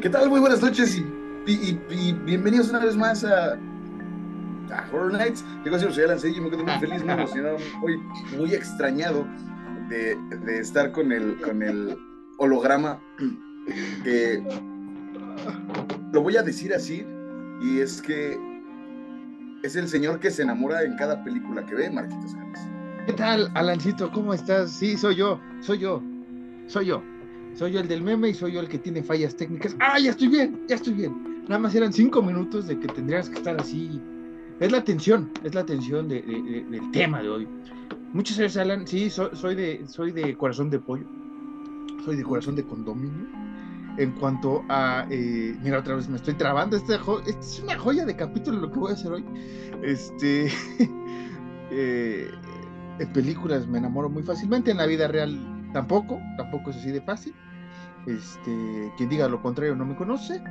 ¿Qué tal? Muy buenas noches y, bienvenidos una vez más a, a Horror Nights. Yo soy Alan y me encuentro muy feliz, muy emocionado, muy, extrañado de, estar con el, con el holograma lo voy a decir así y es que es el señor que se enamora en cada película que ve, Marquitos ¿Qué tal, Alancito? ¿Cómo estás? Sí, soy yo, soy yo, soy yo. Soy yo el del meme y soy yo el que tiene fallas técnicas. ¡Ah, ya estoy bien! Ya estoy bien. Nada más eran cinco minutos de que tendrías que estar así. Es la tensión, es la tensión de, del tema de hoy. Muchas gracias, Alan. Sí, soy, de, soy de corazón de pollo. Soy de corazón de condominio. En cuanto a. Eh, mira, otra vez me estoy trabando. Este, es una joya de capítulo lo que voy a hacer hoy. Este. Eh, en películas me enamoro muy fácilmente. En la vida real tampoco. Tampoco es así de fácil. Este, quien diga lo contrario no me conoce.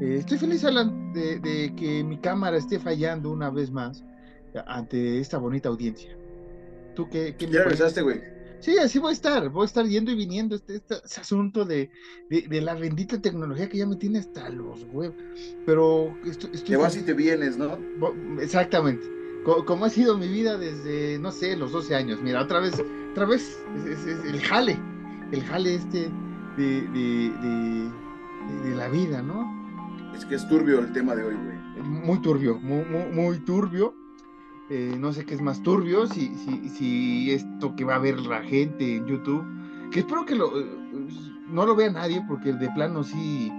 Eh, estoy feliz, Alan, de, que mi cámara esté fallando una vez más ante esta bonita audiencia. ¿Tú qué, qué ¿Ya regresaste, güey? Sí, así voy a estar, voy a estar yendo y viniendo este, este asunto de, la bendita tecnología que ya me tiene hasta los huevos. Pero estoy, te vas y te vienes, ¿no? Exactamente. Como, ha sido mi vida desde, no sé, los 12 años. Mira, otra vez, otra vez, es el jale, el jale este de, la vida, ¿no? Es que es turbio el tema de hoy, güey. Muy turbio, muy, muy, turbio. Eh, no sé qué es más turbio, si, si, si esto que va a ver la gente en YouTube, que espero que lo, no lo vea nadie, porque de plano sí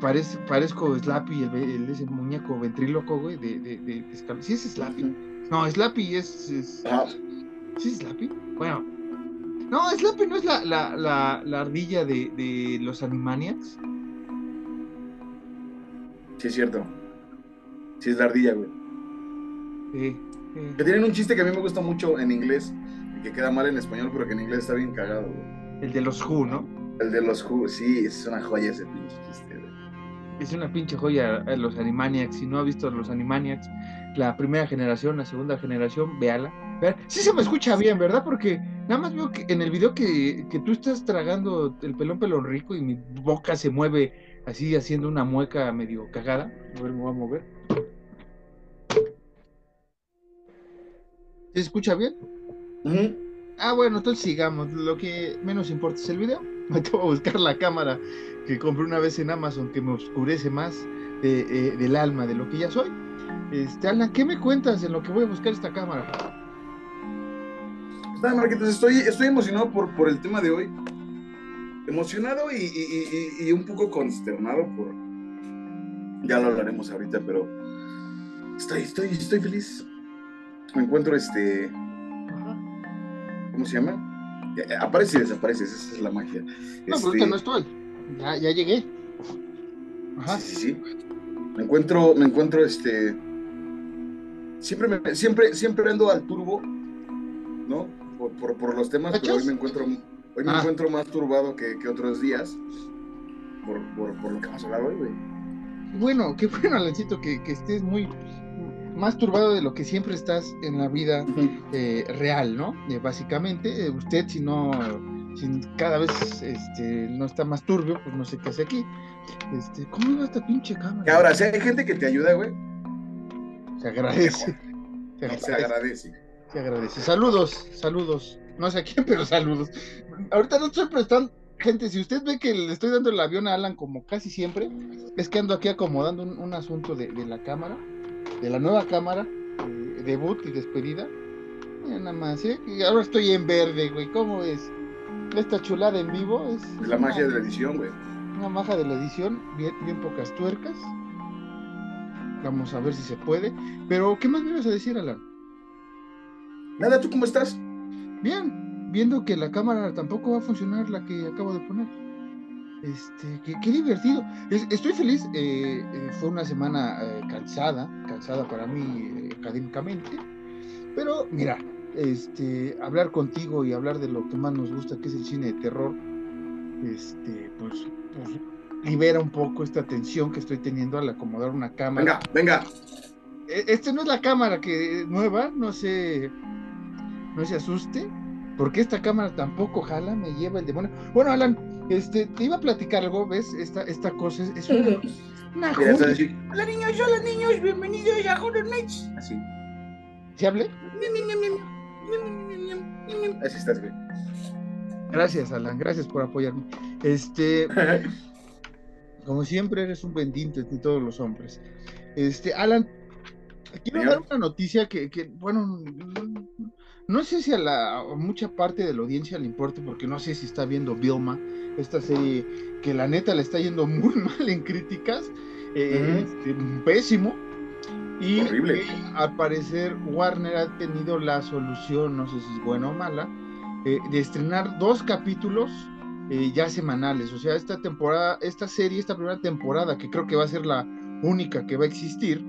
parece, parezco Slappy, el, ese muñeco ventríloco, güey, de, de, de, ¿Sí es Slappy? No, Slappy es... es... Ah. ¿Sí es Slappy? Bueno, no, Slappy no es la, la, la, la ardilla de, de, los Animaniacs. Sí, es cierto. Sí, es la ardilla, güey. Sí, Que tienen un chiste que a mí me gusta mucho en inglés y que queda mal en español, pero que en inglés está bien cagado, güey. El de los Who, ¿no? El de los Who, sí, es una joya ese pinche chiste, güey. Es una pinche joya eh, los Animaniacs. Si no ha visto los Animaniacs, la primera generación, la segunda generación, véala. Sí se me escucha bien, ¿verdad? Porque Nada más veo que en el video que, tú estás tragando el pelón pelón rico y mi boca se mueve así haciendo una mueca medio cagada. A ver, me voy a mover. ¿Se escucha bien? Ah, bueno, entonces sigamos. Lo que menos importa es el video. Me tengo a buscar la cámara que compré una vez en Amazon que me oscurece más eh, del alma, de lo que ya soy. Este, Alan, ¿qué me cuentas en lo que voy a buscar esta cámara? Pues Marquitos, estoy, estoy emocionado por, por el tema de hoy. Emocionado y, un poco consternado por. Ya lo hablaremos ahorita, pero estoy, estoy, estoy feliz. Me encuentro este. ¿Cómo se llama? Aparece y desaparece, esa es la magia. No, este... porque no estoy. Ya, ya llegué. Ajá. Sí, sí, sí. Me encuentro, me encuentro este. Siempre, me, siempre, siempre ando al turbo, ¿no? Por, los temas, pero hoy me encuentro, hoy me ah. encuentro más turbado que, otros días por, lo que vamos a hablar hoy, güey. Bueno, qué bueno, Alancito, que, que estés muy más turbado de lo que siempre estás en la vida eh, real, ¿no? Eh, básicamente, eh, usted si no, si cada vez este, no está más turbio, pues no sé qué hace aquí. Este, ¿Cómo va esta pinche cámara? ahora, si hay gente que te ayuda, güey. Se agradece. Se agradece agradece. Saludos, saludos. No sé a quién, pero saludos. Ahorita no estoy prestando. Gente, si usted ve que le estoy dando el avión a Alan como casi siempre, es que ando aquí acomodando un, asunto de, la cámara, de la nueva cámara, eh, debut y despedida. nada más, ¿eh? Ahora estoy en verde, güey. ¿Cómo es? Esta chulada en vivo es. la magia de la edición, güey. Una magia de la edición, bien, bien pocas tuercas. Vamos a ver si se puede. Pero, ¿qué más me ibas a decir, Alan? Nada, ¿tú cómo estás? Bien, viendo que la cámara tampoco va a funcionar la que acabo de poner. Este, qué, divertido. estoy feliz. Eh, eh, fue una semana eh, cansada, cansada para mí académicamente. Pero mira, este, hablar contigo y hablar de lo que más nos gusta, que es el cine de terror, este, pues, pues libera un poco esta tensión que estoy teniendo al acomodar una cámara. Venga, venga. Este no es la cámara que nueva, no sé no se asuste. porque esta cámara tampoco jala, me lleva el demonio. Bueno, Alan, este, te iba a platicar algo, ¿ves? Esta, esta cosa es, es una, una joya. decir, Hola niños, hola niños, bienvenidos a Horror Nights. así. ¿Se hable? Así estás, güey. Gracias, Alan, gracias por apoyarme. Este, como siempre, eres un bendito de todos los hombres. Este, Alan, quiero Señor. dar una noticia que, que, bueno, no, sé si a la a mucha parte de la audiencia le importe, porque no sé si está viendo Vilma, esta serie que la neta le está yendo muy mal en críticas, eh, este, pésimo. Y Horrible. eh, al parecer Warner ha tenido la solución, no sé si es buena o mala, eh, de estrenar dos capítulos eh, ya semanales. O sea, esta temporada, esta serie, esta primera temporada, que creo que va a ser la única que va a existir,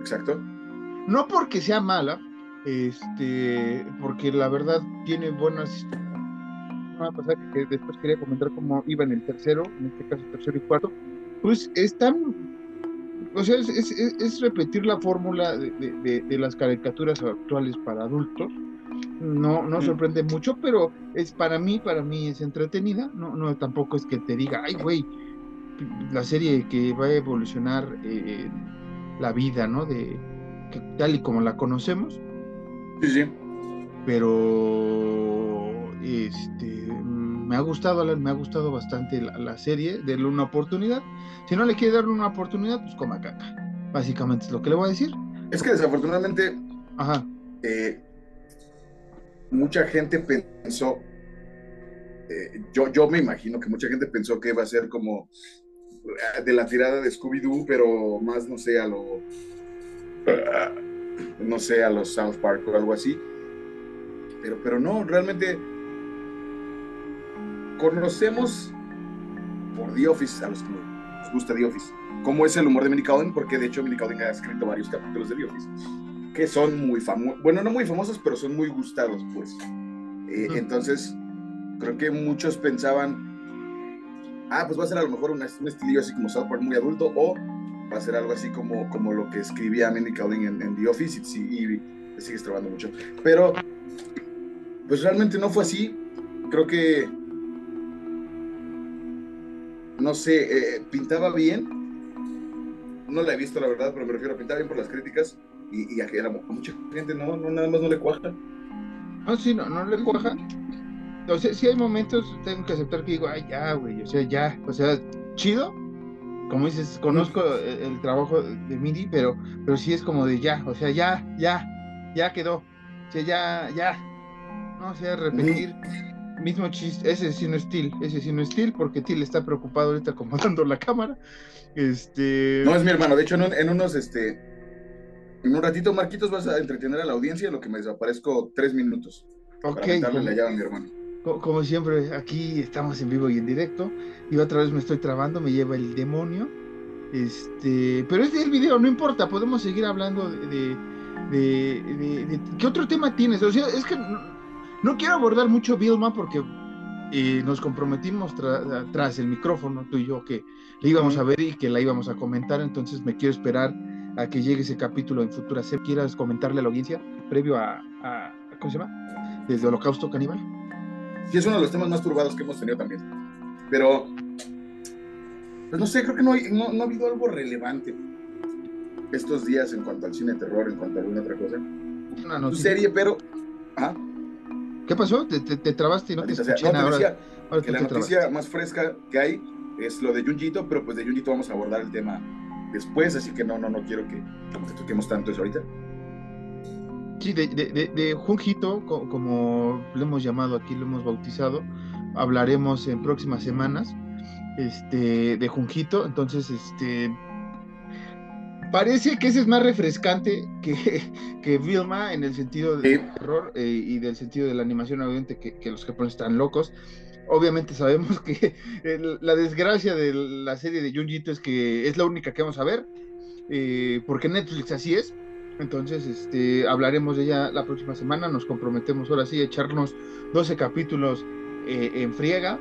Exacto. no porque sea mala, este, porque la verdad tiene buenas historias. Va a pasar que después quería comentar cómo iba en el tercero, en este caso tercero y cuarto. Pues están, o sea, es, es- es- repetir la fórmula de, de- de- las caricaturas actuales para adultos. No, no Mm. sorprende mucho, pero es para mí, para mí es entretenida. No, no tampoco es que te diga, ay, güey, la serie que va a evolucionar eh, la vida, ¿no? De que tal y como la conocemos, Sí, sí. pero este me ha gustado, Alan, me ha gustado bastante la, la serie, denle una oportunidad. Si no le quiere dar una oportunidad, pues coma caca. Básicamente es lo que le voy a decir. Es que desafortunadamente Ajá. eh, mucha gente pensó, eh, yo, yo me imagino que mucha gente pensó que iba a ser como eh, de la tirada de Scooby-Doo, pero más, no sé, a lo, no sé, a los South Park o algo así. Pero, pero no, realmente conocemos por The Office, a los que nos gusta The Office, cómo es el humor de Minnie Kaling, porque de hecho Minnie Kaling ha escrito varios capítulos de The Office que son muy famosos, bueno, no muy famosos, pero son muy gustados, pues. Eh. Entonces, creo que muchos pensaban, ah, pues va a ser a lo mejor un, un estilillo así como South Park muy adulto, o va a ser algo así como, como lo que escribía Minnie Kaling en, en The Office, y, y le sigue trabajando mucho. Pero, pues realmente no fue así. Creo que, no sé, eh, pintaba bien. No la he visto, la verdad, pero me refiero a pintar bien por las críticas y, y a que a mucha gente no, no, nada más no le cuaja. No, sí, no, no le cuaja. O sea, sí hay momentos, tengo que aceptar que digo, ay, ya, güey, o sea, ya, o sea, chido. Como dices, conozco el, el trabajo de Midi, pero, pero sí es como de ya, o sea, ya, ya, ya quedó. O sea, ya, ya. No, o sea, repetir. Mismo chiste, ese sí no es Til, ese sí no es Til, porque Til está preocupado ahorita acomodando la cámara. Este. No es mi hermano, de hecho, en, un- en unos, este, en un ratito, Marquitos, vas a entretener a la audiencia, en lo que me desaparezco tres minutos. ok, Para darle la llave a mi hermano. Co- Como siempre, aquí estamos en vivo y en directo. Y otra vez me estoy trabando, me lleva el demonio. Este, pero es el video, no importa, podemos seguir hablando de, de, de- ¿qué otro tema tienes? O sea, es que no, no quiero abordar mucho Vilma porque eh, nos comprometimos tra- tras el micrófono, tú y yo, que la íbamos a ver y que la íbamos a comentar. Entonces me quiero esperar a que llegue ese capítulo en futura. ¿Se quieras comentarle a la audiencia previo a, a- ¿cómo se llama? Desde Holocausto Caníbal. Sí, es uno de los temas más turbados que hemos tenido también. Pero, pues no sé, creo que no, hay- no, no ha habido algo relevante estos días en cuanto al cine de terror, en cuanto a alguna otra cosa. Una noticia. serie, pero... Ah, ¿Qué pasó? ¿Te, te, te trabaste y no te sea. escuché No, te nada? decía Ahora, ahora que la noticia trabaste. más fresca que hay es lo de Junjito, pero pues de Junjito vamos a abordar el tema después, así que no, no, no quiero que, que toquemos tanto eso ahorita. Sí, de, de, de, de Junjito, co- como lo hemos llamado aquí, lo hemos bautizado, hablaremos en próximas semanas este, de Junjito. Entonces, este. Parece que ese es más refrescante que, que Vilma en el sentido del Sí. terror eh, y del sentido de la animación, obviamente, que, que los japoneses están locos. Obviamente sabemos que el- la desgracia de la serie de Junjito es que es la única que vamos a ver, eh, porque Netflix así es. Entonces, este, hablaremos de ella la próxima semana. Nos comprometemos ahora sí a echarnos 12 capítulos eh, en friega.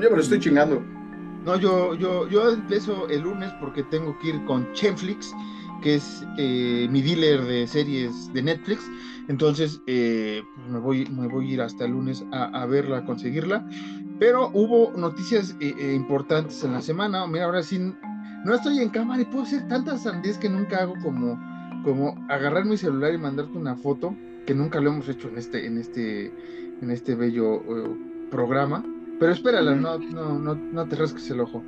Yo, pero estoy chingando. No, yo, yo, yo empiezo el lunes porque tengo que ir con Chenflix, que es eh, mi dealer de series de Netflix. Entonces, eh, pues me, voy, me voy a ir hasta el lunes a, verla, a conseguirla. Pero hubo noticias eh, eh, importantes en la semana. Mira, ahora sí, no estoy en cámara y puedo hacer tantas sandías que nunca hago como, como agarrar mi celular y mandarte una foto, que nunca lo hemos hecho en este, en este, en este bello programa. Pero espérala, no, no, no, no te rasques el ojo.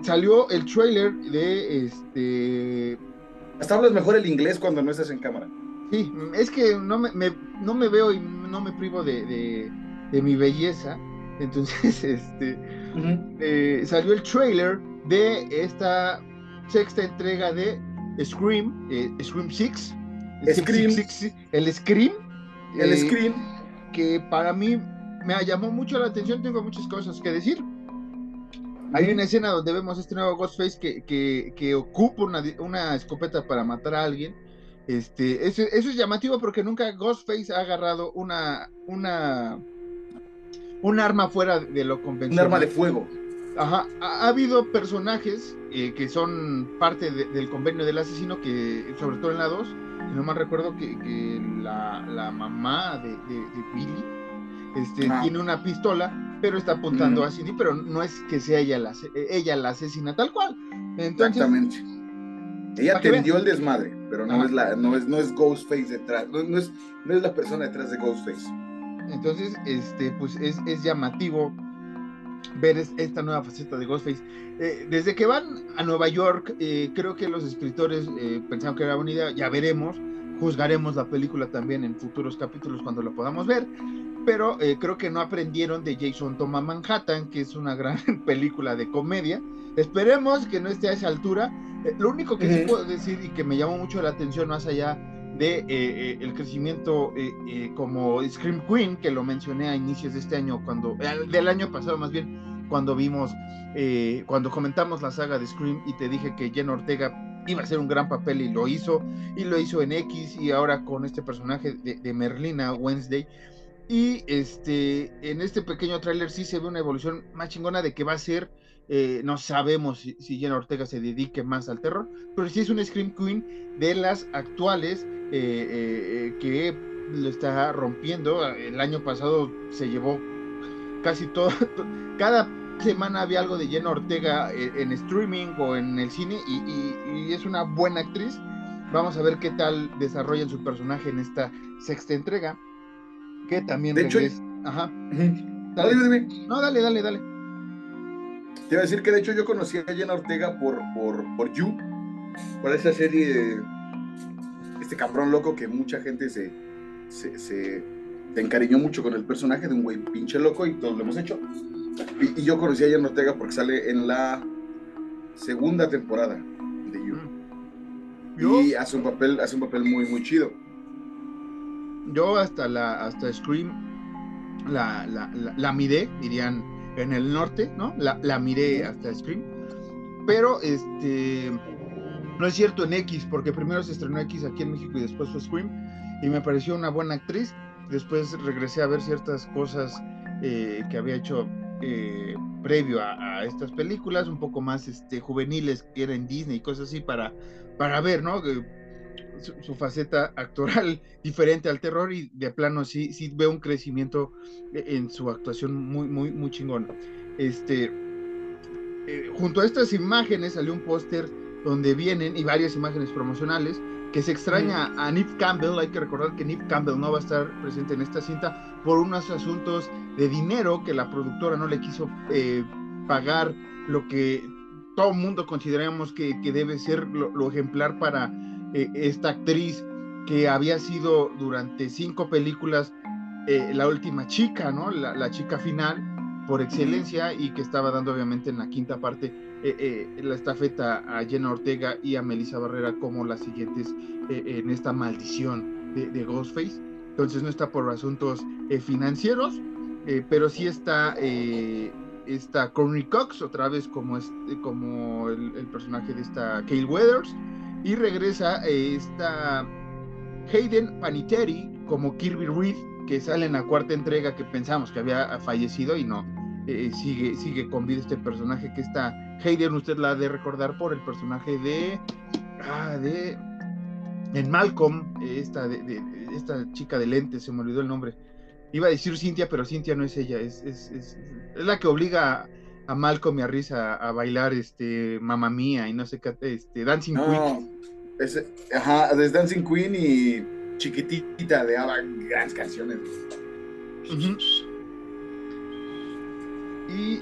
salió el trailer de este. Hasta hablas mejor el inglés cuando no estás en cámara. Sí, es que no me, no me veo y no me privo de, mi belleza. Entonces, este eh, salió el trailer de esta sexta entrega de Scream, eh, Scream 6. Scream. el Scream. El eh, Scream. Que para mí me llamó mucho la atención, tengo muchas cosas que decir. Hay una escena donde vemos este nuevo Ghostface que, que, ocupa una, una, escopeta para matar a alguien este, eso, es llamativo porque nunca Ghostface ha agarrado una, una, un arma fuera de lo convencional. Un arma de fuego. Ajá, ha, habido personajes eh, que son parte del convenio del asesino, que sobre todo en la 2, si no mal recuerdo que, la, mamá de, Billy este, ah. tiene una pistola, pero está apuntando a Cindy, pero no es que sea ella la, ella la asesina tal cual. Exactamente. Ella tendió el desmadre pero no es la, no es, no es Ghostface detrás, no, es, no es la persona detrás de Ghostface. Entonces, este, pues es, es llamativo ver esta nueva faceta de Ghostface. Eh, desde que van a Nueva York, eh, creo que los escritores eh, pensaron que era buena idea, ya veremos, juzgaremos la película también en futuros capítulos cuando la podamos ver, pero creo que no aprendieron de Jason Toma Manhattan, que es una gran película de comedia. Esperemos que no esté a esa altura, lo único que sí puedo decir y que me llamó mucho la atención más allá de eh, eh, el crecimiento como Scream Queen, que lo mencioné a inicios de este año, cuando del año pasado más bien, cuando vimos, cuando comentamos la saga de Scream y te dije que Jen Ortega iba a hacer un gran papel y lo hizo, y lo hizo en X y ahora con este personaje de, Merlina Wednesday. Y este, en este pequeño tráiler sí se ve una evolución más chingona de que va a ser eh, no sabemos si, Jenna Ortega se dedique más al terror, pero sí es un Scream Queen de las actuales eh, eh, que lo está rompiendo. El año pasado se llevó casi todo, cada semana había algo de Jenna Ortega en, streaming o en el cine y, es una buena actriz. Vamos a ver qué tal desarrollan su personaje en esta sexta entrega. Que también de hecho, Ajá. No, dale, dale, dale. Te iba a decir que de hecho yo conocí a Jenna Ortega por, por, por You, por esa serie de este cabrón loco que mucha gente se, se, encariñó mucho con el personaje de un güey pinche loco y todos lo hemos hecho. Y, yo conocí a Jenna Ortega porque sale en la segunda temporada de You. Mm. Y hace un papel, hace un papel muy, muy chido. Yo hasta la hasta Scream la, la, la, la miré, dirían en el norte, ¿no? La, miré hasta Scream. Pero este no es cierto en X, porque primero se estrenó X aquí en México y después fue Scream. Y me pareció una buena actriz. Después regresé a ver ciertas cosas eh, que había hecho eh, previo a, estas películas, un poco más este, juveniles que era en Disney y cosas así, para, para ver, ¿no? su, faceta actoral diferente al terror y de plano sí, sí veo un crecimiento en su actuación muy, muy, muy chingón. Este, eh, junto a estas imágenes salió un póster donde vienen y varias imágenes promocionales que se extraña a Nip Campbell. Hay que recordar que Nip Campbell no va a estar presente en esta cinta por unos asuntos de dinero que la productora no le quiso eh, pagar lo que todo el mundo consideramos que, debe ser lo ejemplar para eh, esta actriz que había sido durante cinco películas eh, la última chica, ¿no? La, chica final por excelencia y que estaba dando obviamente en la quinta parte eh, la estafeta a Jenna Ortega y a Melissa Barrera como las siguientes en esta maldición de, Ghostface. Entonces no está por asuntos financieros, pero sí está está Courtney Cox, otra vez como, es, como el, el, personaje de esta Kale Weathers, y regresa eh, esta Hayden Panettiere como Kirby Reed, que sale en la cuarta entrega que pensamos que había fallecido y no. Eh, sigue, sigue con vida este personaje que está Hayden, usted la ha de recordar por el personaje de. Ah, de. en Malcolm, esta, de, esta chica de lentes, se me olvidó el nombre. Iba a decir Cintia, pero Cintia no es ella, es, es, es, es la que obliga a, Malcolm y a Risa a, bailar este Mamma Mía y no sé qué, este, Dancing Queen. Es, ajá, es Dancing Queen y Chiquitita de Ava, grandes canciones. Y,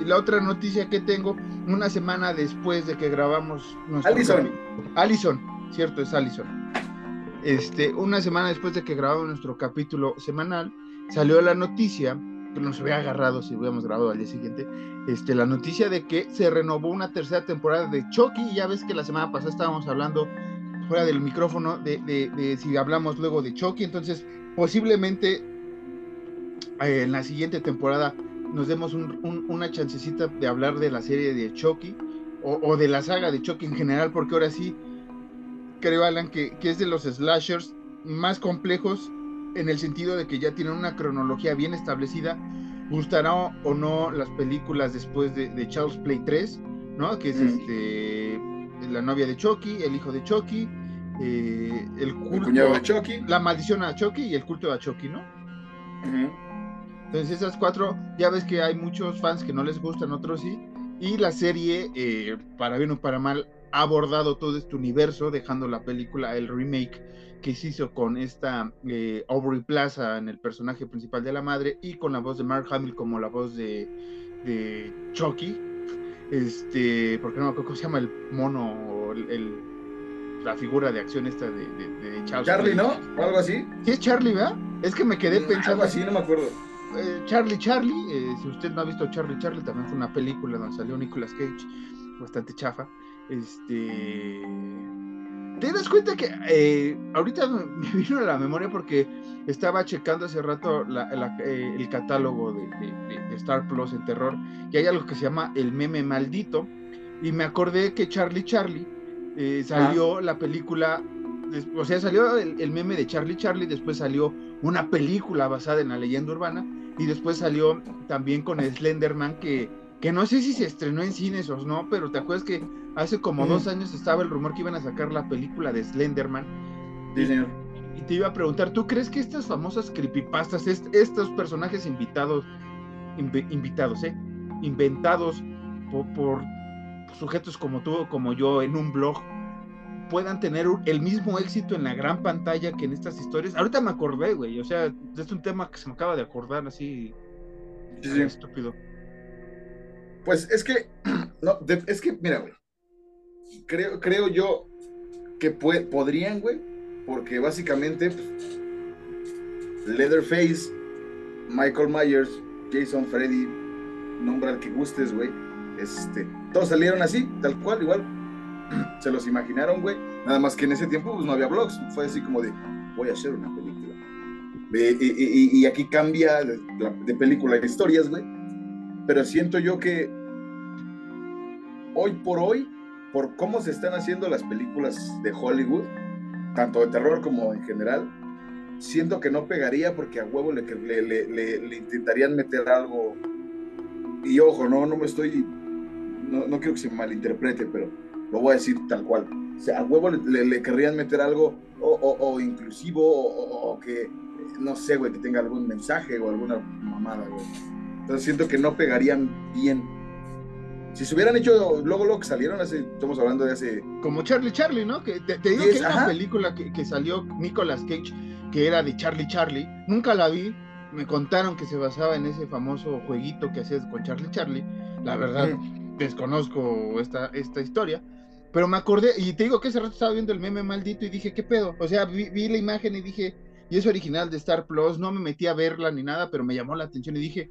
y, la otra noticia que tengo, una semana después de que grabamos nuestro. Allison. Allison, cierto, es Allison. Este, una semana después de que grabamos nuestro capítulo semanal, salió la noticia que nos había agarrado si hubiéramos grabado al día siguiente, este, la noticia de que se renovó una tercera temporada de Chucky. Ya ves que la semana pasada estábamos hablando fuera del micrófono de, de, si hablamos luego de Chucky. Entonces, posiblemente eh, en la siguiente temporada nos demos una chancecita de hablar de la serie de Chucky o, o, de la saga de Chucky en general, porque ahora sí creo, Alan, que, que es de los slashers más complejos en el sentido de que ya tienen una cronología bien establecida. Gustará o no las películas después de, de Charles Play 3, ¿no? Que es este la novia de Chucky, el hijo de Chucky, eh, el culto, de Chucky, la maldición a Chucky y el culto a Chucky, ¿no? Entonces esas cuatro, ya ves que hay muchos fans que no les gustan, otros sí, y la serie, eh, para bien o para mal, ha abordado todo este universo, dejando la película, el remake que se hizo con esta eh, Aubrey Plaza en el personaje principal de la madre y con la voz de Mark Hamill como la voz de, de Chucky. Este, porque no me acuerdo cómo se llama el mono, el, la figura de acción esta de, de. Charlie, ¿no? O algo así. Sí, es Charlie, ¿verdad? Es que me quedé mm, pensando. Algo así, no me acuerdo. Eh, Charlie Charlie, eh, si usted no ha visto Charlie Charlie, también fue una película donde salió Nicolas Cage, bastante chafa. Este ¿Te das cuenta que eh, ahorita me vino a la memoria porque estaba checando hace rato el catálogo de, Star Plus en terror y hay algo que se llama el meme maldito y me acordé que Charlie Charlie eh, salió la película, o sea, salió el, el, meme de Charlie Charlie, después salió una película basada en la leyenda urbana y después salió también con Slenderman que que no sé si se estrenó en cines o no, pero te acuerdas que hace como dos años estaba el rumor que iban a sacar la película de Slenderman. Sí, señor. Y te iba a preguntar, ¿tú crees que estas famosas creepypastas, estos personajes invitados, invitados, eh, inventados por, sujetos como tú o como yo en un blog, puedan tener el mismo éxito en la gran pantalla que en estas historias? Ahorita me acordé, güey, o sea, es un tema que se me acaba de acordar así, sí, estúpido. Pues es que, no, es que, mira, güey, creo, creo yo que podrían, güey, porque básicamente pues, Leatherface, Michael Myers, Jason Freddy, nombra al que gustes, güey, este, todos salieron así, tal cual, igual, se los imaginaron, güey, nada más que en ese tiempo pues no había blogs, fue así como de, voy a hacer una película. y, aquí cambia de, de película a historias, güey, pero siento yo que hoy por hoy, por cómo se están haciendo las películas de Hollywood, tanto de terror como en general, siento que no pegaría porque a huevo le, le, intentarían meter algo. Y ojo, no, no me estoy, no, no quiero que se malinterprete, pero lo voy a decir tal cual. O sea, a huevo le, querrían meter algo o, inclusivo o, que, no sé, güey, que tenga algún mensaje o alguna mamada, güey. Entonces siento que no pegarían bien. Si se hubieran hecho luego lo que salieron hace, estamos hablando de hace. Como Charlie Charlie, ¿no? Que te, digo que hay una película que, salió Nicolas Cage que era de Charlie Charlie. Nunca la vi. Me contaron que se basaba en ese famoso jueguito que hacías con Charlie Charlie. La verdad, desconozco esta, esta historia. Pero me acordé, y te digo que ese rato estaba viendo el meme maldito y dije, ¿qué pedo? O sea, vi, vi la imagen y dije, y es original de Star Plus, no me metí a verla ni nada, pero me llamó la atención y dije,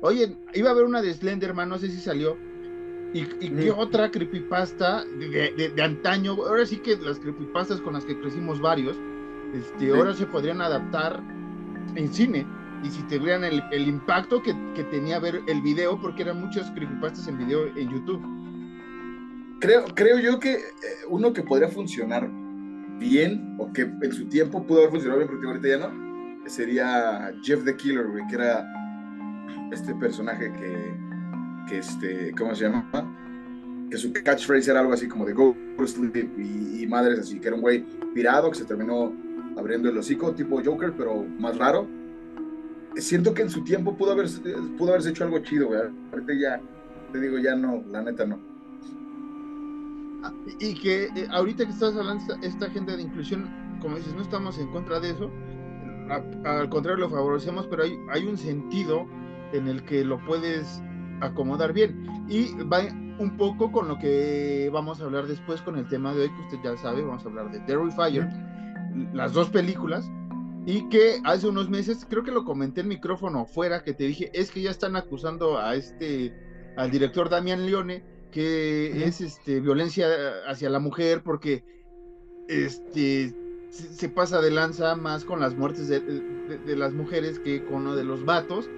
Oye, iba a haber una de Slenderman, no sé si salió. ¿Y, qué otra creepypasta de, de, antaño? Ahora sí que las creepypastas con las que crecimos varios, este, ahora se podrían adaptar en cine. Y si tuvieran el, el impacto que, que, tenía ver el video, porque eran muchas creepypastas en video en YouTube. Creo, creo yo que eh, uno que podría funcionar bien, o que en su tiempo pudo haber funcionado bien, porque ahorita ya no, sería Jeff the Killer, güey, que era este personaje que, que este, ¿cómo se llama? que su catchphrase era algo así como de go to sleep y, y madres así, que era un güey pirado que se terminó abriendo el hocico, tipo Joker, pero más raro. Siento que en su tiempo pudo, haber, pudo haberse hecho algo chido, güey. Ahorita ya, te digo, ya no, la neta no. Y que eh, ahorita que estás hablando esta, esta agenda de inclusión, como dices, no estamos en contra de eso, a- al contrario lo favorecemos, pero hay, hay un sentido en el que lo puedes acomodar bien. Y va un poco con lo que vamos a hablar después con el tema de hoy, que usted ya sabe, vamos a hablar de Terrifier, las dos películas, y que hace unos meses, creo que lo comenté en micrófono afuera, que te dije, es que ya están acusando a este, al director Damián Leone, que es este, violencia hacia la mujer, porque este, se, se pasa de lanza más con las muertes de, de- de las mujeres que con lo de los vatos.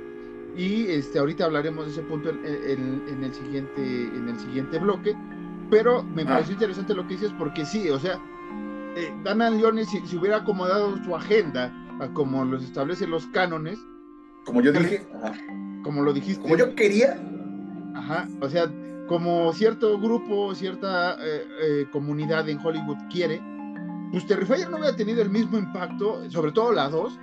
Y este, ahorita hablaremos de ese punto en, en- en el, siguiente, en el siguiente bloque. Pero me Ah. pareció interesante lo que dices, porque sí, o sea, eh, Damian Leone, si, si hubiera acomodado su agenda a como los establecen los cánones, Como yo dije, ajá. como lo dijiste, como yo quería, Ajá, o sea, como cierto grupo, cierta eh, eh, comunidad en Hollywood quiere, pues Terrifier no hubiera tenido el mismo impacto, sobre todo la 2,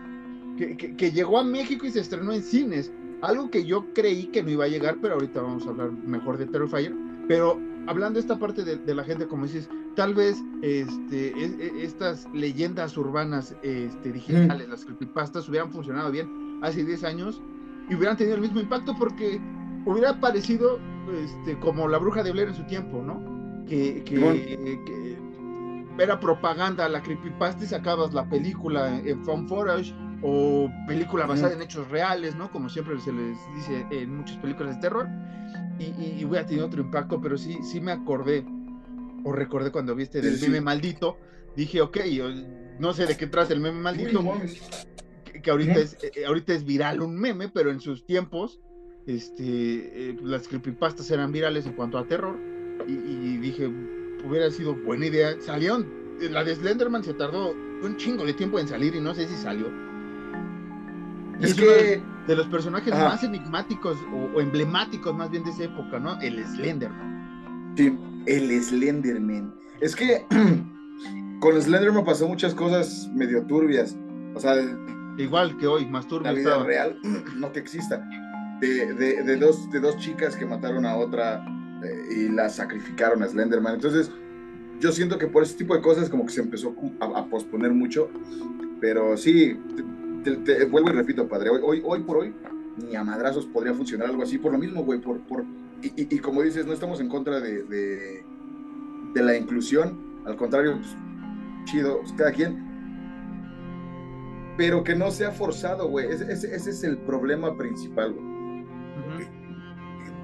que, que- que llegó a México y se estrenó en cines. Algo que yo creí que no iba a llegar, pero ahorita vamos a hablar mejor de Terrifier. Pero hablando de esta parte de, de la gente, como dices, tal vez este, es- es- estas leyendas urbanas este, digitales, las creepypastas, hubieran funcionado bien hace 10 años y hubieran tenido el mismo impacto porque hubiera parecido este, como la bruja de Blair en su tiempo, ¿no? Que, que, Simón. que era propaganda, la creepypasta y sacabas la película en, found footage o película basada Ujú. en hechos reales, ¿no? Como siempre se les dice en muchas películas de terror. Y, y, y hubiera tenido otro impacto, pero sí, sí me acordé o recordé cuando viste del Sí, sí. meme maldito. Dije, ok, yo no sé de qué trata el meme maldito Uy, que, que ahorita, es, eh, ahorita es viral un meme, pero en sus tiempos este, eh, las creepypastas eran virales en cuanto a terror. Y, y dije, hubiera sido buena idea. Salieron, eh, la de Slenderman se tardó un chingo de tiempo en salir y no sé si salió. Es que de los personajes Ajá. más enigmáticos o, o emblemáticos más bien de esa época, ¿no? El Slenderman. Sí, el Slenderman. Es que con Slenderman pasó muchas cosas medio turbias. O sea, Igual que hoy, más la turbio vida estaba. real, no que exista. De, dos, de dos chicas que mataron a otra eh, y la sacrificaron a Slenderman. Entonces, yo siento que por ese tipo de cosas como que se empezó a, posponer mucho. Pero sí, te, vuelvo y repito, padre, hoy, hoy, por hoy ni a madrazos podría funcionar algo así. Por lo mismo, güey, por, por, y, como dices, no estamos en contra de, de, la inclusión. Al contrario, pues, chido, pues, cada quien pero que no sea forzado, güey. Ese, ese- ese es el problema principal, güey.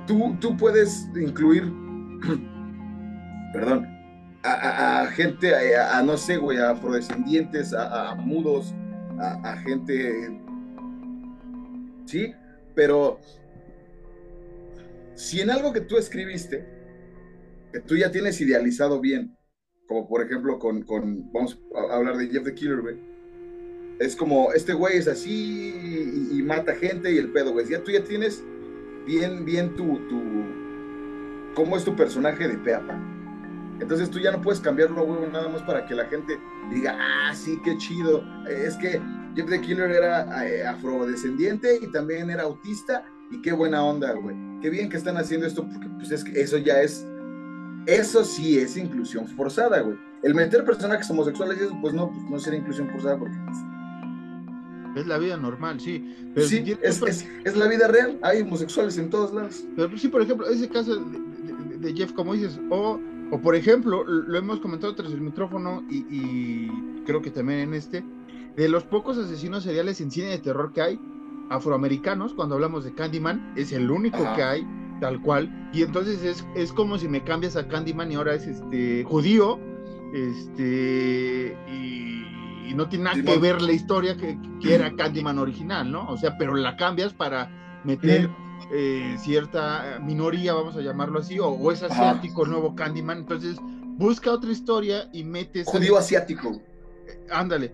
Tú, tú puedes incluir, perdón, a, gente, a, no sé, güey, a afrodescendientes, a, mudos, a, a gente, sí, pero si en algo que tú escribiste, que tú ya tienes idealizado bien, como por ejemplo con, con vamos a hablar de Jeff the Killer, güey, es como, este güey es así y, y mata gente y el pedo, güey. Ya tú ya tienes bien, bien tu, tu, cómo es tu personaje de pe a pa. Entonces tú ya no puedes cambiarlo, güey, nada más para que la gente diga, ah, sí, qué chido. Es que Jeff the Killer era eh, afrodescendiente y también era autista y qué buena onda, güey. Qué bien que están haciendo esto porque pues eso ya es, eso sí es inclusión forzada, güey. El meter personajes homosexuales, pues no, pues no sería inclusión forzada porque pues, Es la vida normal, sí. Pero, si sí, tienes es, es, es la vida real. Hay homosexuales en todos lados. Pero sí, por ejemplo, ese caso de, de- de Jeff, como dices, o, o por ejemplo, lo hemos comentado tras el micrófono y, y creo que también en este, de los pocos asesinos seriales en cine de terror que hay, afroamericanos, cuando hablamos de Candyman, es el único Ajá. que hay, tal cual, y entonces es, es como si me cambias a Candyman y ahora es este judío, este, y, y no tiene nada que ver la historia que, que era Candyman original, ¿no? O sea, pero la cambias para meter eh, cierta minoría, vamos a llamarlo así, o, o es Ajá. asiático el nuevo Candyman, entonces busca otra historia y metes... Judío asiático. Ándale.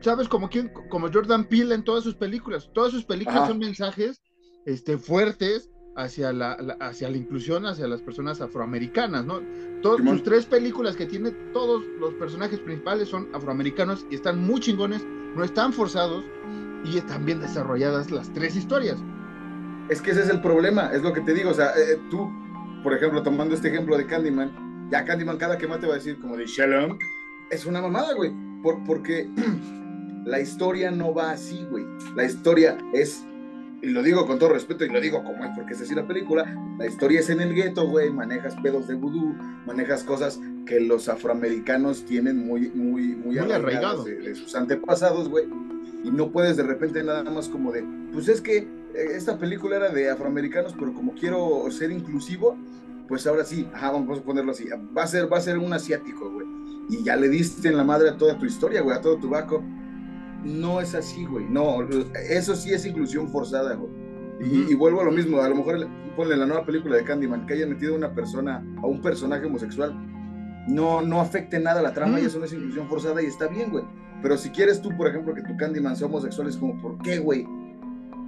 ¿Sabes? Como, quién? como Jordan Peele en todas sus películas. Todas sus películas Ajá. son mensajes este, fuertes hacia la, hacia la inclusión, hacia las personas afroamericanas, ¿no? Todas sus tres películas que tiene, todos los personajes principales son afroamericanos y están muy chingones, no están forzados y están bien desarrolladas las tres historias. Es que ese es el problema, es lo que te digo, o sea, eh, tú, por ejemplo, tomando este ejemplo de Candyman, ya Candyman cada que más te va a decir como de Shalom, es una mamada, güey, por, porque la historia no va así, güey, la historia es y lo digo con todo respeto y lo digo como es porque es así la película, la historia es en el gueto, güey, manejas pedos de vudú, manejas cosas que los afroamericanos tienen muy, muy, muy, arraigados. de, sus antepasados, güey, y no puedes de repente nada más como de, pues es que eh, esta película era de afroamericanos, pero como quiero ser inclusivo, pues ahora sí, ajá, vamos a ponerlo así, va a ser, va a ser un asiático, güey, y ya le diste en la madre a toda tu historia, güey, a todo tu backup no es así, güey. No, eso sí es inclusión forzada, güey. Y, vuelvo a lo mismo, a lo mejor ponle la nueva película de Candyman, que haya metido a una persona, a un personaje homosexual, no, no afecte nada a la trama y eso no es inclusión forzada y está bien, güey. Pero si quieres tú, por ejemplo, que tu Candyman sea homosexual, es como, ¿por qué, güey?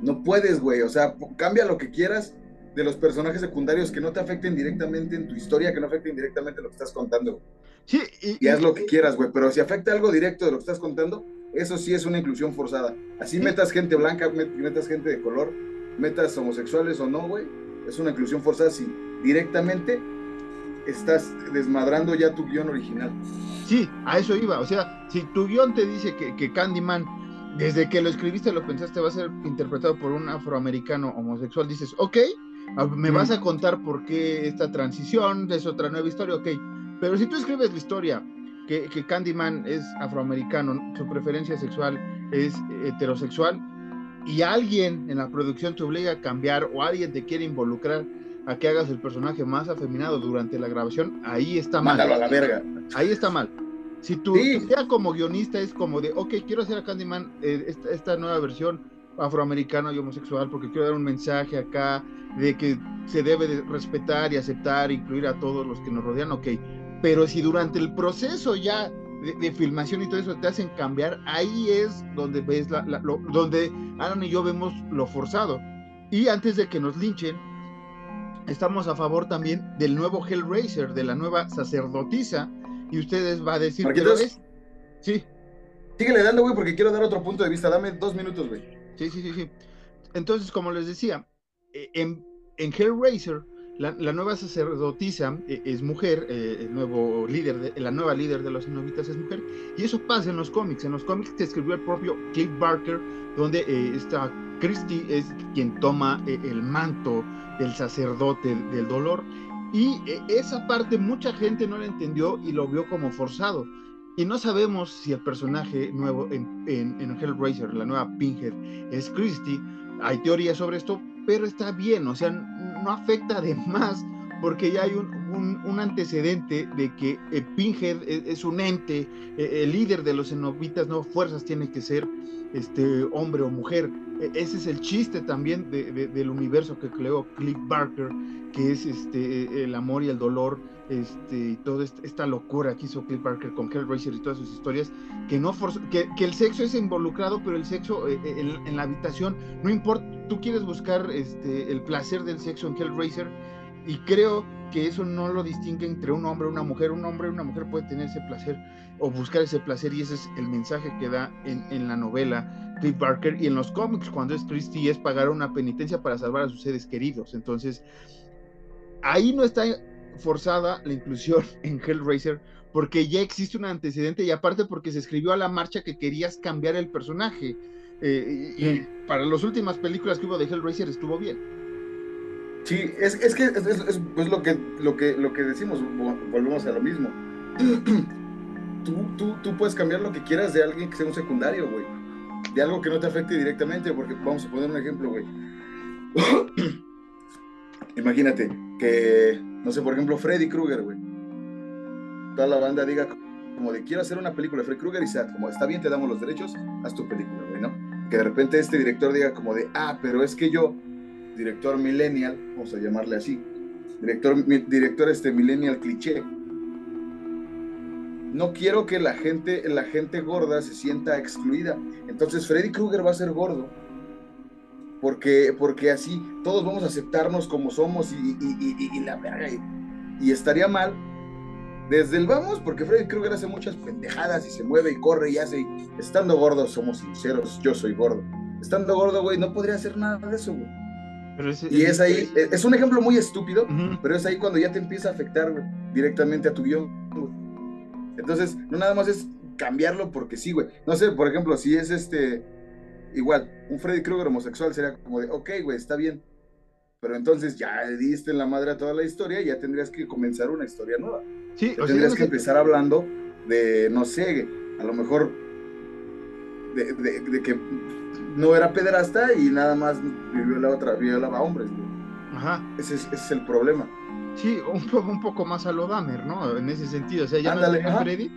No puedes, güey. O sea, cambia lo que quieras de los personajes secundarios que no te afecten directamente en tu historia, que no afecten directamente lo que estás contando. Sí, y, haz lo que quieras, güey. Pero si afecta algo directo de lo que estás contando, eso sí es una inclusión forzada. Así metas gente blanca, metas gente de color, metas homosexuales o no, güey. Es una inclusión forzada si directamente estás desmadrando ya tu guion original. Sí, a eso iba. O sea, si tu guion te dice que, que Candyman, desde que lo escribiste, lo pensaste, va a ser interpretado por un afroamericano homosexual, dices, ok, me vas a contar por qué esta transición es otra nueva historia, ok. Pero si tú escribes la historia que, Candyman es afroamericano, su preferencia sexual es heterosexual, y alguien en la producción te obliga a cambiar o alguien te quiere involucrar a que hagas el personaje más afeminado durante la grabación, ahí está mal. Mándalo a la verga. Ahí está mal. Si tu, idea como guionista es como de, ok, quiero hacer a Candyman eh, esta, nueva versión afroamericano y homosexual porque quiero dar un mensaje acá de que se debe de respetar y aceptar, incluir a todos los que nos rodean, ok, pero si durante el proceso ya de, filmación y todo eso te hacen cambiar, ahí es donde ves la, donde Aaron y yo vemos lo forzado. Y antes de que nos linchen, estamos a favor también del nuevo Hellraiser, de la nueva sacerdotisa, y ustedes va a decir que es. Sí. Síguele dando, güey, porque quiero dar otro punto de vista. Dame dos minutos, güey. Sí, sí, sí, sí. Entonces, como les decía, eh, en, en Hellraiser la, nueva sacerdotisa eh, es mujer, eh, el nuevo líder, de, la nueva líder de los novitas es mujer, y eso pasa en los cómics. En los cómics que escribió el propio Cliff Barker, donde eh, está Christie es quien toma el manto del sacerdote del dolor, y esa parte mucha gente no la entendió y lo vio como forzado. Y no sabemos si el personaje nuevo en, en, en Hellraiser, la nueva Pinhead, es Christie. Hay teorías sobre esto, pero está bien, o sea, no afecta además porque ya hay un, un, antecedente de que eh, es, un ente, eh, el líder de los cenobitas, no fuerzas tiene que ser este hombre o mujer. E, ese es el chiste también de, del universo que creó Cliff Barker, que es este el amor y el dolor, este toda esta locura que hizo Cliff Barker con Hellraiser y todas sus historias, que no que, que, el sexo es involucrado, pero el sexo eh, en, en, la habitación no importa. Tú quieres buscar este el placer del sexo en Hellraiser y creo que eso no lo distingue entre un hombre y una mujer. Un hombre y una mujer puede tener ese placer o buscar ese placer y ese es el mensaje que da en, en la novela Cliff Barker y en los cómics cuando es Christie es pagar una penitencia para salvar a sus seres queridos. Entonces, ahí no está forzada la inclusión en Hellraiser porque ya existe un antecedente y aparte porque se escribió a la marcha que querías cambiar el personaje. Eh, y, para las últimas películas que hubo de Hellraiser estuvo bien. Sí, es, es que es, lo, que, lo, que, lo que decimos, volvemos a lo mismo. tú, tú, tú puedes cambiar lo que quieras de alguien que sea un secundario, güey. De algo que no te afecte directamente, porque vamos a poner un ejemplo, güey. Imagínate que, no sé, por ejemplo, Freddy Krueger, güey. Toda la banda diga como de quiero hacer una película de Freddy Krueger y sea como está bien, te damos los derechos, haz tu película, güey, ¿no? Que de repente este director diga como de, ah, pero es que yo director millennial, vamos a llamarle así, director, director este millennial cliché. No quiero que la gente, la gente gorda se sienta excluida. Entonces Freddy Krueger va a ser gordo porque, porque así todos vamos a aceptarnos como somos y, y, la verga. Y, estaría mal desde el vamos, porque Freddy Krueger hace muchas pendejadas y se mueve y corre y hace. Estando gordo, somos sinceros, yo soy gordo. Estando gordo, güey, no podría hacer nada de eso, güey. y es, ahí, es un ejemplo muy estúpido, pero es ahí cuando ya te empieza a afectar directamente a tu guion. Entonces, no nada más es cambiarlo porque sí, güey. No sé, por ejemplo, si es este igual, un Freddy Krueger homosexual sería como de, ok, güey, está bien. Pero entonces ya le diste en la madre a toda la historia y ya tendrías que comenzar una historia nueva. Sí, o tendrías que empezar hablando de, no sé, a lo mejor de, que no era pederasta y nada más la otra, violaba hombres, güey. Ajá. Ese es, el problema. Sí, un, un poco más a lo Dahmer, ¿no? En ese sentido. O sea, ya no es Freddy,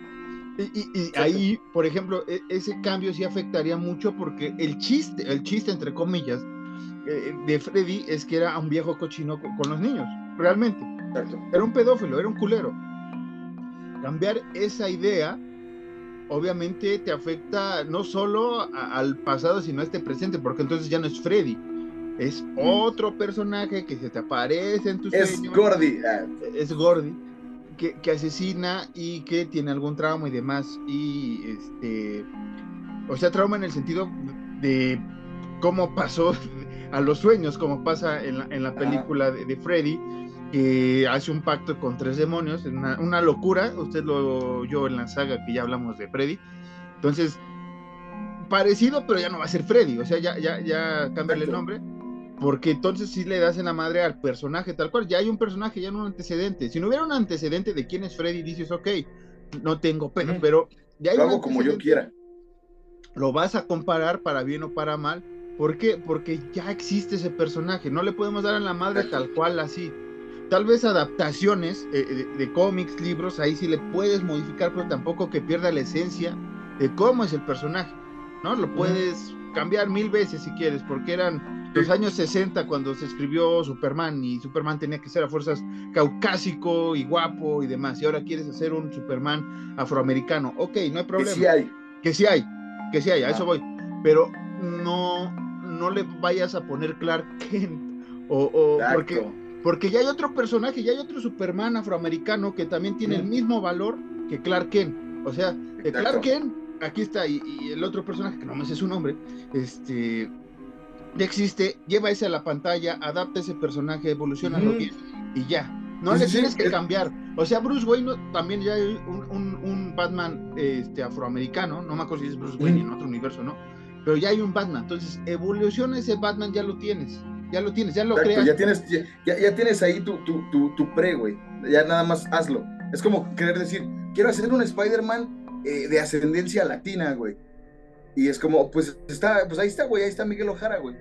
y, ahí, por ejemplo, e, ese cambio sí afectaría mucho porque el chiste, el chiste entre comillas, eh, de Freddy es que era un viejo cochino con, los niños, realmente. Era un pedófilo, era un culero. Cambiar esa idea, obviamente te afecta no solo al pasado, sino a este presente, porque entonces ya no es Freddy. Es otro personaje que se te aparece en tus Es Gordy. Es Gordy que, asesina y que tiene algún trauma y demás. Y este, o sea, trauma en el sentido de cómo pasó a los sueños, como pasa en la, en la película de, Freddy, que hace un pacto con tres demonios, una, una locura. Usted lo yo en la saga que ya hablamos de Freddy. Entonces, parecido, pero ya no va a ser Freddy, o sea, ya, ya, ya cámbiale el nombre porque entonces sí le das en la madre al personaje tal cual. Ya hay un personaje, ya no un antecedente. Si no hubiera un antecedente de quién es Freddy, dices, ok, no tengo pena, pero ya hay Lo hago como yo quiera. Lo vas a comparar para bien o para mal. ¿Por qué? Porque ya existe ese personaje. No le podemos dar en la madre tal cual así. Tal vez adaptaciones eh, de, cómics, libros, ahí sí le puedes modificar, pero tampoco que pierda la esencia de cómo es el personaje. ¿No? Lo puedes cambiar mil veces si quieres, porque eran los años 60 cuando se escribió Superman y Superman tenía que ser a fuerzas caucásico y guapo y demás, y ahora quieres hacer un Superman afroamericano, ok, no hay problema. Que sí hay. Que sí hay, que sí hay, a eso voy. Pero no, no le vayas a poner Clark Kent o, porque, porque ya hay otro personaje, ya hay otro Superman afroamericano que también tiene el mismo valor que Clark Kent. O sea, Clark Kent, aquí está, y, y, el otro personaje, que no me sé su nombre, este, ya existe, lleva ese a la pantalla, adapta ese personaje, evoluciona lo bien y ya. No le tienes que cambiar. O sea, Bruce Wayne también ya hay un, Batman este, afroamericano, no me acuerdo si es Bruce Wayne en otro universo, ¿no? Pero ya hay un Batman. Entonces, evoluciona ese Batman, ya lo tienes. Ya lo tienes, ya lo creas. Ya tienes, ya, ya tienes ahí tu, tu, tu, tu, pre, güey. Ya nada más hazlo. Es como querer decir, quiero hacer un Spider-Man eh, de ascendencia latina, güey y es como, pues está, pues ahí está, güey, ahí está Miguel Ojara, güey.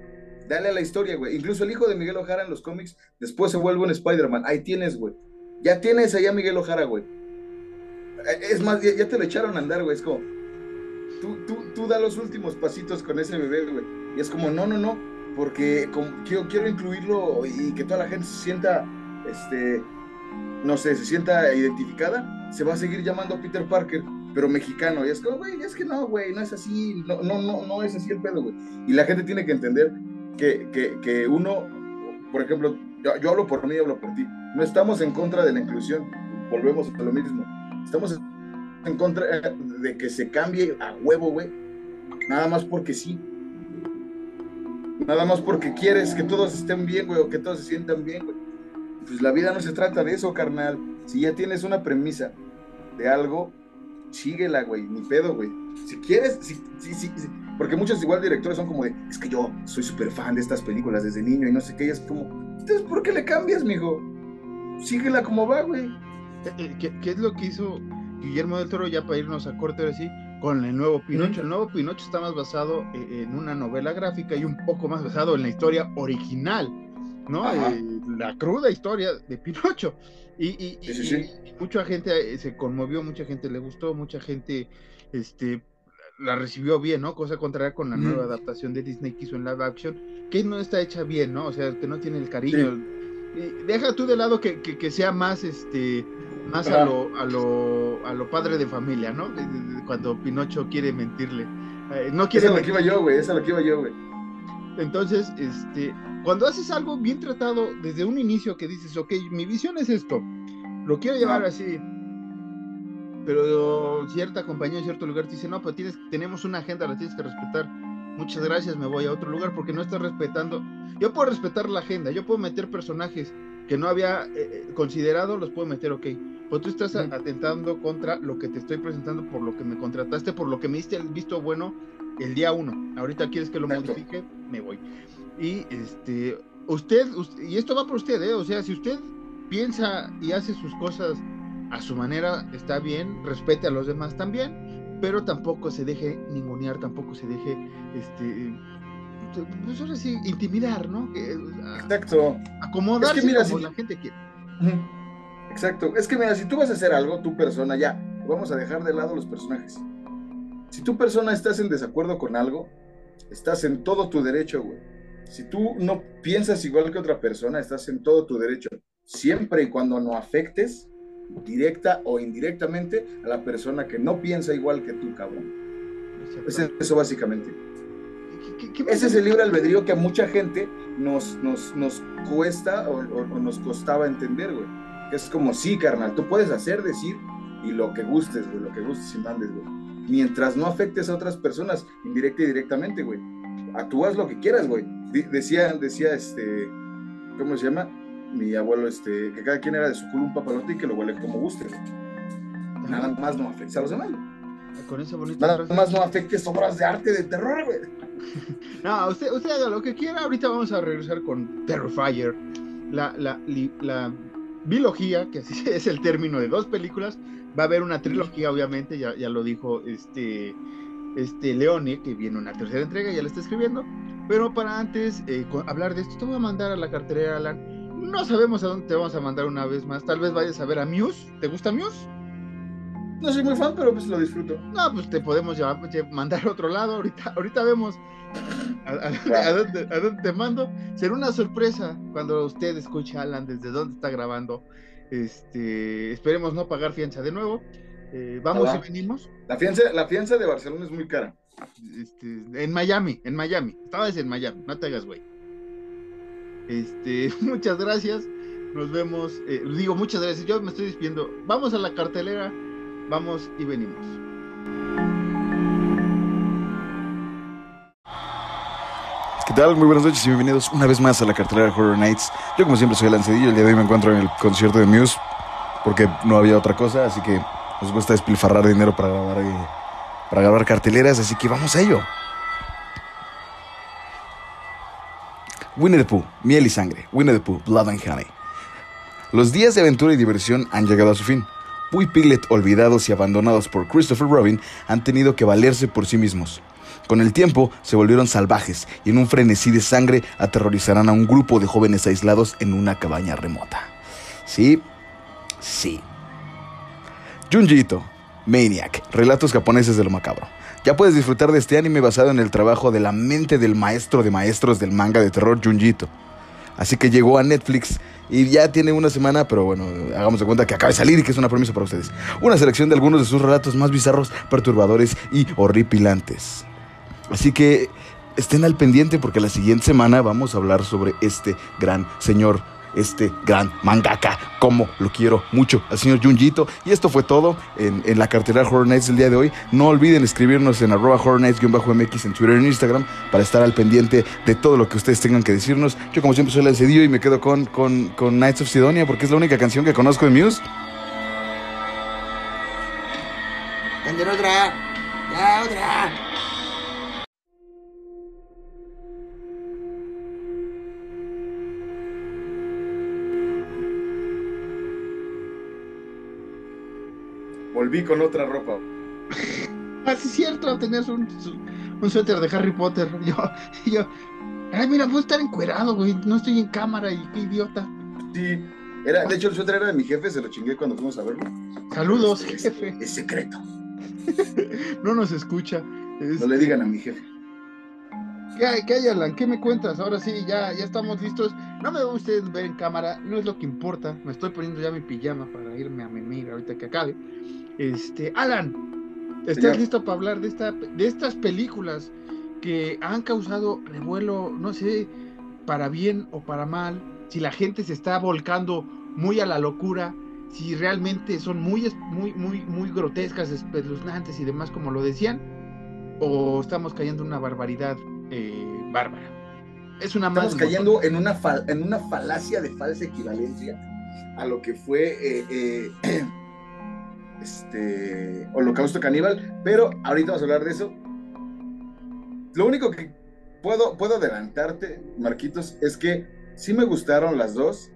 Dale a la historia, güey. Incluso el hijo de Miguel Ojara en los cómics después se vuelve un Spider-Man. Ahí tienes, güey. Ya tienes allá a Miguel Ojara, güey. Eh, es más, ya, te lo echaron a andar, güey. Es como, tú, tú, tú da los últimos pasitos con ese bebé, güey. Y es como, no, no, no, porque quiero, quiero incluirlo y que toda la gente se sienta, este, no sé, se sienta identificada. Se va a seguir llamando Peter Parker pero mexicano. Y es como, güey, es que no, güey, no es así, no, no, no, no es así el pedo, güey. Y la gente tiene que entender que, que, que uno, por ejemplo, yo, hablo por mí, hablo por ti. No estamos en contra de la inclusión, volvemos a lo mismo. Estamos en contra de que se cambie a huevo, güey. Nada más porque sí. Nada más porque quieres que todos estén bien, güey, o que todos se sientan bien, güey. Pues la vida no se trata de eso, carnal. Si ya tienes una premisa de algo, síguela, güey, ni pedo, güey. Si quieres, sí, sí, sí, porque muchos igual directores son como de, es que yo soy súper fan de estas películas desde niño y no sé qué, y es como, entonces, ¿por qué le cambias, mijo? Síguela como va, güey. Eh, eh, ¿Qué, ¿Qué, es lo que hizo Guillermo del Toro ya para irnos a corte ahora sí? Con el nuevo Pinocho. El nuevo Pinocho está más basado eh, en una novela gráfica y un poco más basado en la historia original, ¿no? la cruda historia de Pinocho. Y, mucha gente eh, se conmovió, mucha gente le gustó, mucha gente este, la recibió bien, ¿no? Cosa contraria con la nueva adaptación de Disney que hizo en live action, que no está hecha bien, ¿no? O sea, que no tiene el cariño. deja tú de lado que, que, sea más, este, más a lo, a lo, a lo padre de familia, ¿no? Cuando Pinocho quiere mentirle. Eh, no quiere esa es lo que iba yo, güey, esa es lo que iba yo, güey. Entonces, este, cuando haces algo bien tratado desde un inicio que dices, ok, mi visión es esto, lo quiero llevar así, pero cierta compañía en cierto lugar te dice, no, pero tienes, tenemos una agenda, la tienes que respetar. Muchas gracias, me voy a otro lugar porque no estás respetando. Yo puedo respetar la agenda, yo puedo meter personajes que no había eh, eh, considerado, los puedo meter, ok. Pero tú estás atentando contra lo que te estoy presentando, por lo que me contrataste, por lo que me diste el visto bueno el día uno. Ahorita quieres que lo modifique, me voy. Y este, usted, y esto va por usted, ¿eh? O sea, si usted piensa y hace sus cosas a su manera, está bien, respete a los demás también, pero tampoco se deje ningunear, tampoco se deje, este, pues ahora sí, intimidar, ¿no? Exacto. Acomodarse como la gente quiere. Exacto. Es que mira, si tú vas a hacer algo, tu persona, ya, vamos a dejar de lado los personajes. Si tu persona estás en desacuerdo con algo, estás en todo tu derecho, güey. Si tú no piensas igual que otra persona, estás en todo tu derecho. Siempre y cuando no afectes directa o indirectamente a la persona que no piensa igual que tú, cabrón. Es eso básicamente. Ese es el libre albedrío que a mucha gente nos, nos, nos cuesta o, nos costaba entender, güey. es como, sí, carnal, tú puedes hacer, decir y lo que gustes, güey, lo que gustes y mandes, güey. Mientras no afectes a otras personas, indirecta y directamente, güey. Actúas lo que quieras, güey. Decía, decía, este, ¿cómo se llama? mi abuelo, este, que cada quien era de su culo un papalote y que lo huele como guste. Nada más no afecte a los demás. Con esa bonita Nada más no afectes obras de arte de terror, güey. no, usted, usted haga lo que quiera. Ahorita vamos a regresar con Terrifier. La, la, la biología, que así es el término de dos películas. Va a haber una trilogía, obviamente, ya, ya lo dijo este, este Leone, que viene una tercera entrega, ya la está escribiendo. Pero para antes eh, hablar de esto, te voy a mandar a la cartera, Alan no sabemos a dónde te vamos a mandar una vez más. Tal vez vayas a ver a Muse. ¿Te gusta Muse? No soy muy fan, pero pues lo disfruto. No, pues te podemos llevar, mandar a otro lado. Ahorita, ahorita vemos a, dónde, te mando. Será una sorpresa cuando usted escuche a Alan desde dónde está grabando. Este, esperemos no pagar fianza de nuevo. Eh, vamos y venimos. La fianza, la fianza de Barcelona es muy cara. Este, en Miami, en Miami. Estabas en Miami, no te hagas güey. Este, muchas gracias. Nos vemos. Eh, digo, muchas gracias. Yo me estoy despidiendo. Vamos a la cartelera. Vamos y venimos. ¿Qué tal? Muy buenas noches y bienvenidos una vez más a la cartelera Horror Nights. Yo como siempre soy el. El día de hoy me encuentro en el concierto de Muse porque no había otra cosa, así que nos gusta despilfarrar dinero para grabar, para grabar carteleras, así que vamos a ello. Winnie the Pooh, miel y sangre. Winnie the Pooh, Blood and Honey. Los días de aventura y diversión han llegado a su fin. Pooh y Piglet, olvidados y abandonados por Christopher Robin, han tenido que valerse por sí mismos. Con el tiempo se volvieron salvajes y en un frenesí de sangre aterrorizarán a un grupo de jóvenes aislados en una cabaña remota. Sí, sí. Junji Maniac, relatos japoneses de lo macabro. Ya puedes disfrutar de este anime basado en el trabajo de la mente del maestro de maestros del manga de terror Junjito. Así que llegó a Netflix y ya tiene una semana, pero bueno, hagamos de cuenta que acaba de salir y que es una promesa para ustedes. Una selección de algunos de sus relatos más bizarros, perturbadores y horripilantes. Así que estén al pendiente porque la siguiente semana vamos a hablar sobre este gran señor este gran mangaka, como lo quiero mucho, al señor Junjito. Y esto fue todo en, la cartera Horror Nights del día de hoy. No olviden escribirnos en arroba Horror Nights-MX en Twitter y en Instagram para estar al pendiente de todo lo que ustedes tengan que decirnos. Yo como siempre soy el cedido y me quedo con, con, con Nights of Sidonia porque es la única canción que conozco de Muse. otra, ya otra. Volví con otra ropa. Así ah, es cierto, tenías un, un suéter de Harry Potter. Yo, yo, ay, mira, puedo estar encuerado, güey. No estoy en cámara y qué idiota. Sí, era, de hecho, el suéter era de mi jefe, se lo chingué cuando fuimos a verlo. Saludos, jefe. Es secreto. no nos escucha. No le digan a mi jefe. ¿Qué hay, qué hay, Alan? ¿Qué me cuentas? Ahora sí, ya, ya estamos listos. No me a ustedes ver en cámara, no es lo que importa. Me estoy poniendo ya mi pijama para irme a memir ahorita que acabe. Este, Alan, ¿estás listo para hablar de, esta, de estas películas que han causado revuelo, no sé, para bien o para mal, si la gente se está volcando muy a la locura, si realmente son muy, muy, muy, muy grotescas, espeluznantes y demás, como lo decían, o estamos cayendo en una barbaridad eh, bárbara. Es una Estamos más cayendo en una, fal- en una falacia de falsa equivalencia a lo que fue eh, eh, este Holocausto Caníbal, pero ahorita vamos a hablar de eso. Lo único que puedo, puedo adelantarte, Marquitos, es que sí me gustaron las dos,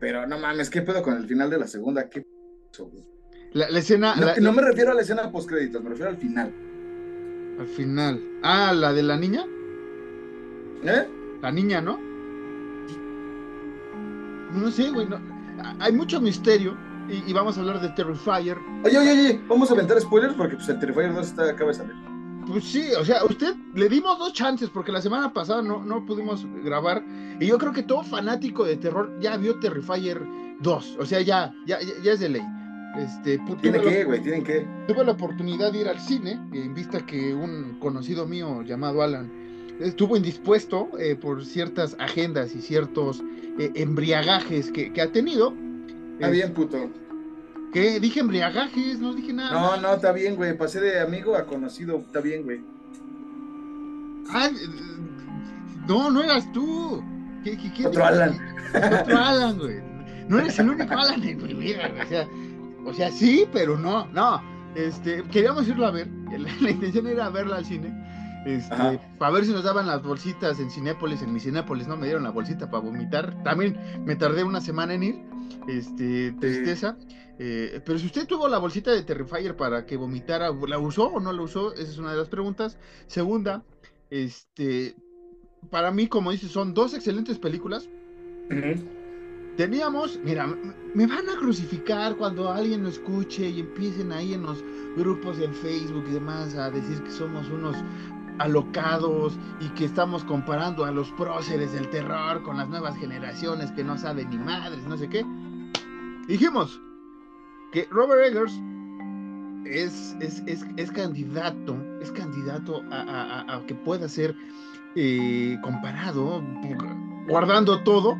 pero no mames, ¿qué pedo con el final de la segunda? ¿Qué? La, la escena No, la- no me refiero a la escena post créditos, me refiero al final. al final. Ah, la de la niña. ¿Eh? La niña, ¿no? No sé, güey. no- Hay mucho misterio. Y, y vamos a hablar de Terrifier. Oye, oye, oye, vamos a aventar spoilers porque pues, el Terrifier 2 está, acaba de salir. Pues sí, o sea, usted le dimos dos chances porque la semana pasada no, no pudimos grabar. Y yo creo que todo fanático de terror ya vio Terrifier 2. O sea, ya, ya, ya, es de ley. Este, Tiene que, güey, tienen que. tuve la oportunidad de ir al cine, en vista que un conocido mío llamado Alan estuvo indispuesto eh, por ciertas agendas y ciertos eh, embriagajes que, que ha tenido. Está bien, puto. ¿Qué? Dije embriagajes, no dije nada. No, no, está bien, güey. Pasé de amigo a conocido. Está bien, güey. Ah, no, no eras tú. ¿Qué, qué, qué- Otro Alan. Otro Alan, güey. No eres el único Alan en mi vida, güey. O sea, o sea, sí, pero no, no. Este, queríamos irlo a ver. La, la intención era verla al cine. Este, para ver si nos daban las bolsitas en Cinépolis. En mi Cinépolis no me dieron la bolsita para vomitar. También me tardé una semana en ir. Este, tristeza. Eh, pero si usted tuvo la bolsita de Terrifier para que vomitara, ¿la usó o no la usó? Esa es una de las preguntas. Segunda, este, para mí, como dices, son dos excelentes películas. Teníamos, mira, me van a crucificar cuando alguien lo escuche y empiecen ahí en los grupos de Facebook y demás a decir que somos unos alocados y que estamos comparando a los próceres del terror con las nuevas generaciones que no saben ni madres, no sé qué. Dijimos que Robert Eggers es, es, es, es candidato, es candidato a, a- a- que pueda ser eh, comparado, guardando todo,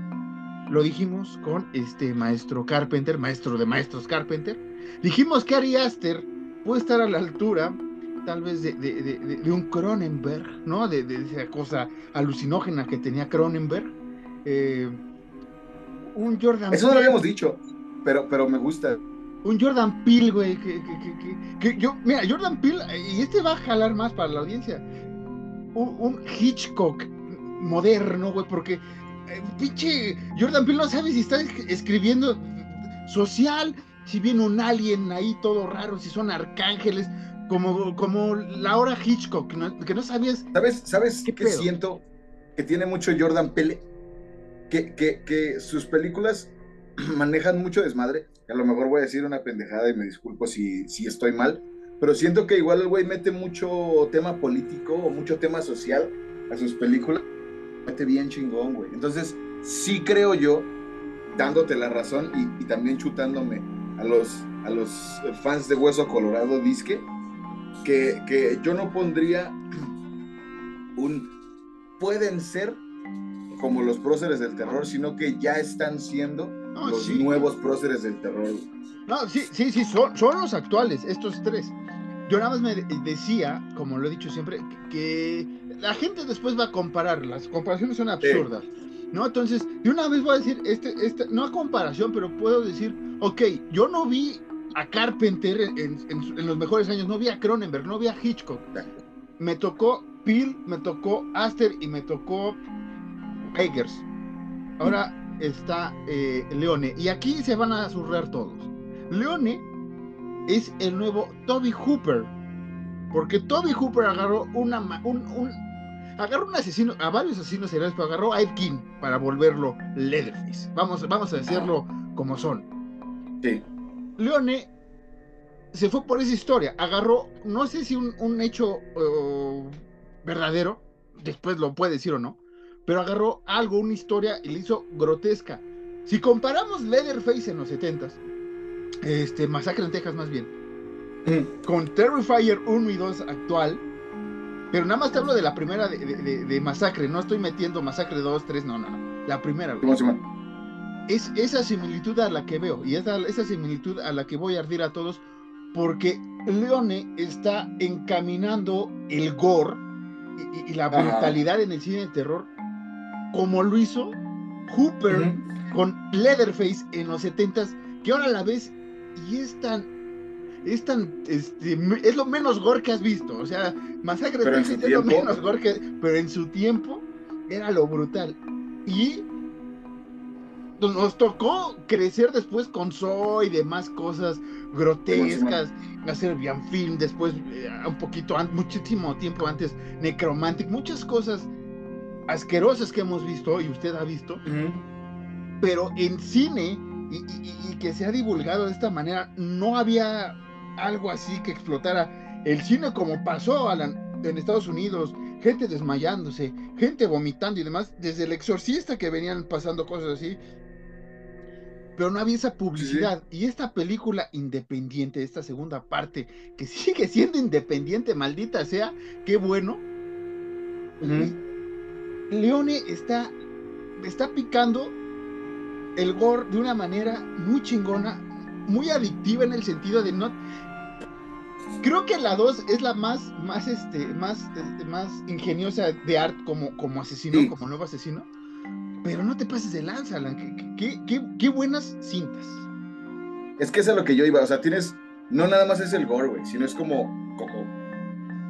lo dijimos con este maestro Carpenter, maestro de maestros Carpenter. Dijimos que Ari Aster puede estar a la altura, tal vez, de, de- de- un Cronenberg, ¿no? De, de esa cosa alucinógena que tenía Cronenberg. Eh, un Jordan Eso no lo habíamos dicho, pero, pero me gusta. un Jordan Peele, güey, que, que- que- que- yo, mira, Jordan Peele, y este va a jalar más para la audiencia, un, un Hitchcock moderno, güey, porque eh, pinche Jordan Peele no sabe si está es- escribiendo social, si viene un alien ahí todo raro, si son arcángeles, como, como la hora Hitchcock, ¿no? que no sabías, ¿Sabes, sabes ¿Qué pedo? siento? Que tiene mucho Jordan Pele. Que, que, que sus películas manejan mucho desmadre. A lo mejor voy a decir una pendejada y me disculpo si, si estoy mal. Pero siento que igual el güey mete mucho tema político o mucho tema social a sus películas. Mete bien chingón, güey. Entonces, sí creo yo, dándote la razón y, y también chutándome a los, a los fans de Hueso Colorado Disque, que, que yo no pondría un pueden ser como los próceres del terror, sino que ya están siendo No, los sí. nuevos próceres del terror. No, sí, sí, sí, son, son los actuales, estos tres. Yo nada más me de- decía, como lo he dicho siempre, que, que la gente después va a comparar, las comparaciones son absurdas, ¿no? Entonces, de una vez voy a decir, este, este, no a comparación, pero puedo decir, ok, yo no vi a Carpenter en, los mejores años, no vi a Cronenberg, no vi a Hitchcock, me tocó Peel, me tocó Aster y me tocó Eggers. Ahora está eh, Leone. Y aquí se van a zurrar todos. Leone es el nuevo Toby Hooper. Porque Toby Hooper agarró una un, agarró un asesino, a varios asesinos seriales, pero agarró a Ed Gein para volverlo Leatherface. Vamos, vamos a decirlo como son. Sí. Leone se fue por esa historia. Agarró, no sé si un, un hecho verdadero, después lo puede decir o no, pero agarró algo, una historia y le hizo grotesca. Si comparamos Leatherface en los 70s, este, Masacre en Texas más bien, con Terrifier 1 y 2 actual, Pero nada más te hablo de la primera de, de- de- de Masacre, no estoy metiendo Masacre 2, 3, no, no, no. La primera, güey. Es esa similitud a la que veo y esa, esa similitud a la que voy a ardir a todos, porque Leone está encaminando el gore y, y- y la brutalidad en el cine de terror como lo hizo Hooper con Leatherface en los 70s, que ahora la ves y es tan. Es tan. Este, es lo menos gore que has visto. O sea, Masacre es lo menos gore que. Pero en su tiempo era lo brutal. Y. Nos tocó crecer después con Saw y demás cosas grotescas, hacer Bian Film, después eh, un poquito, muchísimo tiempo antes, Necromantic, muchas cosas asquerosas que hemos visto y usted ha visto, pero en cine y- y que se ha divulgado de esta manera, no había algo así que explotara. El cine como pasó Alan, en Estados Unidos, gente desmayándose, gente vomitando y demás, desde el exorcista que venían pasando cosas así. Pero no había esa publicidad. Y esta película independiente, esta segunda parte, que sigue siendo independiente, maldita sea, qué bueno. Leone está, está picando el gore de una manera muy chingona, muy adictiva en el sentido de no. Creo que la 2 es la más, más, este, más, este, más ingeniosa de Art como, como asesino, Sí. como nuevo asesino. Pero no te pases de lanza, Alan. Qué, qué- qué- buenas cintas. Es que es a lo que yo iba, o sea, tienes, no nada más es el gore, güey, sino es como,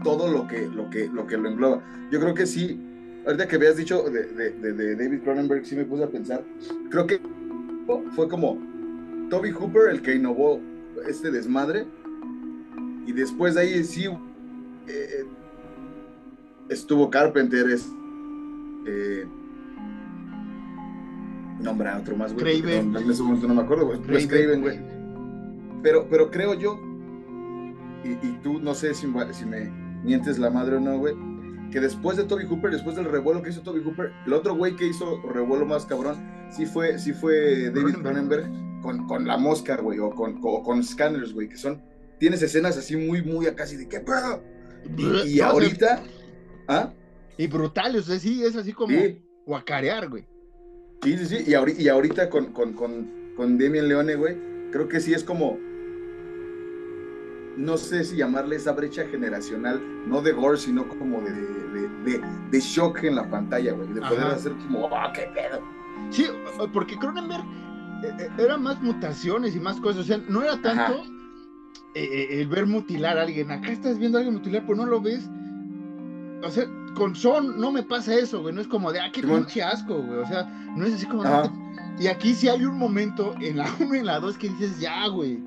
todo lo que, lo que, lo que lo engloba. Yo creo que sí, ahorita que habías dicho de, David Cronenberg, sí me puse a pensar, creo que fue como Toby Hooper el que innovó este desmadre, y después de ahí sí eh, estuvo Carpenter, es... Eh, nombra otro más, güey. Craven. no- en ese momento no me acuerdo, güey. Pues Craven, güey. Pero, pero creo yo, y, y tú no sé si, si me mientes la madre o no, güey, que después de Toby Hooper, después del revuelo que hizo Toby Hooper, el otro güey que hizo revuelo más cabrón, sí fue, sí fue David Cronenberg. Con, con La Mosca, güey, o con, o con Scanners, güey, que son, tienes escenas así muy, muy acá, así de qué pedo. Y, y ahorita, ¿ah? Y brutales, o sea, sí, es así como Sí, guacarear, güey. Sí, sí, sí, y ahorita, y ahorita con, con, con, con Damien Leone, güey, creo que sí es como, no sé si llamarle esa brecha generacional, no de gore, sino como de, de, de, de shock en la pantalla, güey, de poder Ajá. hacer como, ¡ah, qué pedo! Sí, porque Cronenberg eh, eh, era más mutaciones y más cosas, o sea, no era tanto eh, el ver mutilar a alguien. Acá estás viendo a alguien mutilar, pero no lo ves. O sea, con Son no me pasa eso, güey. No es como de, ah, qué pinche asco, güey. O sea, no es así como. Ajá. Y aquí sí hay un momento en la 1 y en la 2 que dices, ya, güey.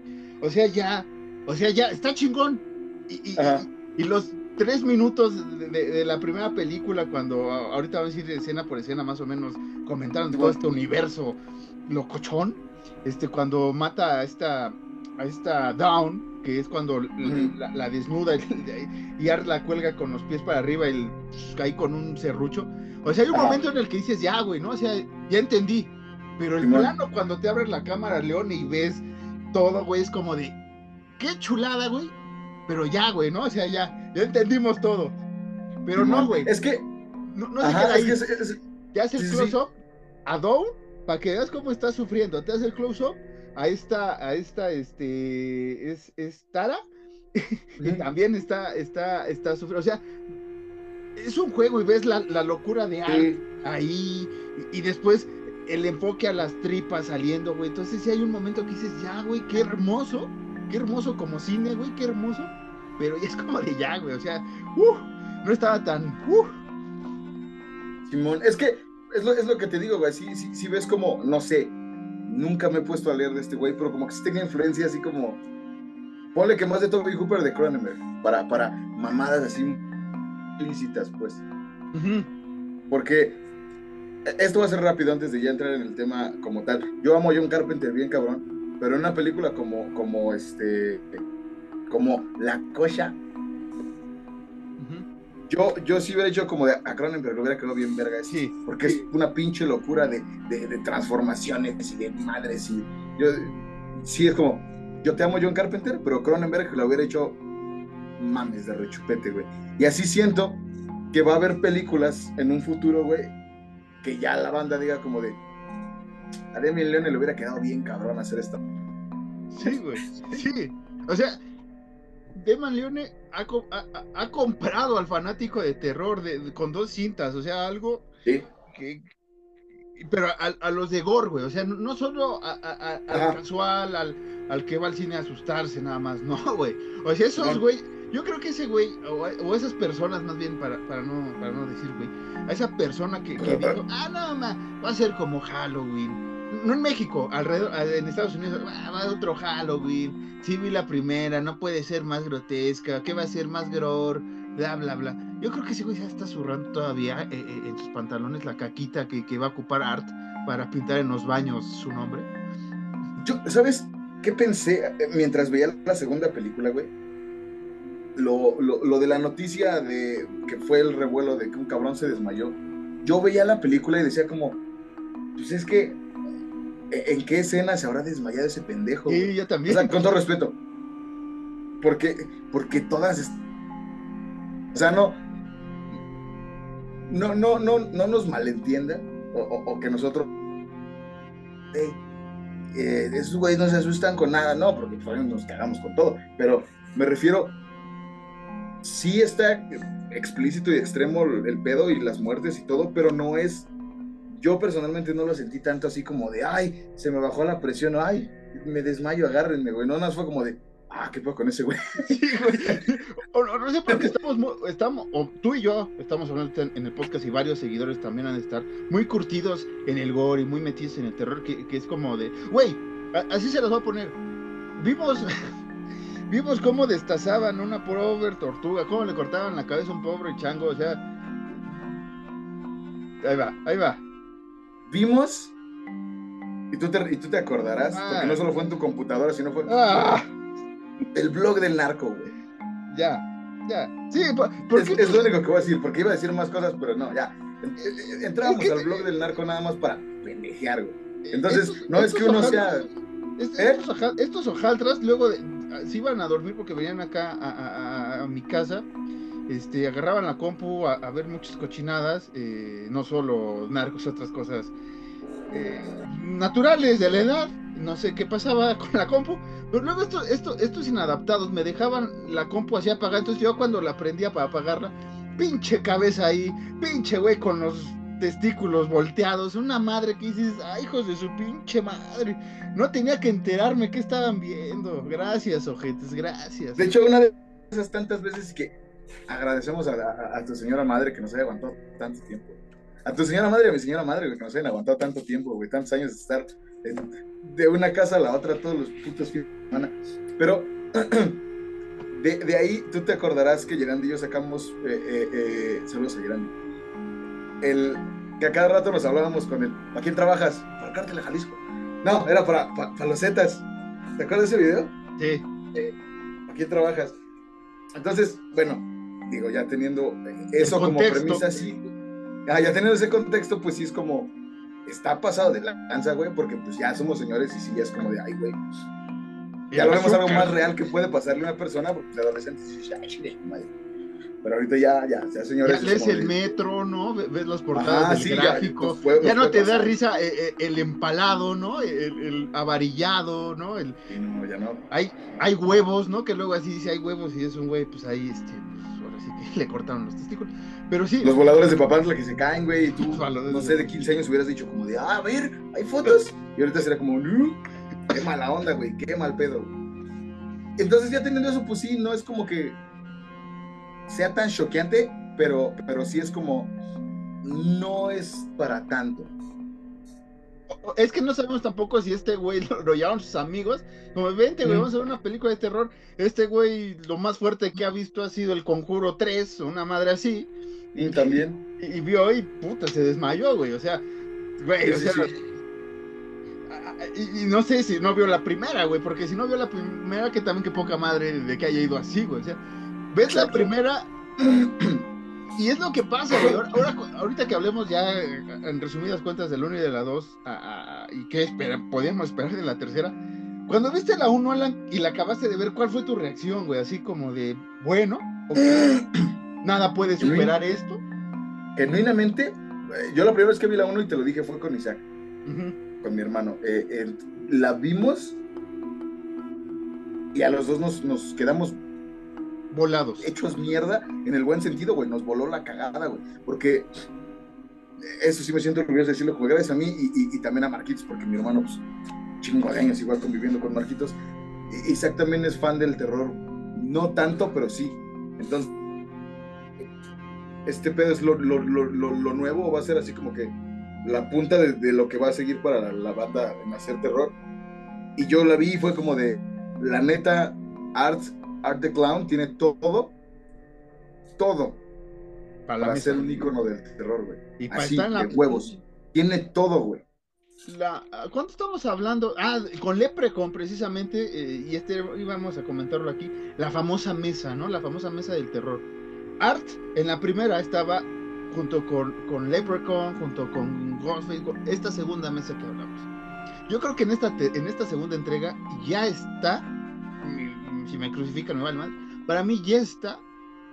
O sea, ya. O sea, ya, está chingón. Y, y- Ajá. y los tres minutos de, de- de la primera película, cuando ahorita vamos a ir escena por escena, más o menos, comentaron todo este universo locochón. Este, cuando mata a esta, a esta Down, que es cuando l- Ujú. la, la desnuda y, Art la cuelga con los pies para arriba y cae con un serrucho. O sea, hay un Ajá. momento en el que dices, ya, güey, ¿no? O sea, ya entendí. Pero el Simón. plano cuando te abres la cámara, León, y ves todo, güey, es como de, qué chulada, güey. Pero ya, güey, ¿no? O sea, ya, ya entendimos todo. Pero no, güey. Es que, No, no se ajá, es ahí. que es- es- Te hace el sí, sí, close-up a Down para que veas cómo está sufriendo. Te hace el close-up a esta, a esta, este, es, es Tara. y también está, está, está sufriendo. O sea, es un juego y ves la, la locura de Art ahí. Y, y después el enfoque a las tripas saliendo, güey. Entonces sí hay un momento que dices, ya, güey, qué hermoso. Qué hermoso como cine, güey, qué hermoso. Pero ya es como de ya, güey. O sea, uh, no estaba tan... Uh, Simón, es que es lo, es lo que te digo, güey. Sí, sí, sí ves como, no sé, nunca me he puesto a leer de este güey, pero como que sí tenga influencia así como. Ponle que más de Toby Hooper de Cronenberg, para, para mamadas así ilícitas, pues. Porque esto va a ser rápido antes de ya entrar en el tema como tal. Yo amo a John Carpenter bien cabrón, pero en una película como, como este, como La Cocha. Yo, yo sí hubiera hecho como de a Cronenberg, lo hubiera quedado bien verga eso. Sí. porque es una pinche locura de, de- de transformaciones y de madres y yo sí es como yo te amo John Carpenter pero Cronenberg lo hubiera hecho mames de rechupete güey y así siento que va a haber películas en un futuro, güey, que ya la banda diga como de, a Demi Leone le hubiera quedado bien cabrón hacer esto. Sí, güey. Sí. O sea, Deman Leone ha, ha- ha- comprado al fanático de terror de- de- con dos cintas. O sea, algo Sí, que. Pero a, a los de gore, güey. O sea, no, solo a- a- a- al casual, al, al que va al cine a asustarse, nada más. No, güey. O sea, esos, güey. Yo creo que ese güey, o, o esas personas, más bien, para, para, no, para no decir, güey. A esa persona que, que dijo, ah, no, ma, va a ser como Halloween. No en México, alrededor, en Estados Unidos, "Ah, va otro Halloween. Sí vi la primera, no puede ser más grotesca, ¿qué va a ser más gror? Bla, bla, bla. Yo creo que ese güey ya está zurrando todavía eh, eh, en sus pantalones la caquita que, que va a ocupar Art para pintar en los baños su nombre. Yo, ¿sabes qué pensé eh, mientras veía la segunda película, güey? Lo, lo, lo de la noticia de que fue el revuelo de que un cabrón se desmayó. Yo veía la película y decía como, pues es que, ¿e- ¿en qué escena se habrá desmayado ese pendejo? Y yo O también. sea, con todo respeto. Porque, porque todas. O sea, no. No, no, no, no nos malentiendan. O, o- o que nosotros. "Ey, eh, esos güeyes no se asustan con nada, no, porque pues, nos cagamos con todo. Pero me refiero. Sí está explícito y extremo el el pedo y las muertes y todo, pero no es. Yo personalmente no lo sentí tanto así como de, ay, se me bajó la presión, ay, me desmayo, agárrenme, güey. No, no, fue como de, ah, ¿qué puedo con ese güey? Sí, güey. O, no sé por qué estamos, estamos, o tú y yo estamos hablando en el podcast y varios seguidores también han de estar muy curtidos en el gore y muy metidos en el terror, que, que es como de, güey, así se los voy a poner. Vimos, vimos cómo destazaban una pobre tortuga, cómo le cortaban la cabeza a un pobre chango, o sea, ahí va, ahí va. Vimos, y tú te, y tú te acordarás, Ah. porque no solo fue en tu computadora, sino fue Ah, el blog del narco, güey. ya, ya. Sí, ¿por, Es, es lo único que voy a decir, porque iba a decir más cosas, pero no, ya. En- en- Entrábamos al blog del narco nada más para pendejear, güey. Entonces, Estos- no es que estos uno sea- est- ¿Eh? Estos, ojal- estos hojaldras luego de, se iban a dormir porque venían acá a, a- a- a mi casa. Este, agarraban la compu a, ver muchas cochinadas, eh, no solo narcos, otras cosas eh, naturales de la edad. No sé qué pasaba con la compu. Pero luego esto, esto, estos inadaptados me dejaban la compu así apagada. Entonces yo cuando la prendía para apagarla, pinche cabeza ahí, pinche güey con los testículos volteados, una madre que dices, ay hijos de su pinche madre, no tenía que enterarme qué estaban viendo, gracias ojetes, gracias. De hecho, una de esas tantas veces que agradecemos a, a- a tu señora madre que nos haya aguantado tanto tiempo. A tu señora madre y a mi señora madre, güey, que nos hayan aguantado tanto tiempo, güey, tantos años de estar en- de una casa a la otra todos los putos fines de semana. Pero de, de ahí tú te acordarás que Gerandi y yo sacamos, eh, eh, eh, saludos a Gerandi, el, que a cada rato nos hablábamos con él, ¿para quién trabajas? Para Cártel de Jalisco. No, era para, para, para los Zetas. ¿Te acuerdas de ese video? Sí, ¿A quién trabajas? Entonces, bueno, digo, ya teniendo eso El como premisa, sí. Ah, ya teniendo ese contexto, pues sí es como, está pasado de la lanza, güey, porque pues ya somos señores y sí, ya es como de, ay, güey, ya lo vemos algo más real que puede pasarle a una persona, porque los adolescentes, madre. Pero ahorita ya, ya, ya Ya señores. es lees el de- metro, ¿no? Ve- Ves las portadas Ajá, del sí, ya, gráfico. fue- ya nos no te da pasando. risa eh, eh, el empalado, ¿no? El, el avarillado, ¿no? El, Sí, no, ya no. hay, hay huevos, ¿no? Que luego así dice hay huevos y es un güey, pues ahí, este, le cortaron los testículos. Pero sí, Los voladores de papantla que se caen, güey, y tú, no sé, de 15 años hubieras dicho como de, ah, a ver, hay fotos. Y ahorita será como, no, qué mala onda, güey, qué mal pedo. Entonces ya teniendo eso, pues sí, no es como que sea tan choqueante, pero, pero sí es como, no es para tanto. Es que no sabemos tampoco si este güey lo, lo llevaron sus amigos. Como, vente, güey, Mm. vamos a ver una película de terror. Este güey, lo más fuerte que ha visto ha sido El Conjuro 3, o una madre así. Y también. Y, y vio y puta, se desmayó, güey. O sea, güey, o sea. sí, Y, y no sé si no vio la primera, güey, porque si no vio la primera, que también que poca madre de que haya ido así, güey. O sea, ves la primera y es lo que pasa, güey. Ahora, ahorita que hablemos ya eh, en resumidas cuentas del 1 y de la 2, a- a- y qué espera, podíamos esperar de la tercera. Cuando viste la 1, Alan, y la acabaste de ver, ¿cuál fue tu reacción, güey? Así como de, bueno. Nada puede superar esto. Genuinamente, eh, yo la primera vez que vi la 1 y te lo dije fue con Isaac, con mi hermano. Eh, eh, la vimos y a los dos nos, nos quedamos Volados. hechos mierda en el buen sentido, güey. Nos voló la cagada, güey. Porque eso sí me siento orgulloso de decirlo, güey, gracias a mí y, y- también a Marquitos, porque mi hermano, pues, chingo de años igual conviviendo con Marquitos. Isaac también es fan del terror. No tanto, pero sí. Entonces, este pedo es lo, lo, lo, nuevo, va a ser así como que la punta de, de lo que va a seguir para la, la banda en hacer terror. Y yo la vi y fue como de, la neta, Art, Art the Clown tiene todo, todo Para para ser un icono del terror, güey. Y para Así, estar en la. de huevos. Tiene todo, güey. La, ¿Cuánto estamos hablando? Ah, con Leprecon precisamente, eh, y este íbamos a comentarlo aquí, la famosa mesa, ¿no? La famosa mesa del terror. Art en la primera estaba junto con, con Leprechaun, junto con Ghostface, esta segunda mesa que hablamos. Yo creo que en esta, en esta segunda entrega ya está, si me crucifican me vale mal, para mí ya está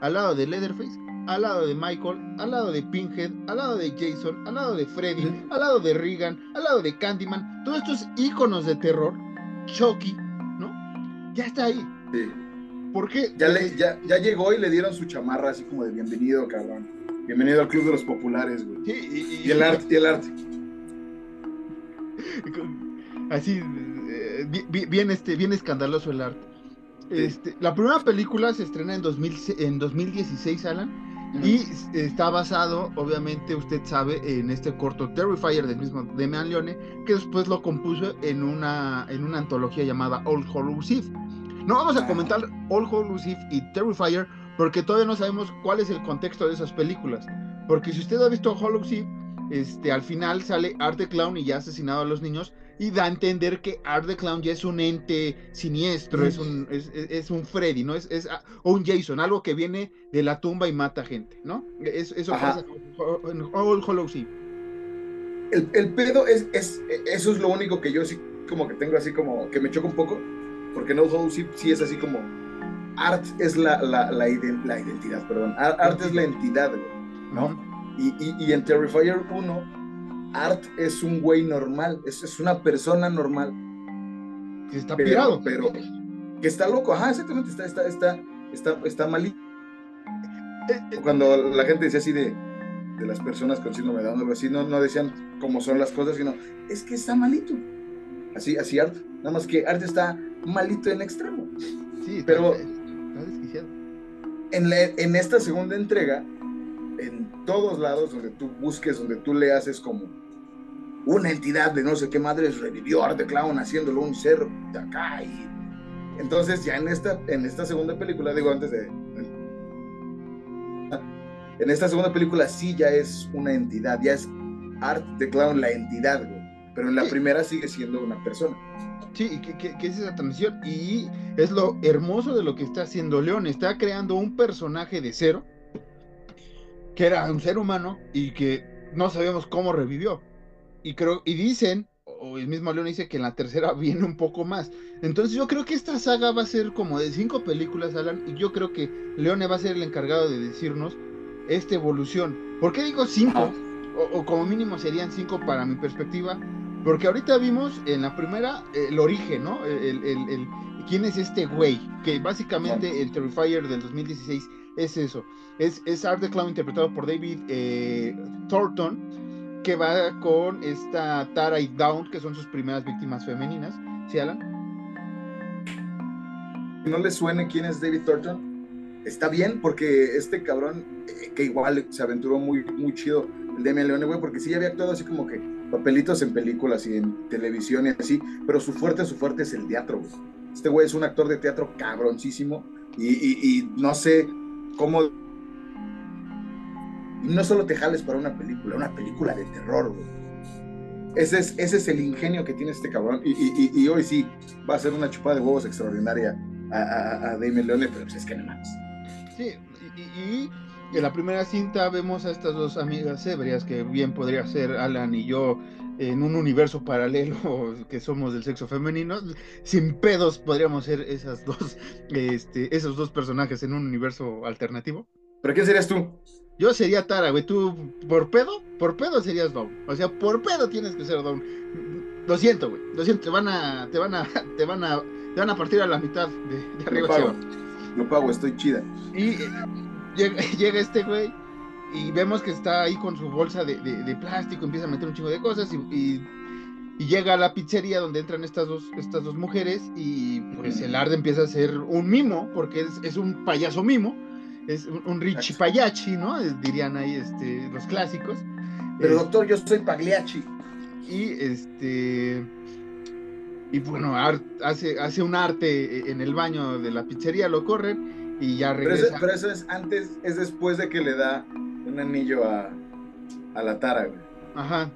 al lado de Leatherface, al lado de Michael, al lado de Pinhead, al lado de Jason, al lado de Freddy, al lado de Regan, al lado de Candyman, todos estos íconos de terror, Chucky, ¿no? Ya está ahí. Sí. ¿Por qué? Ya, le, ya, ya llegó y le dieron su chamarra así como de bienvenido, cabrón. Bienvenido al Club de los Populares, güey. Sí, y, Y el arte, y el arte. Así, eh, bi- bien, este, bien escandaloso el arte. Este, la primera película se estrena en, 2000 en 2016, Alan, y está basado, obviamente, usted sabe, en este corto Terrifier del mismo Demian Leone, que después lo compuso en una, en una antología llamada Old Hallows Eve. No vamos a Ah. comentar Old Hallows Eve y Terrifier porque todavía no sabemos cuál es el contexto de esas películas. Porque si usted ha visto Hallows Eve, este, al final sale Art the Clown y ya ha asesinado a los niños y da a entender que Art the Clown ya es un ente siniestro, es un, es, es- un Freddy, ¿no? Es, es, ah, o un Jason, algo que viene de la tumba y mata gente, ¿no? Es- eso Ajá. pasa en Old Hallows Eve. El, el pedo es, es, eso es lo único que yo sí como que tengo así como que me choca un poco, porque No Hollow sí, sí es así como Art es la, la, la, iden- la identidad, perdón. Ar- Art es la entidad, ¿no? Ujú. Y, y, y en Terrifier 1, Art es un güey normal, es, es una persona normal, Que está pero, pirado. pero que está loco, ajá, exactamente, está, está, está, está, está malito. Eh, eh, Cuando la gente decía así de, de las personas con síndrome de Down algo así, no, no decían cómo son las cosas, sino es que está malito. Así, así Art, nada más que Art está malito en extremo. sí, pero-. En, la- en esta segunda entrega, en todos lados donde tú busques, donde tú leas, es como una entidad de no sé qué madres revivió Art the Clown haciéndolo un ser de acá. Y... Entonces, ya en esta, en esta segunda película, digo antes de. En esta segunda película sí ya es una entidad, ya es Art the Clown la entidad, güey. Pero en la Sí. primera sigue siendo una persona. Sí, que, que- que es esa transición. Y es lo hermoso de lo que está haciendo León. Está creando un personaje de cero, que era un ser humano y que no sabemos cómo revivió. Y creo, y dicen, o el mismo León dice que en la tercera viene un poco más. Entonces yo creo que esta saga va a ser como de cinco películas, Alan, y yo creo que Leone va a ser el encargado de decirnos esta evolución. ¿Por qué digo cinco? O, o como mínimo serían cinco para mi perspectiva. Porque ahorita vimos en la primera eh, el origen, ¿no? El, el- el- ¿Quién es este güey? Que básicamente el Terrifier del 2016 es eso. Es, es Art the Clown interpretado por David eh, Thornton, que va con esta Tara y Down, que son sus primeras víctimas femeninas. ¿Sí, Alan? no le suene quién es David Thornton, está bien, porque este cabrón, eh, que igual se aventuró muy, muy chido, el Demian Leone, güey, porque sí había actuado así como que papelitos en películas y en televisión y así, pero su fuerte, su fuerte es el teatro, güey. Este güey es un actor de teatro cabroncísimo y no sé cómo... y No solo te jales para una película, una película de terror, güey. Ese es, ese es el ingenio que tiene este cabrón. Y, y- y- hoy sí va a ser una chupada de huevos extraordinaria a, a, a Damien Leone, pero pues es que no mames. Sí, y, y- y en la primera cinta vemos a estas dos amigas ebrias que bien podría ser Alan y yo en un universo paralelo que somos del sexo femenino. Sin pedos podríamos ser esas dos, este, esos dos personajes en un universo alternativo. ¿Pero quién serías tú? Yo sería Tara, güey. Tú, por pedo, por pedo serías Dawn. O sea, por pedo tienes que ser Dawn. Lo siento, güey. Lo siento, te van a, te van a, te van a, te van a partir a la mitad de, arriba hacia pago. Lo pago, estoy chida. Y eh, llega, llega este güey y vemos que está ahí con su bolsa de, de- de plástico, empieza a meter un chingo de cosas y, y- y llega a la pizzería donde entran estas dos, estas dos mujeres y pues el Arde empieza a ser un mimo, porque es, es un payaso mimo, es un, un Richie. Payachi, ¿no? Eh, Dirían ahí este, los clásicos. Pero Eh, doctor, yo soy Pagliacci. y este y bueno Art hace hace un arte en el baño de la pizzería lo corren y ya Pero eso, regresa pero eso es antes, es después de que le da un anillo a, a la Tara, güey. ajá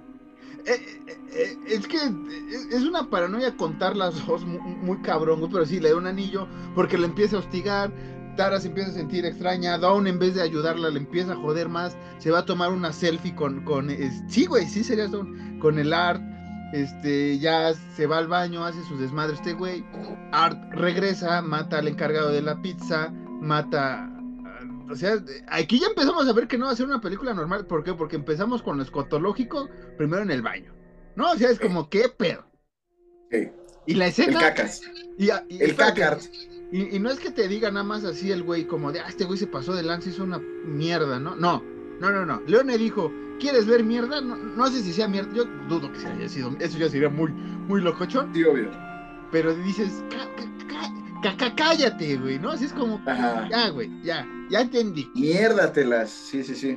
Eh, eh, eh, es que eh, es una paranoia contar las dos mu- muy, cabrón, güey, pero sí, le da un anillo porque le empieza a hostigar, Tara se empieza a sentir extraña, Dawn en vez de ayudarla le empieza a joder más, se va a tomar una selfie con, con es- sí, güey, sí serías Dawn, con el Art, este, ya se va al baño, hace su desmadre este güey, Art regresa, mata al encargado de la pizza, mata... O sea, aquí ya empezamos a ver que no va a ser una película normal. ¿Por qué? Porque empezamos con lo escotológico primero en el baño. ¿No? O sea, es como, ¿qué pedo? Sí, Y la el escena. cacas. y, y- El cacart. Y, y no es que te diga nada más así el güey, como de, ah, este güey se pasó de lanza, hizo una mierda, ¿no? No, no, no, no. Leone dijo, ¿quieres ver mierda? No, no sé si sea mierda. Yo dudo que se haya sido. Eso ya sería muy, muy locochón. Sí, obvio. Pero dices, "Ca- ca- ca- ca- ca- cállate, güey, ¿no? Así es como, Ajá. ya, güey, ya, ya entendí. Miérdatelas. Sí, sí, sí.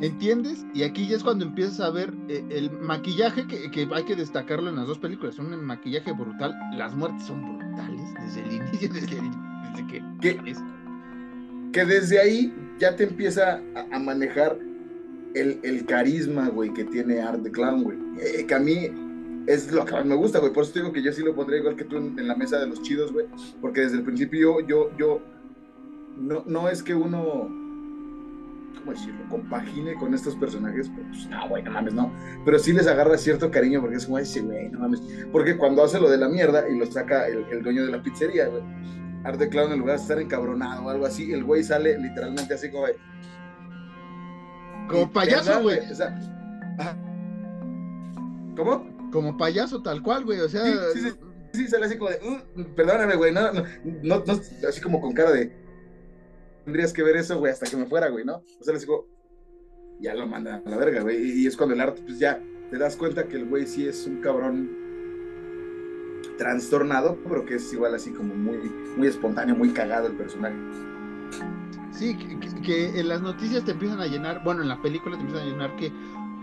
¿Entiendes? Y aquí ya es cuando empiezas a ver eh, el maquillaje que, que hay que destacarlo en las dos películas. Un maquillaje brutal. Las muertes son brutales desde el inicio, desde, el- desde que... Es- Que desde ahí ya te empieza a, a manejar el, el carisma, güey, que tiene Art the Clown, güey. Eh, que a mí es lo que más me gusta, güey. Por eso te digo que yo sí lo pondría igual que tú en, en la mesa de los chidos, güey. Porque desde el principio yo, yo, yo no, no es que uno, ¿cómo decirlo? Compagine con estos personajes, pues no, güey, no mames, no. Pero sí les agarra cierto cariño porque es como, ese güey, no mames. Porque cuando hace lo de la mierda y lo saca el, el dueño de la pizzería, güey. Art the Clown, en lugar de estar encabronado o algo así, el güey sale literalmente así como de, Como payaso, güey. o sea. ¿Cómo? Como payaso tal cual, güey. O sea... Sí, sí, sí. Sí, sale así como de, "Mm, perdóname, güey, no, no", así como con cara de, tendrías que ver eso, güey, hasta que me fuera, güey, ¿no? O sea, les digo, ya lo mandan a la verga, güey, y, es cuando el arte, pues ya te das cuenta que el güey sí es un cabrón trastornado, pero que es igual así como muy, muy espontáneo, muy cagado el personaje. Sí, que, en las noticias te empiezan a llenar, bueno, en la película te empiezan a llenar que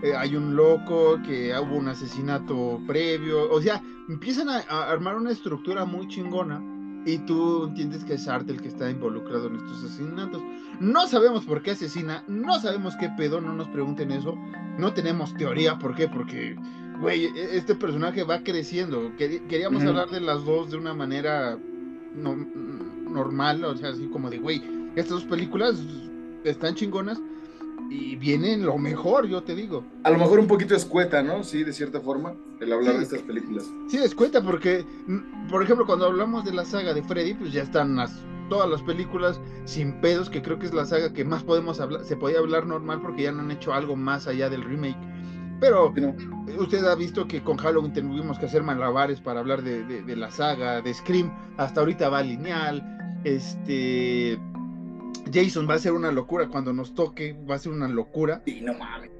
eh, hay un loco, que hubo un asesinato previo, o sea, empiezan a armar una estructura muy chingona y tú entiendes que es Art el que está involucrado en estos asesinatos. No sabemos por qué asesina, no sabemos qué pedo, no nos pregunten eso, no tenemos teoría, ¿por qué? Porque, güey, e- este personaje va creciendo, queríamos hablar de las dos de una manera no- normal, o sea, así como de, güey, estas dos películas están chingonas y vienen lo mejor, yo te digo. A lo mejor un poquito escueta, ¿no? Sí, de cierta forma, el hablar Sí. de estas películas. Sí, des cuenta porque, mm, por ejemplo, cuando hablamos de la saga de Freddy, pues ya están las, todas las películas sin pedos, que creo que es la saga que más podemos hablar, se podía hablar normal porque ya no han hecho algo más allá del remake. Pero usted ha visto que con Halloween tuvimos que hacer malabares para hablar de, de- de la saga, de Scream, hasta ahorita va lineal, este... Jason va a ser una locura cuando nos toque, va a ser una locura. Sí, no mames.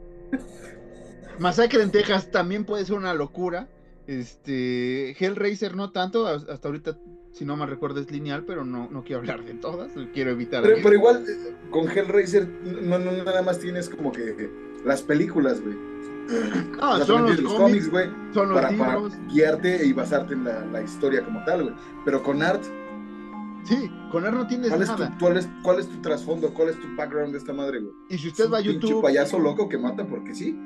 Masacre en Texas también puede ser una locura. Este, Hellraiser no tanto, as- hasta ahorita, si no mal recuerdo, es lineal, pero no, no quiero hablar de todas, quiero evitar. Pero, pero igual, eh, con Hellraiser, no, no, nada más tienes como que las películas, güey. No, Las son los cómics, güey, son los para, para libros. guiarte y basarte en la, la historia como tal, güey. Pero con Art, Sí, con él no tienes ¿cuál es, tu, nada. cuál, es, ¿cuál es tu trasfondo? ¿Cuál es tu background de esta madre, güey? Y si usted un va a YouTube, payaso loco que mata porque sí.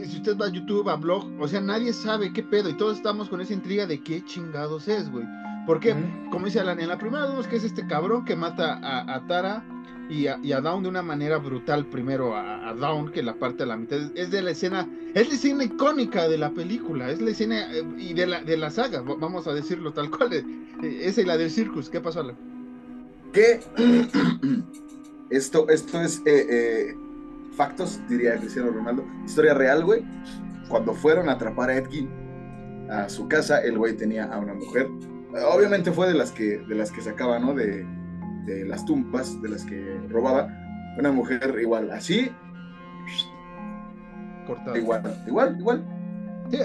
y si usted va a YouTube, a blog, o sea, nadie sabe qué pedo y todos estamos con esa intriga de qué chingados es, güey. Porque, Ujú. como dice Alan, en la primera vemos que es este cabrón que mata a, a Tara y a, y a Dawn de una manera brutal. Primero a, a Dawn, que la parte a la mitad es, de la escena, es la escena icónica de la película, es la escena eh, y de la, de la saga, va- vamos a decirlo tal cual. eh, eh, esa y la del circus, ¿qué pasó, Alan? Que Esto, esto es factos, diría Cristiano Ronaldo. Historia real, güey. Cuando fueron a atrapar a Edgin a su casa, el güey tenía a una mujer. Obviamente fue de las que, de las que sacaba, ¿no? De, de las tumbas, de las que robaba. Una mujer igual, así, Cortado. igual, igual, igual. Sí,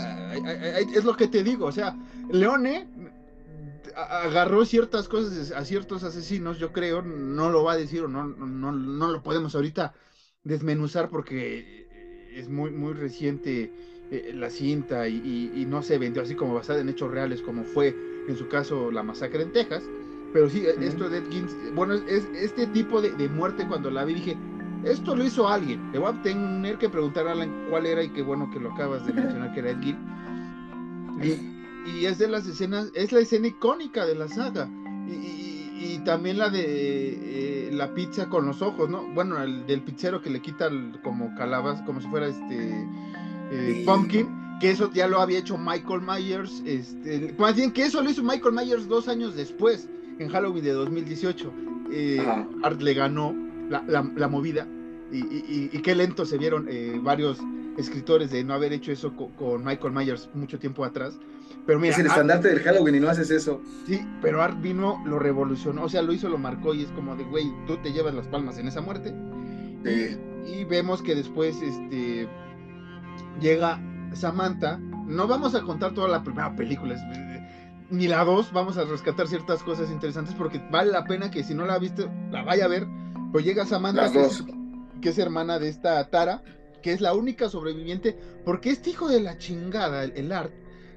es lo que te digo, o sea, Leone agarró ciertas cosas a ciertos asesinos, yo creo, no lo va a decir o no, no, no lo podemos ahorita desmenuzar porque es muy, muy reciente eh, la cinta y, y- y no se vendió así como basada en hechos reales como fue en su caso la masacre en Texas, pero sí, Ujú. esto de Ed Gein, bueno, es este tipo de, de muerte cuando la vi dije, esto lo hizo alguien. Le voy a tener que preguntar a Alan cuál era y qué bueno que lo acabas de mencionar que era Ed Gein. Y, y es de las escenas, es la escena icónica de la saga. Y, y- y también la de eh, la pizza con los ojos, ¿no? Bueno, el del pizzero que le quita el- como calabaz, como si fuera este eh, pumpkin, que eso ya lo había hecho Michael Myers, este, más bien que eso lo hizo Michael Myers dos años después, en Halloween de 2018. Eh. Art le ganó la, la- la movida y, y- y- y qué lento se vieron eh, varios escritores de no haber hecho eso co- con, Michael Myers mucho tiempo atrás. Pero mira, es el Art- estandarte del Halloween y no haces eso. sí, pero Art vino, lo revolucionó, o sea, lo hizo, lo marcó y es como de, güey, tú te llevas las palmas en esa muerte. Sí. Y vemos que después este llega Samantha. No vamos a contar toda la primera película, es- ni la dos, vamos a rescatar ciertas cosas interesantes porque vale la pena que si no la viste, la vaya a ver. Pues llega Samantha, que es, que es hermana de esta Tara, que es la única sobreviviente, porque este hijo de la chingada, el, el Art,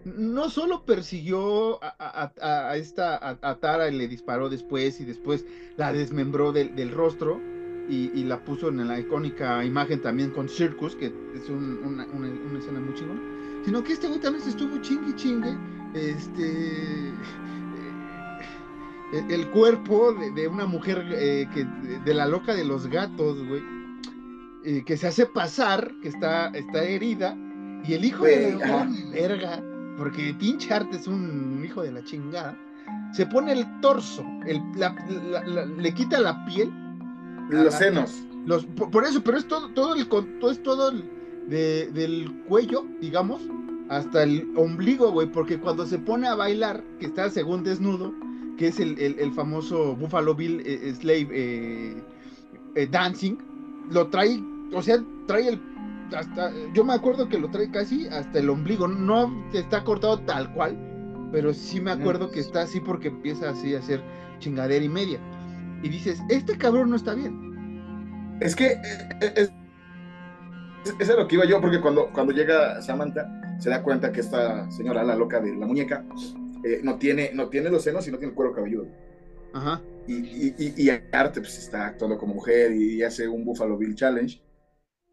no solo persiguió a, a- a- a esta a, a Tara y le disparó después y después la desmembró del, del rostro y, y la puso en la icónica imagen también con Circus, que es un- una, una- una escena muy chingona, sino que este güey también se estuvo chingue chingue, este... eh, el, cuerpo de, de una mujer eh, que de, la loca de los gatos, güey, eh, que se hace pasar, que está, está herida, y el hijo de la verga, porque pinche arte es un hijo de la chingada, se pone el torso, el, la- la- la- le quita la piel, Los senos. los, por, por eso, pero es todo, todo el todo es todo el- de- del cuello, digamos, hasta el ombligo, güey, porque cuando se pone a bailar, que está según desnudo, que es el, el- el famoso Buffalo Bill eh, Slave eh, eh, Dancing, lo trae, o sea, trae el hasta, yo me acuerdo que lo trae casi hasta el ombligo, no está cortado tal cual, pero sí me acuerdo que está así porque empieza así a hacer chingadera y media. Y dices, este cabrón no está bien. Es que eh, eh, es, es, es lo que iba yo, porque cuando, cuando llega Samantha, se da cuenta que esta señora, la loca de la muñeca, eh, no, tiene, no tiene los senos y no tiene el cuero cabelludo. Ajá. Y, y, y, y Arte pues, está actuando como mujer y hace un Buffalo Bill Challenge,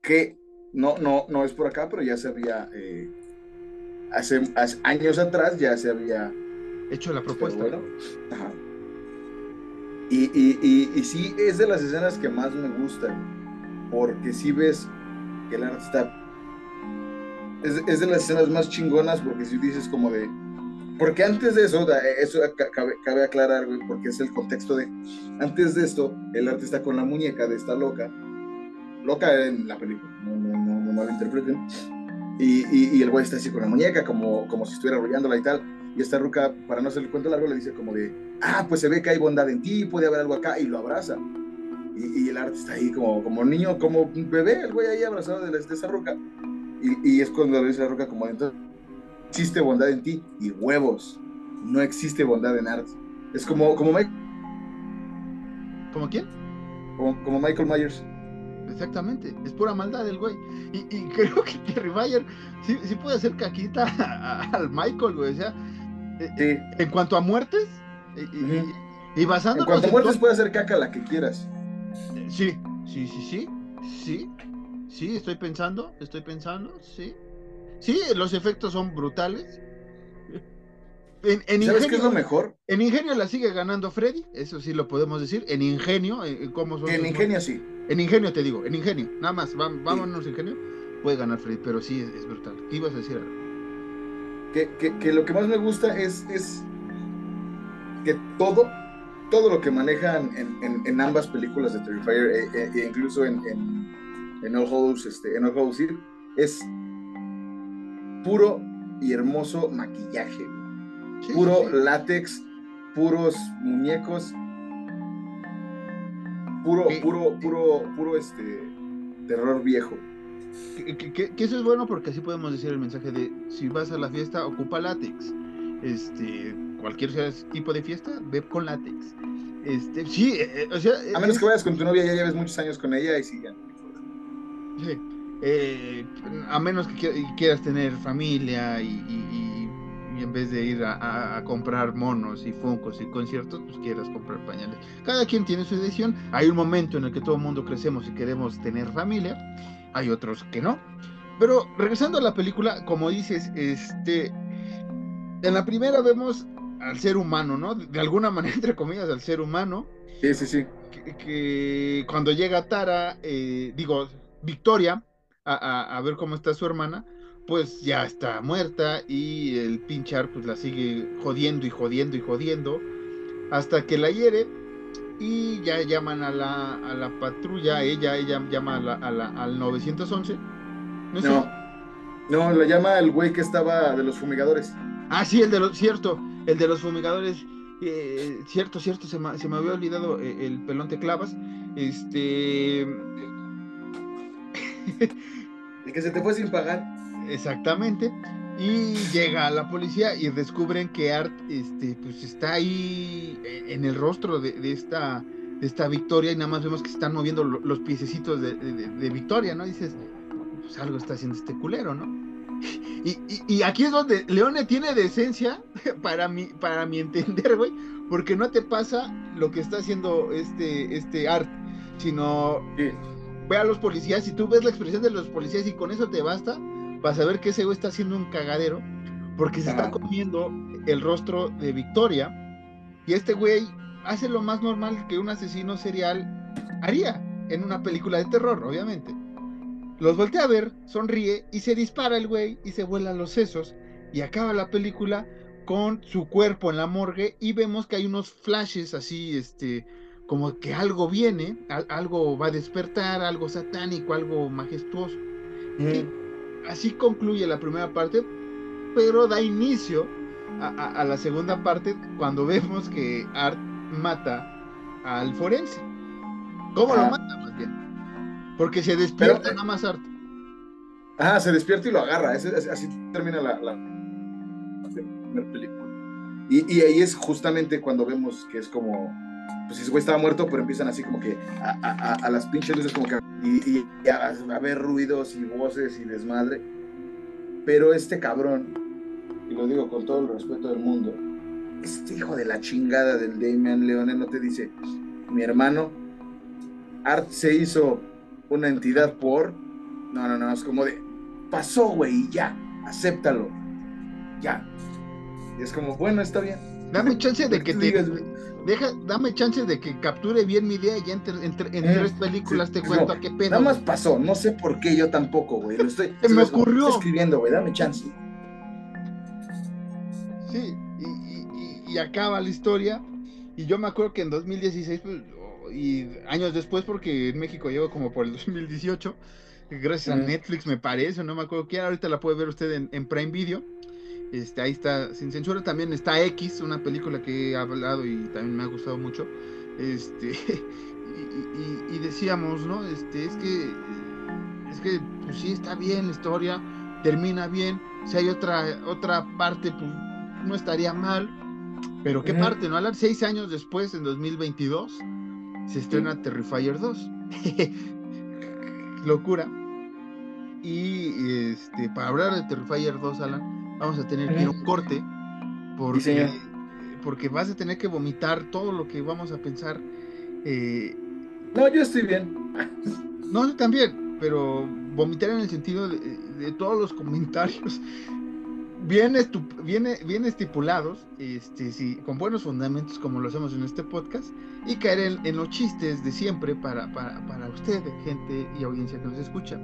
que no, no, no es por acá, pero ya se había, eh, hace, hace años atrás ya se había Hecho la propuesta. Bueno, ajá. Y, y, y, y sí, es de las escenas que más me gustan, porque sí ves que el arte está... Es, es de las escenas más chingonas, porque si dices como de... Porque antes de eso, eso ca- cabe, cabe aclarar, güey, porque es el contexto de... Antes de esto, el arte está con la muñeca de esta loca, loca en la película, no, no, no, no malinterpreten, y, y, y el güey está así con la muñeca, como, como si estuviera arrollándola y tal, y esta ruca, para no hacer el cuento largo, le dice como de, ah, pues se ve que hay bondad en ti, puede haber algo acá, y lo abraza. Y, y el arte está ahí como, como niño, como un bebé, el güey ahí abrazado de, la- de esa ruca. Y, y es cuando dice la ruca como, entonces, existe bondad en ti, y huevos, no existe bondad en arte. Es como, como, Mike- ¿Como quién? como, como Michael Myers. Exactamente. Es pura maldad del güey. Y, y creo que Terry Mayer sí, sí puede hacer caquita a- a- al Michael, güey. O sea, eh, eh, Sí. en cuanto a muertes, y, y- y En cuanto a en muertes todo- puede hacer caca la que quieras. Sí, sí, sí, sí. Sí, sí, estoy pensando, estoy pensando, sí. Sí, los efectos son brutales. En, en ¿Sabes qué es ingenio, lo mejor? en ingenio la sigue ganando Freddy, eso sí lo podemos decir. En ingenio, en, en cómo son En Ingenio sí. En ingenio te digo, en ingenio, nada más, vam- vámonos ingenio, puede ganar Freddy, pero sí es, es brutal. ¿Qué ibas a decir? Que- que lo que más me gusta es, es que todo todo lo que manejan en, en- en ambas películas de Terrifier, e, e- e incluso en, en, All Hallows, este, en All Hallows Eve, es puro y hermoso maquillaje. Sí, Puro sí, látex, puros muñecos, puro, Sí. puro, puro, puro este terror viejo. Que, que- que- que eso es bueno porque así podemos decir el mensaje de si vas a la fiesta, ocupa látex. Este, cualquier tipo de fiesta, ve con látex. Este, sí, eh, eh, o sea, A menos es- que vayas con tu novia, ya lleves muchos años con ella y sigan. Sí. Eh, a menos que qui- quieras tener familia y, y- y- y en vez de ir a, a- a comprar monos y funcos y conciertos, pues quieras comprar pañales. Cada quien tiene su decisión. Hay un momento en el que todo el mundo crecemos y queremos tener familia. Hay otros que no. Pero regresando a la película, como dices, este, en la primera vemos al ser humano, ¿no? De alguna manera, entre comillas, al ser humano Sí, sí, sí. que, que cuando llega Tara, eh, digo, Victoria, a, a- a ver cómo está su hermana, pues ya está muerta y el pinchar pues la sigue jodiendo y jodiendo y jodiendo hasta que la hiere y ya llaman a la, a la patrulla, ella, ella llama a la, a la- al 911. ¿No No. No, lo llama el güey que estaba de los fumigadores. Ah, sí, el de los, cierto, el de los fumigadores. eh, cierto, cierto, se me, se me había olvidado eh, el pelón te clavas. Este. El que se te fue sin pagar. Exactamente. Y llega la policía y descubren que Art este, pues está ahí eh, en el rostro de, de esta, de esta Victoria y nada más vemos que se están moviendo lo- los piececitos de, de- de Victoria, ¿no? Dices, pues algo está haciendo este culero, ¿no? Y, y- y aquí es donde Leone tiene decencia, para mi, para mi entender, güey, porque no te pasa lo que está haciendo este, este Art, sino Sí. ve a los policías y tú ves la expresión de los policías y con eso te basta para saber que ese güey está haciendo un cagadero porque se está comiendo el rostro de Victoria y este güey hace lo más normal que un asesino serial haría en una película de terror, obviamente. Los voltea a ver, sonríe y se dispara el güey y se vuela los sesos y acaba la película con su cuerpo en la morgue y vemos que hay unos flashes así, este, como que algo viene, al- algo va a despertar, algo satánico, algo majestuoso. Sí, así concluye la primera parte, pero da inicio a, a- a la segunda parte cuando vemos que Art mata al forense. ¿Cómo lo Ah. mata más bien? Porque se despierta Pero, nada más Art. Ajá, se despierta y lo agarra. Ese- ese- así termina la, la, la primera película. Y, y ahí es justamente cuando vemos que es como. Pues ese güey estaba muerto, pero empiezan así como que a, a- a- las pinches luces, como que. Y, y a, a ver ruidos y voces y desmadre. Pero este cabrón, y lo digo con todo el respeto del mundo, este hijo de la chingada del Damian Leone no te dice: Mi hermano, Art se hizo una entidad por. No, no, no, es como de. Pasó, güey, y ya, acéptalo. Ya. Y es como, bueno, está bien. Dame chance de que te digas, deja, dame chance de que capture bien mi idea y ya entre- entre- en Eh, tres películas sí, te cuento no. a qué pedo. Nada más pasó, no sé por qué yo tampoco, güey. Lo estoy, Se me es ocurrió. estoy escribiendo, güey, dame chance. Sí, y, y- y- y acaba la historia. Y yo me acuerdo que en 2016, pues, y años después, porque en México llegó como por el 2018, gracias a. Netflix me parece, no me acuerdo quién, ahorita la puede ver usted en, en Prime Video. Este, ahí está, sin censura. También está X, una película que he hablado y también me ha gustado mucho. Este, y, y- y decíamos, ¿no? Este, es que, es que, pues sí, está bien la historia, termina bien. Si hay otra, otra parte, pues no estaría mal. Pero qué parte, ¿no? Hablar seis años después, en 2022, se estrena Terrifier 2. Locura. Y este, para hablar de Terrifier 2, Alan, vamos a tener que ir a un corte. Porque, señor. porque vas a tener que vomitar todo lo que vamos a pensar. eh, No, yo estoy bien. no, yo también, pero vomitar en el sentido de, de todos los comentarios bien, estu- bien, bien estipulados, este, sí, con buenos fundamentos como lo hacemos en este podcast, y caer en, en los chistes de siempre para, para, para usted, gente y audiencia que nos escucha.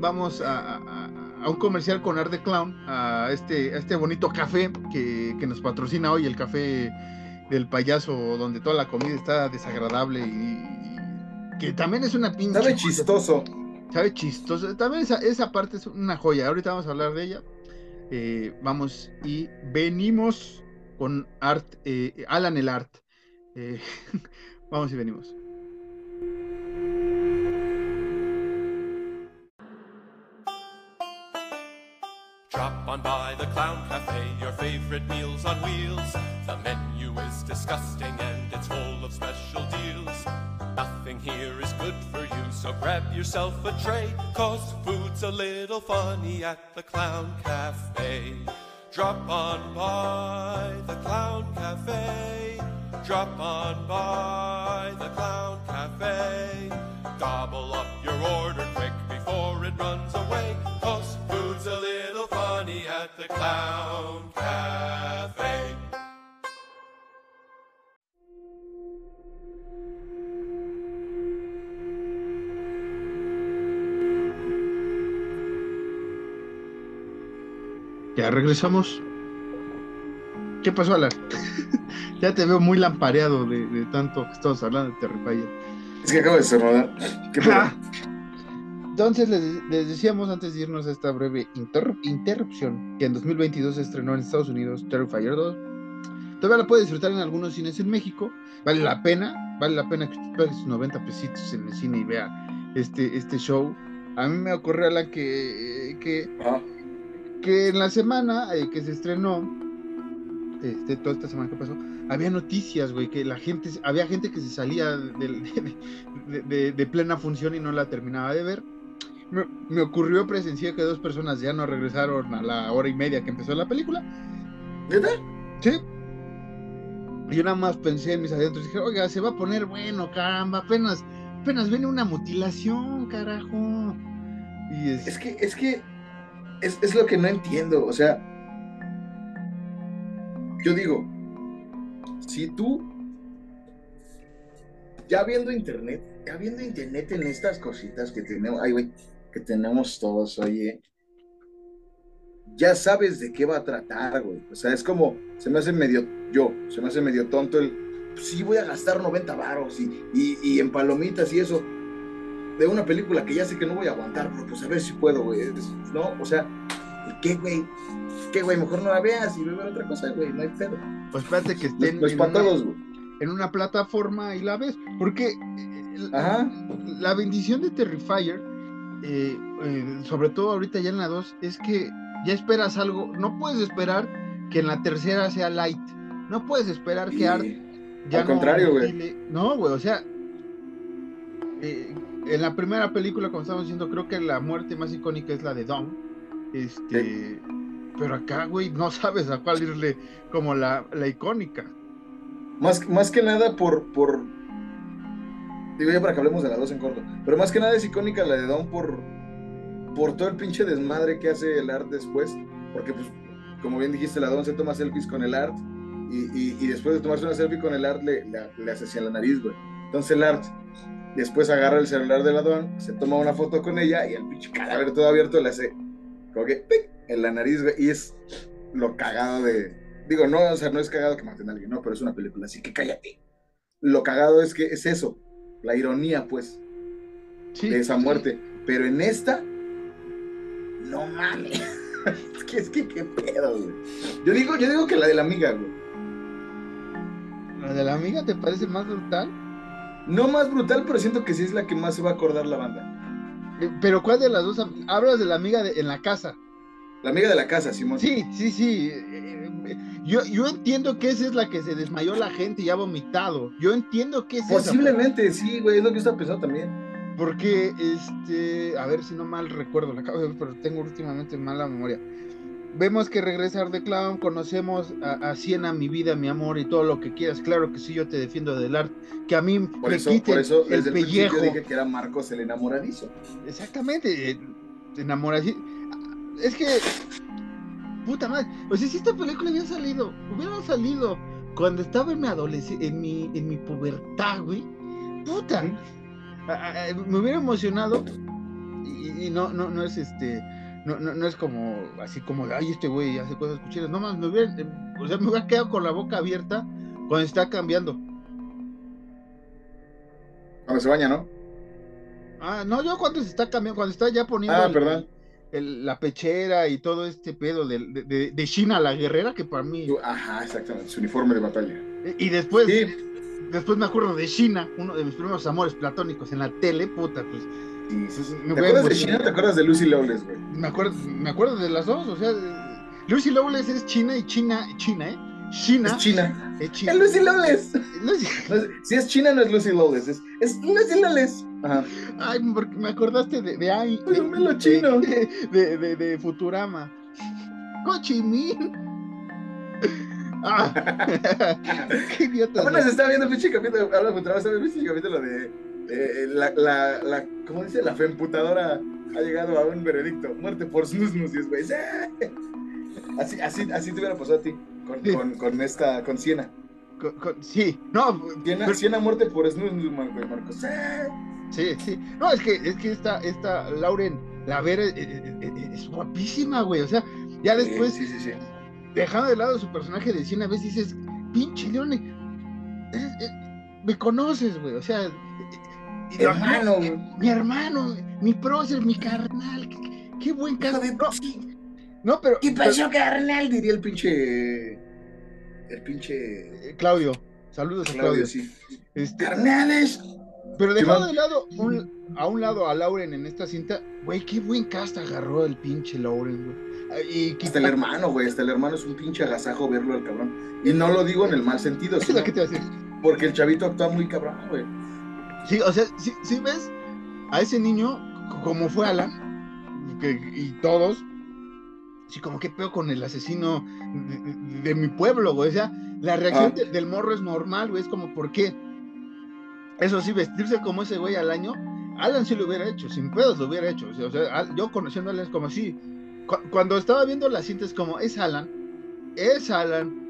Vamos a, a- a- a un comercial con Art de Clown, a este, a este bonito café que, que nos patrocina hoy, el café del payaso donde toda la comida está desagradable y, y que también es una pinche. Sabe chistoso. Sabe chistoso. También esa, esa parte es una joya. Ahorita vamos a hablar de ella. Eh, vamos y venimos con Art, eh, Alan el Art. Eh, vamos y venimos. Drop on by the Clown Cafe, your favorite meals on wheels. The menu is disgusting and it's full of special deals. Nothing here is so grab yourself a tray. Cause food's a little funny at the Clown Cafe. Drop on by the Clown Cafe. Drop on by the Clown Cafe. Gobble up your order quick before it runs away. Cause food's a little funny at the Clown Cafe. Ya regresamos. ¿Qué pasó, Alan? ya te veo muy lampareado de, de tanto que estamos hablando de Terrifier. Es que acabo de cerrar. ¿Qué? Ah. Entonces les, les decíamos antes de irnos a esta breve interrup- interrupción que en 2022 se estrenó en Estados Unidos Terrifier 2. Todavía la puede disfrutar en algunos cines en México. Vale la pena, vale la pena que usted pague sus 90 pesitos en el cine y vea este, este show. A mí me ocurrió la que, que, Ajá. Que en la semana eh, que se estrenó, este, toda esta semana que pasó, había noticias, güey, que la gente, había gente que se salía de, de- de- de plena función y no la terminaba de ver. Me, me ocurrió presenciar que dos personas ya no regresaron a la hora y media que empezó la película. ¿Neta? Sí. Y Yo nada más pensé en mis adentros y dije, oiga, se va a poner bueno, caramba, apenas, apenas viene una mutilación, carajo. Y es, Es que, es que, es, es lo que no entiendo. O sea, yo digo, si tú, ya viendo internet, ya viendo internet en estas cositas que tenemos, ay, güey, que tenemos todos, oye, ya sabes de qué va a tratar, güey. O sea, es como, se me hace medio, yo, se me hace medio tonto el, sí, voy a gastar 90 varos y, y, y en palomitas y eso de una película que ya sé que no voy a aguantar, pero pues a ver si puedo, güey. ¿No? O sea, ¿qué, güey? ¿Qué, güey? Mejor no la veas y ve a ver otra cosa, güey. No hay pedo. pues espérate que estén no es en, para todos, güey. en una plataforma y la ves. Porque eh, Ajá. la bendición de Terrifier, eh, eh, sobre todo ahorita ya en la 2, es que ya esperas algo. No puedes esperar que en la tercera sea light. No puedes esperar que Art ya al contrario, güey. No, güey, o sea, eh, en la primera película, como estamos diciendo, creo que la muerte más icónica es la de Dom. Este, pero acá, güey, no sabes a cuál irle como la, la icónica. Más, más que nada por, por. Digo ya para que hablemos de la dos en corto. Pero más que nada es icónica la de Dawn por. Por todo el pinche desmadre que hace el art después. Porque, pues, como bien dijiste, la Dawn se toma selfies con el art. Y, y- y después de tomarse una selfie con el art, le, le, le hace hacia la nariz, güey. Entonces el art. Después agarra el celular de la Dawn, se toma una foto con ella y el pinche cadáver todo abierto le hace. Como que. ¡pic! En la nariz, güey. Y es lo cagado de. Digo, no, o sea, no es cagado que maten a alguien, no, pero es una película, así que cállate. Lo cagado es que es eso, la ironía, pues, Sí, de esa sí. muerte. Pero en esta, no mames. es que, es que, qué pedo, güey. Yo digo, yo digo que la de la amiga, güey. ¿La de la amiga te parece más brutal? No más brutal, pero siento que sí es la que más se va a acordar la banda. Eh, Pero ¿cuál de las dos? Hablas de la amiga de- en la casa. La amiga de la casa, Simón. Sí, sí, sí. eh, eh, Yo, yo entiendo que esa es la que se desmayó la gente y ha vomitado. Yo entiendo que es esa, Posiblemente, sí, güey, es lo que yo estaba pensando también. Porque, este, a ver si no mal recuerdo, la acabo de ver, pero tengo últimamente mala memoria. Vemos que regresa Art the Clown, conocemos a, a Siena, mi vida, mi amor y todo lo que quieras. Claro que sí, yo te defiendo del art. Que a mí Por me eso, quiten por eso el pellejo. principio dije que era Marcos el enamoradizo. Exactamente, eh, enamoración. Es que, puta madre, o sea, si esta película hubiera salido, hubiera salido cuando estaba en mi adolescencia, en mi, en mi pubertad, güey, puta, a- a- a- me hubiera emocionado y, y no, no, no es este, no, no, no es como, así como, ay, este güey hace cosas cuchillas, no más, me hubiera, eh, o sea, me hubiera quedado con la boca abierta Cuando está cambiando. Cuando se baña, ¿no? Ah, no, yo cuando se está cambiando, cuando está ya poniendo Ah, el- el- la pechera y todo este pedo de, de, de, de China la guerrera, que para mí. Ajá, exactamente. Su uniforme de batalla. Y después, Sí, después me acuerdo de China, uno de mis primeros amores platónicos en la tele, puta, pues. Me ¿Te acuerdas de. China? ¿Te acuerdas de Lucy Lawless, güey? Me acuerdo, me acuerdo de las dos, o sea, Lucy Lawless es China y China, China, ¿eh? China Es China. es China. Es Lucy Lawless. Lucy- si es China, no es Lucy Lawless. Es, es Lucy Lawless. Ajá. Ay, porque me acordaste de, de. Ay, lo chino. De, de, de, de Futurama. Ho Chi Minh. Ah. Qué idiota. Apenas estaba viendo el pinche capítulo. Habla de estaba viendo el pinche capítulo de. Eh, la, la, la, ¿Cómo dice? La femputadora ha llegado a un veredicto. Muerte por snus y es güey. ¡sí! Así, así, así te hubiera pasado a ti. Con, Sí. con, con esta. Con Siena. Con- con- sí, no, Siena, pero- Siena muerte por snus, güey, Marcos. ¡Sí! sí. No, es que, es que esta, esta Lauren, la Vera, eh, eh, eh, es guapísima, güey. O sea, ya después, Sí, sí, sí. dejando de lado su personaje de 100 a veces dices, pinche Leone, me conoces, güey. O sea, y- Hermano, güey. mi hermano, mi prócer, mi carnal, qué, qué buen caso. De- No, sí. no, pero, ¿Qué pero- pasó, carnal? Diría el pinche. El pinche. eh, Claudio, saludos a Claudio, Claudio. sí. Este, Carnales. pero dejando de lado un- a un lado a Lauren en esta cinta, güey, qué buen cast agarró el pinche Lauren, güey. Y Hasta el hermano, güey. Hasta el hermano es un pinche agasajo verlo al cabrón. Y no lo digo en el mal sentido, sino que te a decir. porque el chavito actúa muy cabrón, güey. Sí, o sea, si si ves a ese niño, como fue Alan, que- y todos, sí, como que peor con el asesino de, de- de mi pueblo, güey. O sea, la reacción Ah. de- del morro es normal, güey. Es como, ¿por qué? Eso sí, vestirse como ese güey al año, Alan sí lo hubiera hecho, sin pedos lo hubiera hecho. O sea, yo conociendo a Alan es como así. cu- cuando estaba viendo la cinta es como, es Alan, es Alan,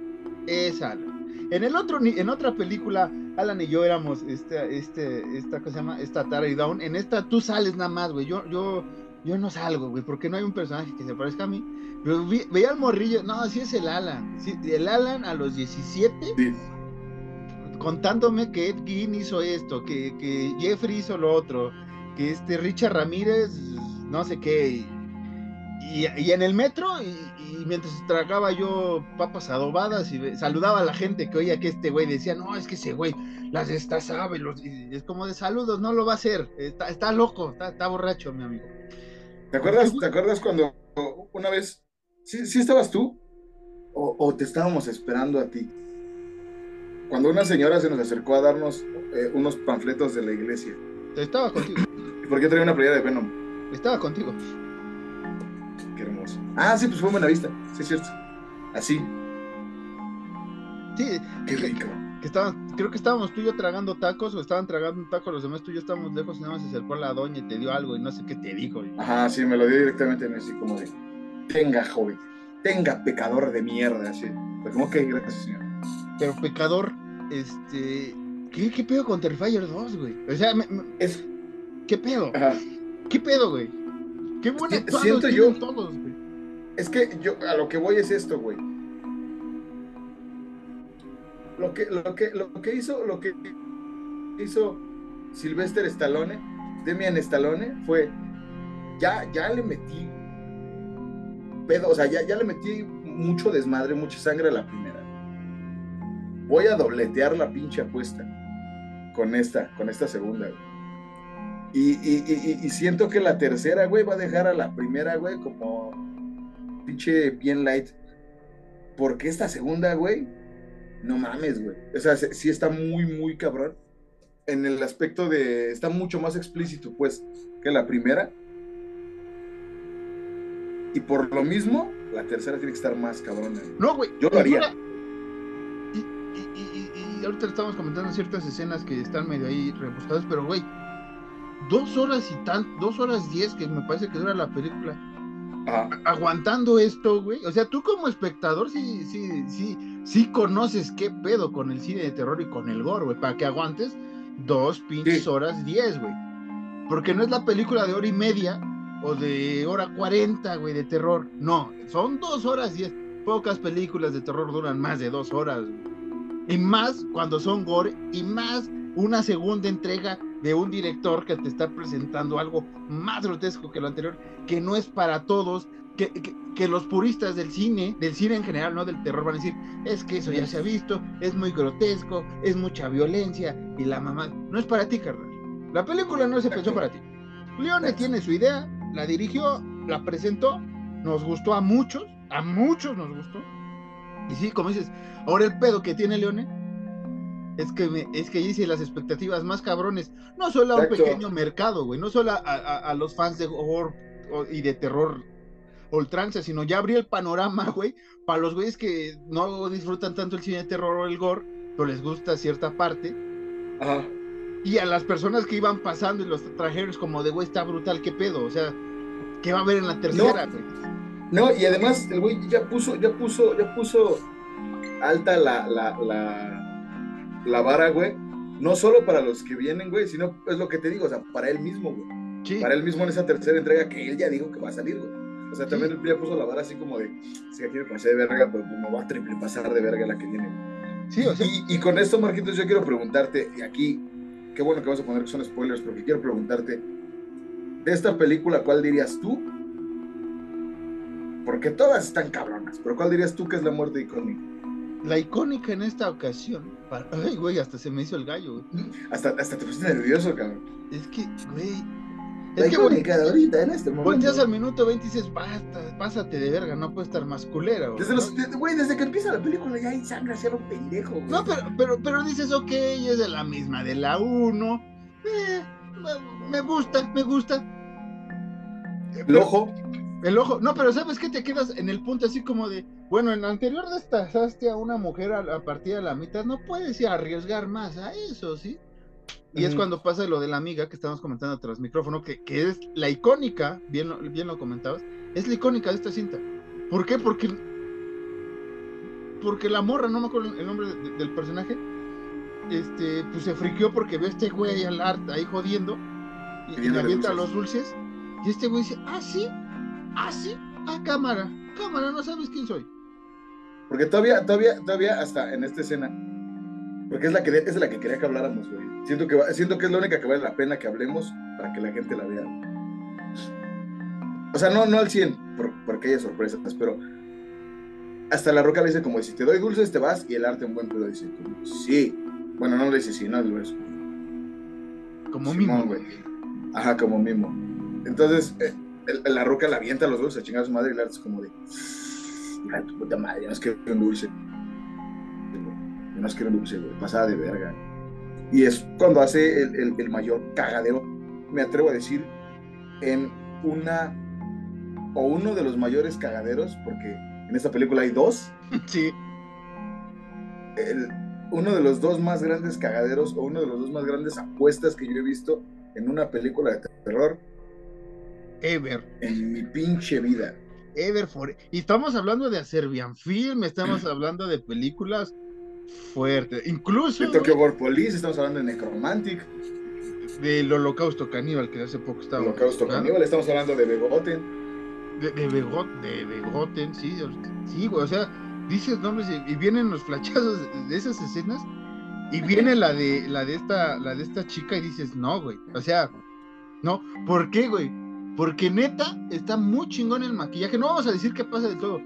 es Alan. En el otro, en otra película, Alan y yo éramos este, este, esta cosa se llama, esta Tara y Down. En esta tú sales nada más, güey. Yo, yo, yo no salgo, güey, porque no hay un personaje que se parezca a mí. Pero vi- veía al morrillo, no, sí es el Alan. Sí, el Alan a los 17, Sí. contándome que Ed Gein hizo esto, que, que Jeffrey hizo lo otro, que este Richard Ramírez, no sé qué. Y, y en el metro, y, y mientras tragaba yo papas adobadas y saludaba a la gente que oía que este güey decía, no, es que ese güey las destazaba y, los, y es como de saludos, no lo va a hacer, está, está loco, está, está borracho, mi amigo. ¿Te acuerdas, ¿Te acuerdas cuando una vez. ¿Sí, sí estabas tú? O, o te estábamos esperando a ti? Cuando una señora se nos acercó a darnos eh, unos panfletos de la iglesia. Estaba contigo, ¿Por qué traía una playera de Venom? estaba contigo. Ah, sí, pues fue en Buenavista. Sí, es cierto. Así. Sí, Qué rico. que estaban, creo que estábamos tú y yo tragando tacos o estaban tragando un taco los demás, tú y yo estábamos lejos y nada más se acercó la doña y te dio algo y no sé qué te dijo. y- Ajá, sí, me lo dio directamente en así como de. Tenga, joven. Tenga, pecador de mierda. Así. Pero como que gracias, señor. Pero pecador, este, ¿qué, qué pedo con Terrifier 2, güey? O sea, me- me- Es. ¿qué pedo? Ajá. ¿Qué pedo, güey? Qué buena siento yo- todos, güey. Es que yo a lo que voy es esto, güey. Lo que, lo que, lo que hizo, lo que hizo Sylvester Stallone, Demian Stallone, fue ya, ya le metí pedo, o sea, ya, ya le metí mucho desmadre, mucha sangre a la primera. Voy a dobletear la pinche apuesta con esta, con esta segunda, güey. Y, y- y- y- siento que la tercera, güey, va a dejar a la primera, güey, como pinche bien light. Porque esta segunda, güey, no mames, güey. O sea, se- sí está muy, muy cabrón. En el aspecto de. Está mucho más explícito, pues, que la primera. Y por lo mismo, la tercera tiene que estar más cabrona. güey. No, güey. Yo lo haría. Y, y, y- y- ahorita estamos comentando ciertas escenas que están medio ahí rebuscadas, pero, güey, dos horas y tan, dos horas diez que me parece que dura la película. Ajá. aguantando esto, güey. O sea, tú como espectador sí, sí, sí, sí conoces qué pedo con el cine de terror y con el gore, güey, para que aguantes dos pinches Sí. horas diez, güey. Porque no es la película de hora y media o de hora cuarenta, güey, de terror. No, son dos horas diez. Pocas películas de terror duran más de dos horas. güey. Y más cuando son gore y más una segunda entrega de un director que te está presentando algo más grotesco que lo anterior, que no es para todos, que, que- que los puristas del cine, del cine en general, no del terror, van a decir, es que eso ya se ha visto, es muy grotesco, es mucha violencia, y la mamá, no es para ti, carnal. La película no se pensó para ti. Leone tiene su idea, la dirigió, la presentó, nos gustó a muchos, a muchos nos gustó. Y sí, como dices, ahora el pedo que tiene Leone es que, me- es que hice las expectativas más cabrones, no solo a un pequeño mercado, güey, no solo a, a- a los fans de horror y de terror ultranza, sino ya abrí el panorama, güey, para los güeyes que no disfrutan tanto el cine de terror o el gore, pero les gusta cierta parte, Ajá. y a las personas que iban pasando y los trajeron como de, güey, está brutal, qué pedo, o sea, ¿qué va a haber en la tercera, güey? No, y además el güey ya puso, ya puso, ya puso alta la, la, la, la vara, güey. No solo para los que vienen, güey, sino es lo que te digo, o sea, para él mismo, güey. Sí, Para él mismo en esa tercera entrega que él ya dijo que va a salir, güey. O sea, también Sí. él ya puso la vara así como de, si ya quiere pasar de verga, pues me va a triple pasar de verga la que viene. güey. sí, o sea, Y, y con esto, Marquitos, yo quiero preguntarte, y aquí, qué bueno que vas a poner que son spoilers, porque quiero preguntarte, de esta película, ¿cuál dirías tú? Porque todas están cabronas, pero ¿cuál dirías tú que es la muerte icónica? La icónica en esta ocasión, para- ay, güey, hasta se me hizo el gallo, güey. Hasta, hasta te pusiste nervioso, cabrón. Es que, güey, La es que, güey, icónica de ahorita, en este momento. volteas al minuto 20 y dices, basta, pásate de verga, no puede estar más culera, güey. Desde, ¿no? los, de- güey, desde que empieza la película ya hay sangre hacia lo pendejo, güey. No, pero, pero, pero dices, ok, es de la misma, de la 1. Eh, me- me gusta, me gusta. El ojo, El ojo, no, pero ¿sabes qué? Te quedas en el punto así como de, bueno, en anterior destazaste a una mujer a, a partir de la mitad, no puedes ir a arriesgar más a eso, ¿sí? Y es cuando pasa lo de la amiga que estamos comentando tras micrófono, que, que es la icónica, bien lo, bien lo comentabas, es la icónica de esta cinta. ¿Por qué? Porque, porque la morra, no me acuerdo el nombre de- del personaje, este, pues se friqueó porque ve a este güey al art ahí jodiendo y, y le avienta dulces. los dulces. Y este güey dice, ah, sí, ah, sí, ah, cámara, cámara, no sabes quién soy. porque todavía, todavía, todavía hasta en esta escena, porque es la que, es la que quería que habláramos, güey. Siento que, siento que es la única que vale la pena que hablemos para que la gente la vea. O sea, no, no al 100, por, porque hay sorpresas, pero hasta la roca le dice como, si te doy dulces te vas, y el arte en buen pedo dice, como, sí. Bueno, no le dice sí, no, le dice Como Simón, mimo. Ajá, como mimo. Entonces, eh, el- la roca la avienta a los dulces a chingar a su madre y la es como de. De tu puta madre, ya nos quiero un dulce. Ya nos quiero un dulce, güey. Pasada de verga. Y es cuando hace el, el- el mayor cagadero, me atrevo a decir, en una. O uno de los mayores cagaderos, porque en esta película hay dos. Sí, el- uno de los dos más grandes cagaderos o uno de los dos más grandes apuestas que yo he visto en una película de terror Ever. en mi pinche vida. Ever for... Y estamos hablando de Serbian Film, estamos hablando de películas fuertes. Incluso De Tokyo Gore Police, estamos hablando de Necromantic, del Holocausto Caníbal que hace poco estaba. Holocausto Caníbal, estamos hablando de Begoten. De, de, Begot- de Begoten, sí, sí, güey, o sea, dices nombres y, y vienen los flachazos de, de esas escenas y viene la de la de esta la de esta chica y dices, "No, güey." O sea, no, ¿por qué, güey? Porque neta está muy chingón el maquillaje. No vamos a decir qué pasa de todo,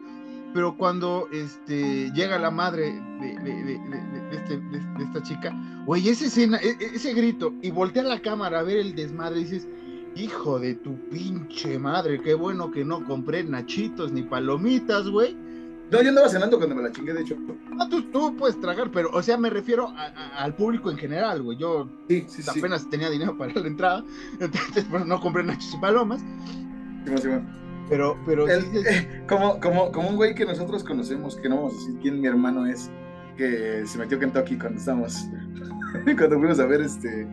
pero cuando este llega la madre de, de- de- de- este- esta chica, güey, esa escena, e- e- ese grito y voltea la cámara a ver el desmadre dices, Hijo de tu pinche madre, qué bueno que no compré nachitos ni palomitas, güey. No, yo andaba cenando cuando me la chingué, de hecho. No, tú, tú puedes tragar, pero, o sea, me refiero a- a- al público en general, güey. Yo Sí, sí, sí. apenas tenía dinero para la entrada, entonces pues, no compré nachos y palomas, Simón. pero, pero El- eh, como, como, como un güey que nosotros conocemos, que no vamos a decir quién mi hermano es, que se metió Kentucky cuando estábamos, cuando fuimos a ver este,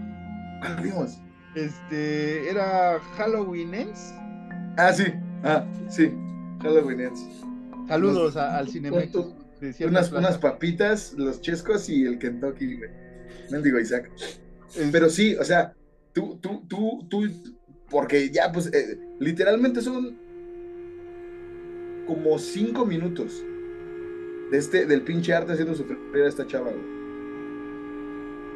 ¿cuándo vimos? este, era Halloween Ends. Ah, sí, ah, sí, Halloween Ends. Saludos a- al Cinemex. Unas, papitas, los chescos y el Kentucky, güey. Mendigo Isaac. Pero sí, o sea, tú, tú, tú, tú, porque ya, pues, eh, literalmente son como cinco minutos de este, del pinche arte haciendo sufrir a esta chava, güey.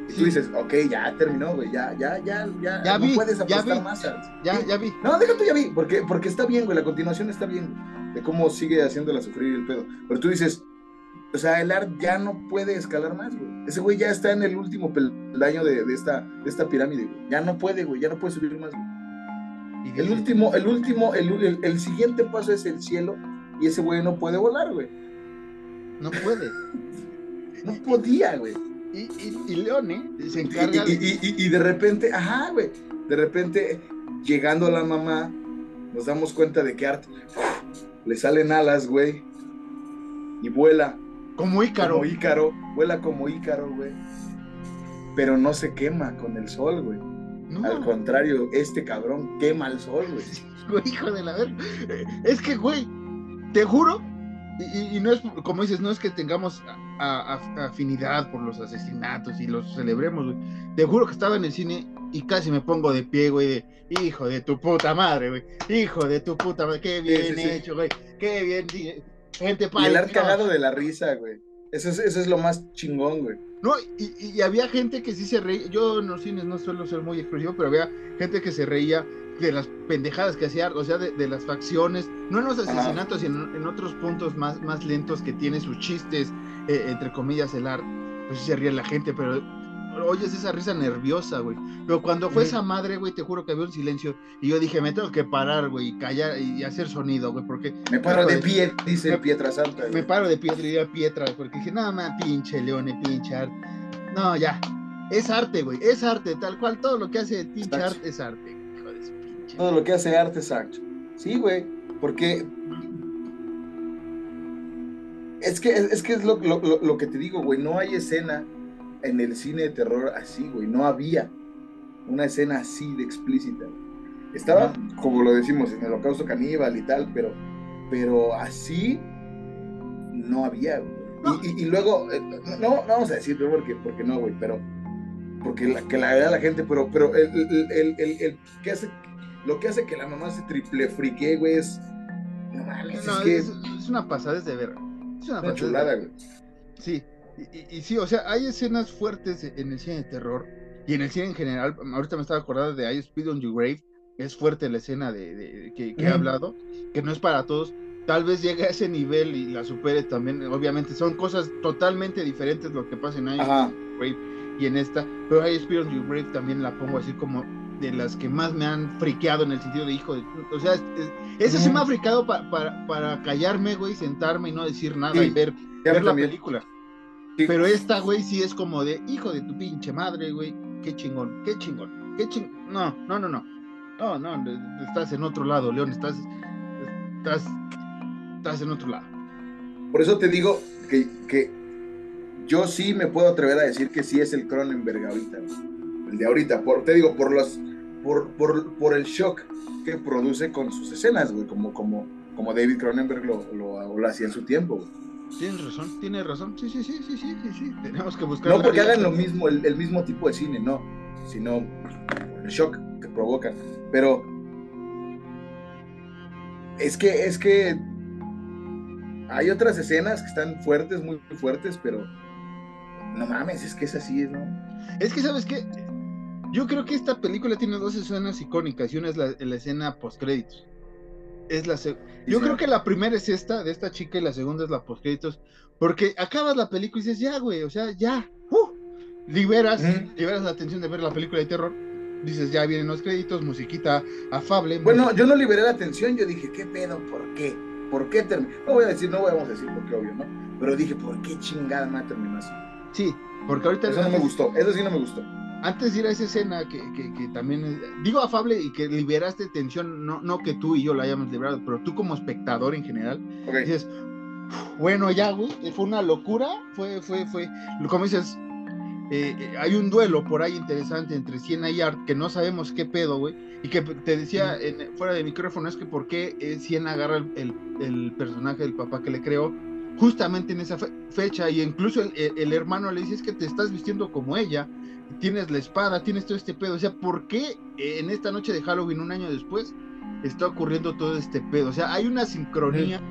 Y tú dices, ok, ya terminó, güey, ya, ya, ya, ya, Ya no vi, puedes ya apostar vi. más. ¿sabes? Ya, ya vi. No, déjate, ya vi, porque, porque está bien, güey, la continuación está bien, de cómo sigue haciéndola sufrir el pedo. Pero tú dices, o sea, el art ya no puede escalar más, güey. Ese güey ya está en el último peldaño de, de esta, de esta pirámide, güey. Ya no puede, güey, ya no puede subir más, güey. El último, el último, el, el- el siguiente paso es el cielo y ese güey no puede volar, güey. No puede. No podía, güey. Y, y, y Leone se Y, encarga y- de. y- repente, ajá, güey, de repente, llegando a la mamá, nos damos cuenta de que Art le salen alas, güey, y vuela Como Ícaro. como Ícaro, vuela como Ícaro, güey. Pero no se quema con el sol, güey. No. Al contrario, este cabrón quema el sol, güey. Güey, hijo de la verga. Eh, Es que, güey, te juro, y no es, como dices, no es que tengamos a- a- afinidad por los asesinatos y los celebremos, güey. Te juro que estaba en el cine y casi me pongo de pie, güey, de hijo de tu puta madre, güey. Hijo de tu puta madre, qué bien sí, sí. hecho, güey. Qué bien, gente el para Art cagado de la risa, güey. Eso es, eso es lo más chingón, güey. No, y, y había gente que sí se reía. Yo en los cines no suelo ser muy expresivo, pero había gente que se reía de las pendejadas que hacía, o sea, de, de las facciones, no en los asesinatos, sino en, otros puntos más, más lentos que tiene sus chistes, eh, entre comillas, el arte. Pues se ríe la gente, pero oyes esa risa nerviosa, güey. Pero cuando fue esa madre, güey, te juro que había un silencio y yo dije, me tengo que parar, güey, y callar y hacer sonido, güey, porque Me paro de de- pie, dice me- Pietra Santa. me güey. paro de y digo Pietra, porque dije, nada más, pinche Leone, pinche arte. No, ya. Es arte, güey. Es arte, tal cual. Todo lo que hace pinche arte es arte. Todo lo que hace arte, Sancho. Sí, güey. Porque. Es que es, que es lo, lo- lo- que te digo, güey. No hay escena en el cine de terror así, güey. No había una escena así de explícita. Estaba, como lo decimos, en el holocausto caníbal y tal, pero, pero así no había, güey. Y, y- y luego, eh, no, no vamos a decir porque, porque no, güey, pero porque la, que la vea la gente, pero, pero el, el, el, el- el que hace, lo que hace que la mamá se triple frique, güey, es, no mames, No, es que es, es una pasada de verga. Es una chulada, güey. Sí. Y, y- y sí, o sea, hay escenas fuertes en el cine de terror y en el cine en general. Ahorita me estaba acordando de I Speed on Your Grave. Es fuerte la escena de, de- que, que he hablado, que no es para todos. Tal vez llegue a ese nivel y la supere también. Obviamente son cosas totalmente diferentes lo que pasa en I Ajá. Grave y en esta, pero I Speed on Your Grave también la pongo así como de las que más me han friqueado en el sentido de hijo de, o sea, es- es- esa sí me ha fricado pa- para, para callarme, güey, sentarme y no decir nada Sí, y ver, ver la película. Sí. Pero esta, güey, sí es como de hijo de tu pinche madre, güey, qué chingón, qué chingón, qué chingón. No, no, no, no, no, no, estás en otro lado, León, estás, estás, estás en otro lado. Por eso te digo que, que yo sí me puedo atrever a decir que sí es el Cronenberg ahorita, güey. el de ahorita, por, te digo, por los, por, por, por el shock que produce con sus escenas, güey, como, como, como David Cronenberg lo, lo, lo hacía en su tiempo, güey. Tienes razón, tienes razón, sí, sí, sí, sí, sí, sí, sí. tenemos que buscar. No porque hagan lo mismo, el, el mismo tipo de cine, no, sino el shock que provocan. Pero es que, es que hay otras escenas que están fuertes, muy fuertes, pero no mames, es que es así, ¿no? Es que, ¿sabes qué? Yo creo que esta película tiene dos escenas icónicas y una es la, la escena postcréditos. Es la Yo Sí. creo que la primera es esta, de esta chica, y la segunda es la postcréditos. Porque acabas la película y dices, ya, güey, o sea, ya. ¡uh! liberas, liberas la atención de ver la película de terror. Dices, ya vienen los créditos, musiquita afable. Bueno, yo no liberé la atención, yo dije, ¿qué pedo? ¿Por qué? ¿Por qué terminó? No voy a decir, no vamos a decir porque obvio, ¿no? Pero dije, ¿por qué chingada me terminó así? Sí, porque ahorita. Eso no me gustó, eso sí no me gustó. Antes de ir a esa escena que, que- que también digo afable y que liberaste tensión, no, no que tú y yo la hayamos liberado, pero tú como espectador en general, Ok. dices, bueno, ya, güey, fue una locura, fue, fue, fue, como dices, eh, eh, hay un duelo por ahí interesante entre Siena y Art, que no sabemos qué pedo, güey, y que te decía fuera de micrófono, es que por qué eh, Siena agarra el, el- el personaje del papá que le creó, justamente en esa fe- fecha, y incluso el- el hermano le dice, es que te estás vistiendo como ella, tienes la espada, tienes todo este pedo, o sea, ¿por qué eh, en esta noche de Halloween, un año después, está ocurriendo todo este pedo? O sea, hay una sincronía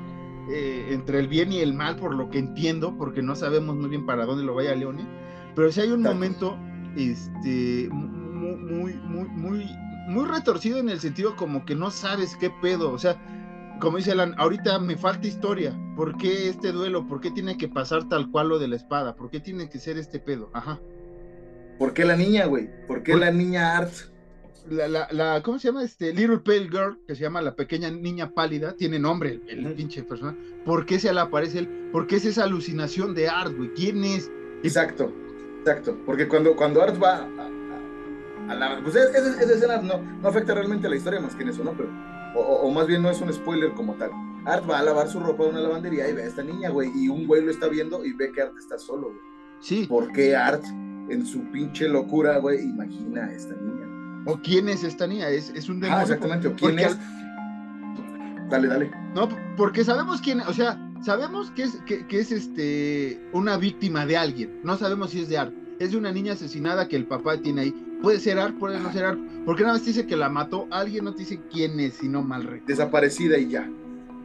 eh, entre el bien y el mal, por lo que entiendo, porque no sabemos muy bien para dónde lo vaya Leone, pero sí hay un Exacto. momento este, muy, muy, muy, muy, muy retorcido en el sentido como que no sabes qué pedo, o sea, como dice Alan, ahorita me falta historia. ¿Por qué este duelo? ¿Por qué tiene que pasar tal cual lo de la espada? ¿Por qué tiene que ser este pedo? Ajá. ¿Por qué la niña, güey? ¿Por qué la niña Art? La, la, la- ¿cómo se llama? Este Little Pale Girl, que se llama la pequeña niña pálida, tiene nombre el, pinche persona. ¿Por qué se le aparece él? ¿Por qué es esa alucinación de Art, güey? ¿Quién es? Exacto, exacto. Porque cuando, cuando Art va a, a- a la. Pues es- esa, escena no, no afecta realmente a la historia más que en eso, ¿no? Pero, o, o- más bien no es un spoiler como tal. Art va a lavar su ropa en una lavandería y ve a esta niña, güey. Y un güey lo está viendo y ve que Art está solo, güey. Sí. ¿Por qué Art, en su pinche locura, güey, imagina a esta niña? ¿O quién es esta niña? Es, es un demonio. Ah, exactamente. ¿O quién Porque es? Dale, dale. No, porque sabemos quién, o sea, sabemos que es, que, que es este una víctima de alguien. No sabemos si es de Art. Es de una niña asesinada que el papá tiene ahí. Puede ser Art, puede no ser Art. Porque nada más te dice que la mató alguien, no te dice quién es, si no mal recuerdo. Desaparecida y ya.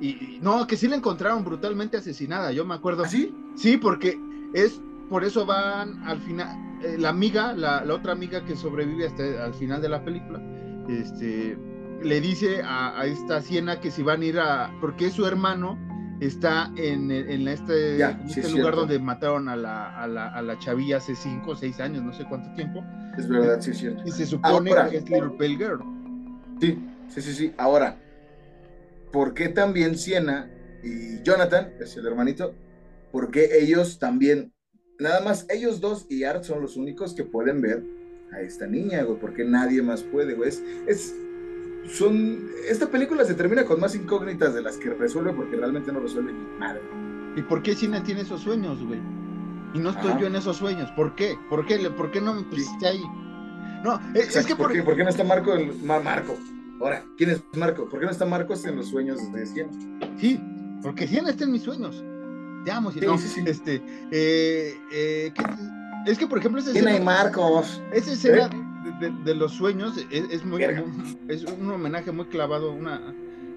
Y, y- no, que sí la encontraron brutalmente asesinada, yo me acuerdo. ¿Así? Sí, porque es por eso van al final, eh, la amiga, la, la otra amiga que sobrevive hasta al final de la película, este, le dice a, a esta Siena que si van a ir a, porque su hermano está en, en este, Ya, en sí, este es lugar donde mataron a la, a, la, a la chavilla hace 5 o 6 años, no sé cuánto tiempo, Es verdad, sí es cierto. y se supone Ahora- que es Little Pale Girl. Sí, sí, sí, sí. Ahora, ¿por qué también Siena y Jonathan, es el hermanito, por qué ellos también, nada más ellos dos y Art son los únicos que pueden ver a esta niña, güey? Porque nadie más puede, güey. Es, es, son, esta película se termina con más incógnitas de las que resuelve porque realmente no resuelve ni madre. ¿Y por qué Siena tiene esos sueños, güey? Y no estoy Ajá. yo en esos sueños. ¿Por qué? ¿Por qué, por qué no me pusiste ahí? No, es, que ¿por, por, qué, por qué no está Marco? El, Ma- Marco. Ahora, ¿quién es Marco? ¿Por qué no está Marcos en los sueños de Siena? Sí, porque Siena está en mis sueños. Te amo, Sí. No, sí, sí. Este, eh, eh, ¿qué- es que, por ejemplo, esa ¿Quién hay escena, Marcos? esa escena de, de- de los sueños es, es muy, es un homenaje muy clavado, una,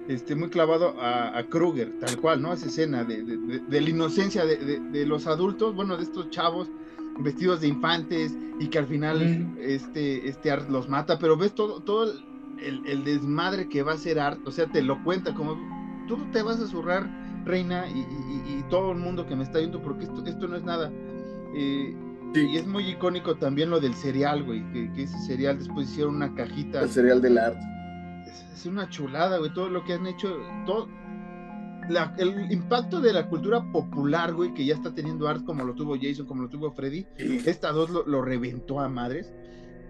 este, muy clavado a, a Kruger, tal cual, ¿no? Esa escena de, de- de- de la inocencia de, de- de los adultos, bueno, de estos chavos vestidos de infantes y que al final Mm. este, este Art los mata, pero ves todo, todo el, el- el desmadre que va a hacer Art, o sea, te lo cuenta como tú te vas a zurrar, reina, y, y- y todo el mundo que me está viendo, porque esto, esto no es nada. Eh, Y es muy icónico también lo del cereal, güey, que, que ese cereal después hicieron una cajita. El cereal del arte. Es, es una chulada, güey, todo lo que han hecho, todo... la- el impacto de la cultura popular, güey, que ya está teniendo Art como lo tuvo Jason, como lo tuvo Freddy, esta dos lo, lo reventó a madres.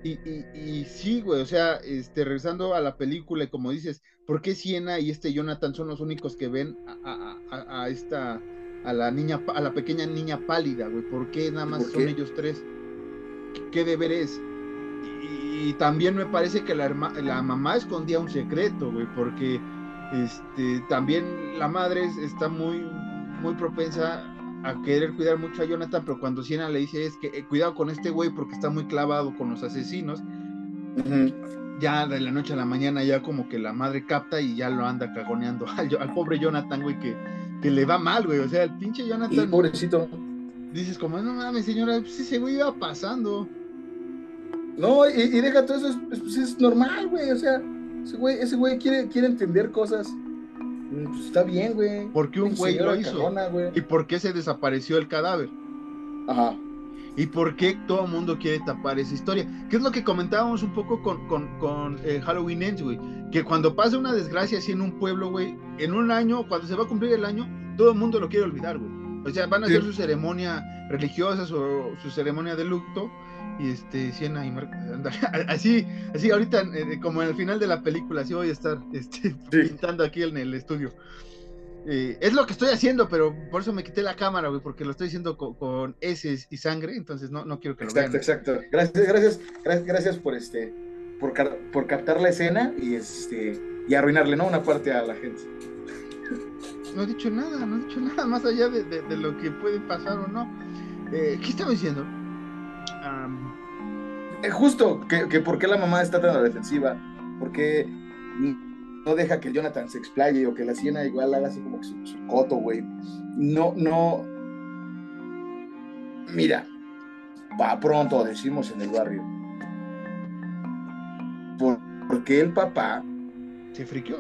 Y, y, y sí, güey, o sea, este, regresando a la película, y como dices, ¿por qué Siena y este Jonathan son los únicos que ven a, a- a- a esta, a la niña, a la pequeña niña pálida, güey? ¿Por qué nada más ¿Por son qué? ellos tres? ¿Qué, qué deber es? Y, y también me parece que la, herma- la mamá escondía un secreto, güey, porque este, también la madre es- está muy, muy propensa a querer cuidar mucho a Jonathan, pero cuando Siena le dice es que eh, cuidado con este güey porque está muy clavado con los asesinos, ya de la noche a la mañana ya como que la madre capta y ya lo anda cagoneando al, al pobre Jonathan, güey, que, que le va mal, güey, o sea, el pinche Y Jonathan, pobrecito. dices como, no mames, señora, pues ese güey iba pasando. No, y, y deja todo eso, es, es- pues es normal, güey. O sea, ese güey, ese güey quiere, quiere entender cosas. Mm, Pues está bien, güey. Porque un Pinche güey lo hizo. ¿Y por qué se desapareció el cadáver? Ajá. ¿Y por qué todo el mundo quiere tapar esa historia? ¿Qué es lo que comentábamos un poco con, con, con, eh, Halloween Ends, güey? Que cuando pasa una desgracia así en un pueblo, güey, en un año, cuando se va a cumplir el año, todo el mundo lo quiere olvidar, güey. O sea, van a Sí. hacer su ceremonia religiosa, su, su ceremonia de luto, y este, Siena y Mar- ándale, así, así ahorita, eh, como en el final de la película, así voy a estar este, pintando aquí en el estudio. Eh, es lo que estoy haciendo, pero por eso me quité la cámara, güey, porque lo estoy haciendo con, con heces y sangre, entonces no, no quiero que lo Exacto, vean. exacto. Gracias, gracias, gracias, gracias por este, por, por captar la escena y este, y arruinarle, ¿no? Una parte a la gente. No he dicho nada, no he dicho nada más allá de, de- de lo que puede pasar o no. Eh, ¿Qué estaba diciendo? Eh, justo, que, que por qué la mamá está tan a la defensiva, por qué no deja que Jonathan se explaye o que la siena igual haga así como que su, su coto, güey. No, no. Mira, pa pronto decimos en el barrio. Por- porque el papá Se friqueó.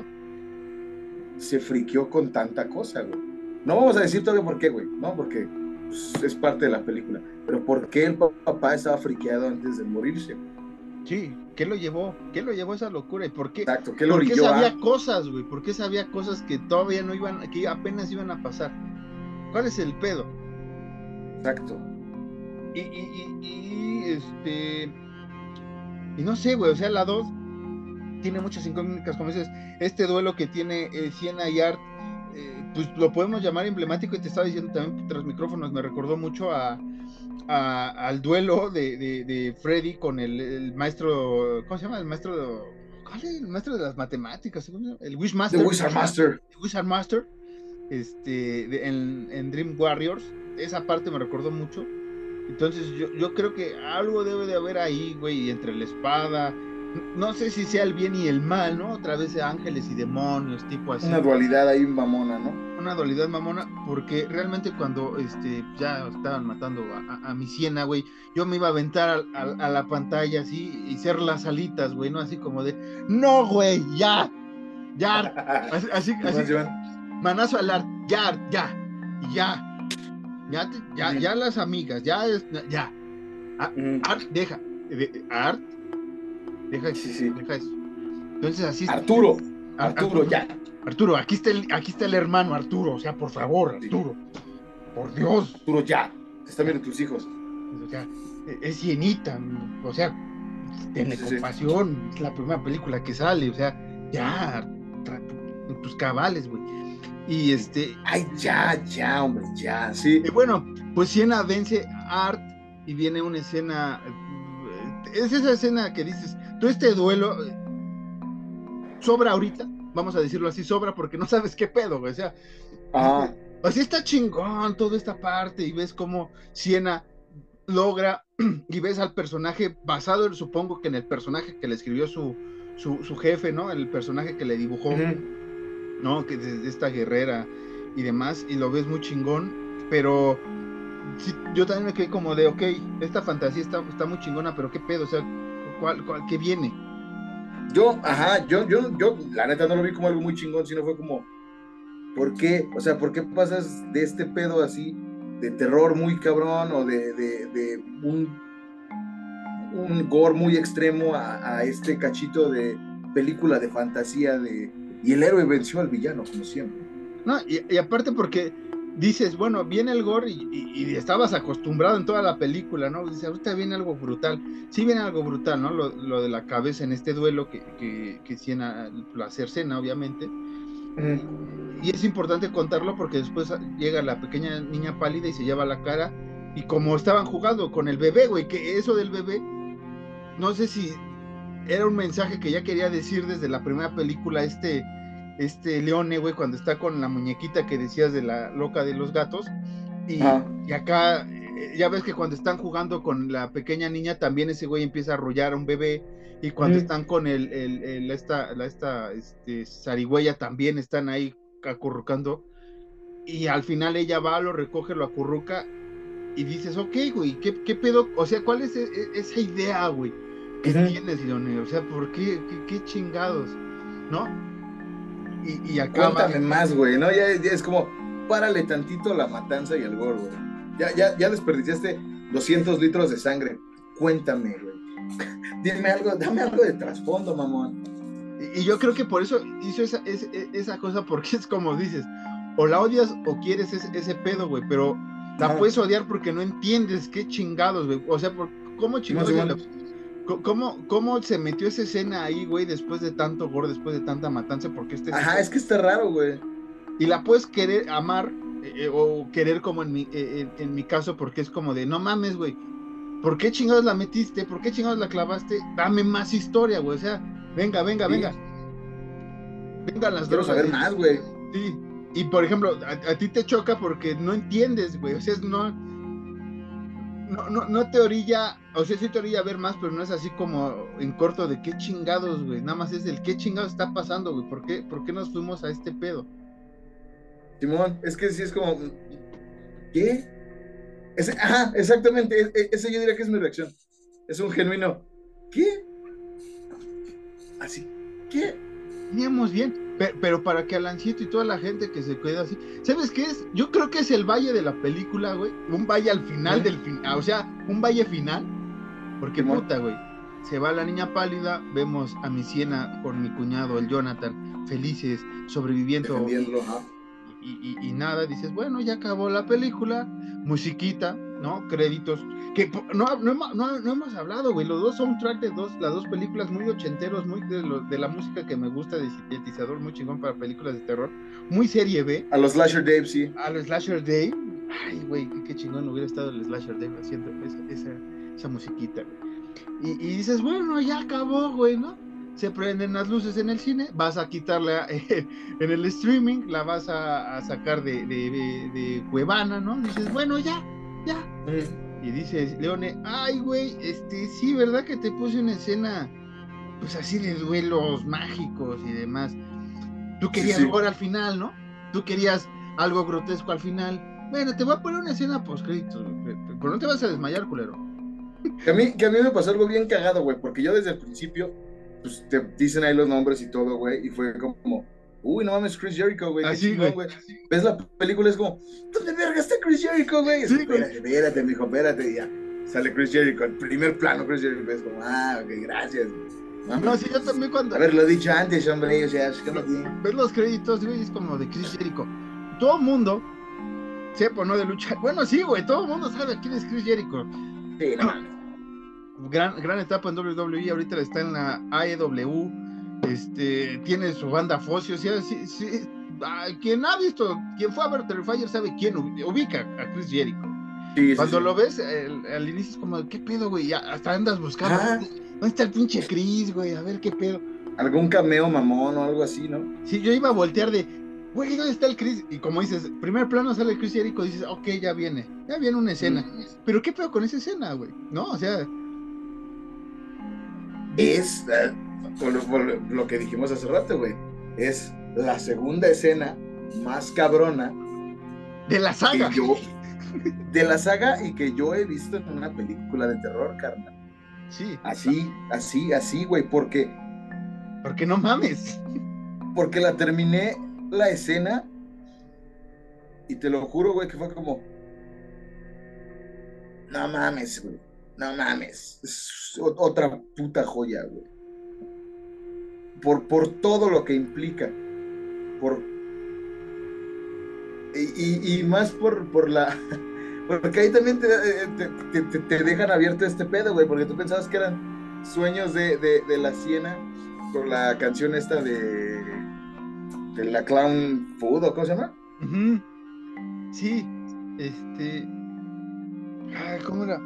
se friqueó con tanta cosa, güey. No vamos a decir todavía por qué, güey, ¿no? Porque pues, es parte de la película. Pero por qué el papá estaba friqueado antes de morirse. Sí, ¿qué lo llevó? ¿Qué lo llevó a esa locura? ¿Y por qué? Exacto, ¿qué lo ¿Por qué a- sabía cosas, güey? ¿Por qué sabía cosas que todavía no iban, que apenas iban a pasar? ¿Cuál es el pedo? Exacto. Y, y, y, y, este. Y no sé, güey, o sea, la 2 tiene muchas incógnitas, como dices, este duelo que tiene eh, Siena y Art, eh, pues lo podemos llamar emblemático, y te estaba diciendo también tras micrófonos, me recordó mucho a, a- al duelo de, de, de Freddy con el, el maestro, ¿cómo se llama? El maestro de, ¿cuál es? El maestro de las matemáticas, el Wishmaster. The Wizard Master. Wizard Master, este, de- en, en Dream Warriors, esa parte me recordó mucho. Entonces yo, yo creo que algo debe de haber ahí, güey, entre la espada. No sé si sea el bien y el mal, ¿no? Otra vez de ángeles y demonios, tipo así. Una dualidad ahí mamona, ¿no? Una dualidad mamona, porque realmente cuando este, ya estaban matando a, a- a mi siena, güey, yo me iba a aventar al- a, la pantalla así y ser las alitas, güey, ¿no? Así como de, no, güey, ya, ya, así, así, ¿Cómo así, manazo al art, ya, ya, ya. Ya, te- ya, ya las amigas, ya, ya. Art, deja. de- Art, deja, Sí, sí. deja eso. Entonces así. Arturo, Ar- Arturo, ya. Arturo, aquí está, el, aquí está el hermano Arturo, o sea, por favor. Arturo. Por Dios. Arturo, ya. Te están viendo tus hijos. O sea, es cienita, o sea, Sí, sí. compasión, es la primera película que sale, o sea, ya, tus cabales, güey. Y este, Ay, ya, ya, hombre, ya. Sí. Y bueno, pues Siena vence a Art y viene una escena. eh, Es esa escena que dices, todo este duelo eh, sobra ahorita, vamos a decirlo así, sobra porque no sabes qué pedo, güey. O sea, Ajá. así está chingón toda esta parte y ves cómo Siena logra y ves al personaje basado, supongo que en el personaje que le escribió su, su, su jefe, ¿no? El personaje que le dibujó. ¿no? Que de, de esta guerrera y demás, y lo ves muy chingón, pero sí, yo también me quedé como de, ok, esta fantasía está, está muy chingona, pero qué pedo, o sea, ¿cuál, cuál, ¿qué viene? Yo, ajá, yo, yo, yo, la neta no lo vi como algo muy chingón, sino fue como, ¿por qué? O sea, ¿por qué pasas de este pedo así, de terror muy cabrón o de, de, de un, un gore muy extremo a, a este cachito de película de fantasía de... Y el héroe venció al villano, como siempre. No, y, y aparte porque dices, bueno, viene el gore y, y- y estabas acostumbrado en toda la película, ¿no? Dices, ahorita viene algo brutal, sí viene algo brutal, ¿no? Lo, lo de la cabeza en este duelo que, que, que Siena, la cercena, obviamente, Y es importante contarlo porque después llega la pequeña niña pálida y se lleva la cara. Y como estaban jugando con el bebé, güey, que eso del bebé, no sé si era un mensaje que ya quería decir desde la primera película, este, este Leone, güey, cuando está con la muñequita que decías de la loca de los gatos. Y, acá, eh, ya ves que cuando están jugando con la pequeña niña, también ese güey empieza a arrollar a un bebé. Y cuando están con el, el, el- esta, la, esta este, zarigüeya, también están ahí acurrucando. Y al final ella va, lo recoge, lo acurruca. Y dices, ok, güey, ¿qué, qué pedo? O sea, ¿cuál es e- e- esa idea, güey? Ujú. tienes, Leone? O sea, ¿por qué? ¿Qué, qué chingados? ¿No? Y, y acaba. Cuéntame más, güey, ¿no? Ya, ya es como, párale tantito la matanza y el gore, güey. Ya, ya, ya desperdiciaste 200 litros de sangre. Cuéntame, güey. Dime algo, dame algo de trasfondo, mamón. Y, y yo creo que por eso hizo esa, ese- e- esa cosa, porque es como dices, o la odias o quieres ese, ese pedo, güey, pero la puedes odiar porque no entiendes qué chingados, güey. O sea, por, ¿cómo chingados? Sí, ¿Cómo, ¿Cómo se metió esa escena ahí, güey, después de tanto gore, después de tanta matanza? Porque este Ajá, es que está raro, güey. y la puedes querer amar eh, eh, o querer como en mi, eh, en, mi caso porque es como de no mames güey ¿por qué chingados la metiste? ¿por qué chingados la clavaste? dame más historia güey o sea venga venga Sí. venga vengan las Quiero drogas saber más, güey. sí y por ejemplo a, a ti te choca porque no entiendes güey o sea es no no, no, no te orilla, o sea, sí te orilla a ver más, pero no es así como en corto de qué chingados, güey. Nada más es del qué chingados está pasando, güey. ¿Por qué, ¿Por qué nos fuimos a este pedo? Simón, es que sí es como, ¿qué? Ese, ajá, exactamente. e- e- Ese yo diría que es mi reacción. Es un genuino. ¿Qué? Así. ¿Qué? Veníamos bien, pe- pero para que Alancito y toda la gente que se queda así, ¿sabes qué es? Yo creo que es el valle de la película, güey. Un valle al final del final, o sea, un valle final. Porque puta, güey. Se va la niña pálida, vemos a mi Siena con mi cuñado, el Jonathan, felices, sobreviviendo. Ajá. y, y- y nada, dices, bueno, ya acabó la película, musiquita, ¿no? Créditos. Que no, no, hemos- no- no hemos hablado, güey. Los dos soundtrack de dos, las dos películas muy ochenteros, muy de, lo- de la música que me gusta, de sintetizador, muy chingón para películas de terror. Muy serie B. A los Slasher Dave, sí. A los Slasher Day. Ay, güey, qué, chingón hubiera estado el Slasher Day haciendo esa, esa, esa musiquita, güey. Y, y dices, bueno, ya acabó, güey, ¿no? Se prenden las luces en el cine, vas a quitarla eh, en el streaming, la vas a, a sacar de, de, de- de Cuevana, ¿no? Dices, bueno, ya, ya. Y dices, Leone, ay, güey, este, sí, ¿verdad que te puse una escena, pues así de duelos mágicos y demás? Tú querías sí. gore al final, ¿no? Tú querías algo grotesco al final. Bueno, te voy a poner una escena post créditos, pero no te vas a desmayar, culero. Que a, mí, que a mí me pasó algo bien cagado, güey, porque yo desde el principio, pues te dicen ahí los nombres y todo, güey, y fue como, uy, no mames, Chris Jericho, güey. Así, güey. Ves la película, es como, ¿dónde verga está Chris Jericho, güey? Sí, Sí, güey. espérate, espérate, mijo, espérate, y ya. Sale Chris Jericho, el primer plano, Chris Jericho, es como, ah, ok, gracias. güey. No, sí, yo también cuando Haberlo dicho antes, hombre, o sea, es que no tiene. ves los créditos, güey, es como de Chris Jericho. Todo mundo, sepa, ¿no? De lucha. Bueno, sí, güey, todo el mundo sabe quién es Chris Jericho. Sí, no mames. gran, gran etapa en WWE, ahorita está en la AEW, este, tiene su banda Fosio, sí, sí, ah, quien ha visto, quien fue a ver Terrifier sabe quién ubi- ubica a Chris Jericho. Cuando lo ves, el- al inicio es como, ¿qué pedo, güey? Hasta andas buscando, Ajá. ¿dónde está el pinche Chris, güey? A ver qué pedo. Algún cameo mamón o algo así, ¿no? Sí, yo iba a voltear de, güey, ¿dónde está el Chris? Y como dices, primer plano sale el Chris Jericho, dices, ok, ya viene, ya viene una escena. Pero ¿qué pedo con esa escena, güey? ¿No? O sea, es eh, por, lo- por lo que dijimos hace rato, güey. Es la segunda escena más cabrona de la saga. yo de la saga y que yo he visto en una película de terror, carnal. Sí, Así, así, así, güey, porque porque no mames. porque la terminé la escena y te lo juro, güey, que fue como no mames, güey. No mames. Es otra puta joya, güey. Por, por todo lo que implica. Por. Y, y- más por, por la. Porque ahí también te, eh, te, te- te- dejan abierto este pedo, güey. Porque tú pensabas que eran sueños de, de, la siena. Con la canción esta de. De la Clown Food, ¿o cómo se llama? Sí, este. Ay, ¿cómo era?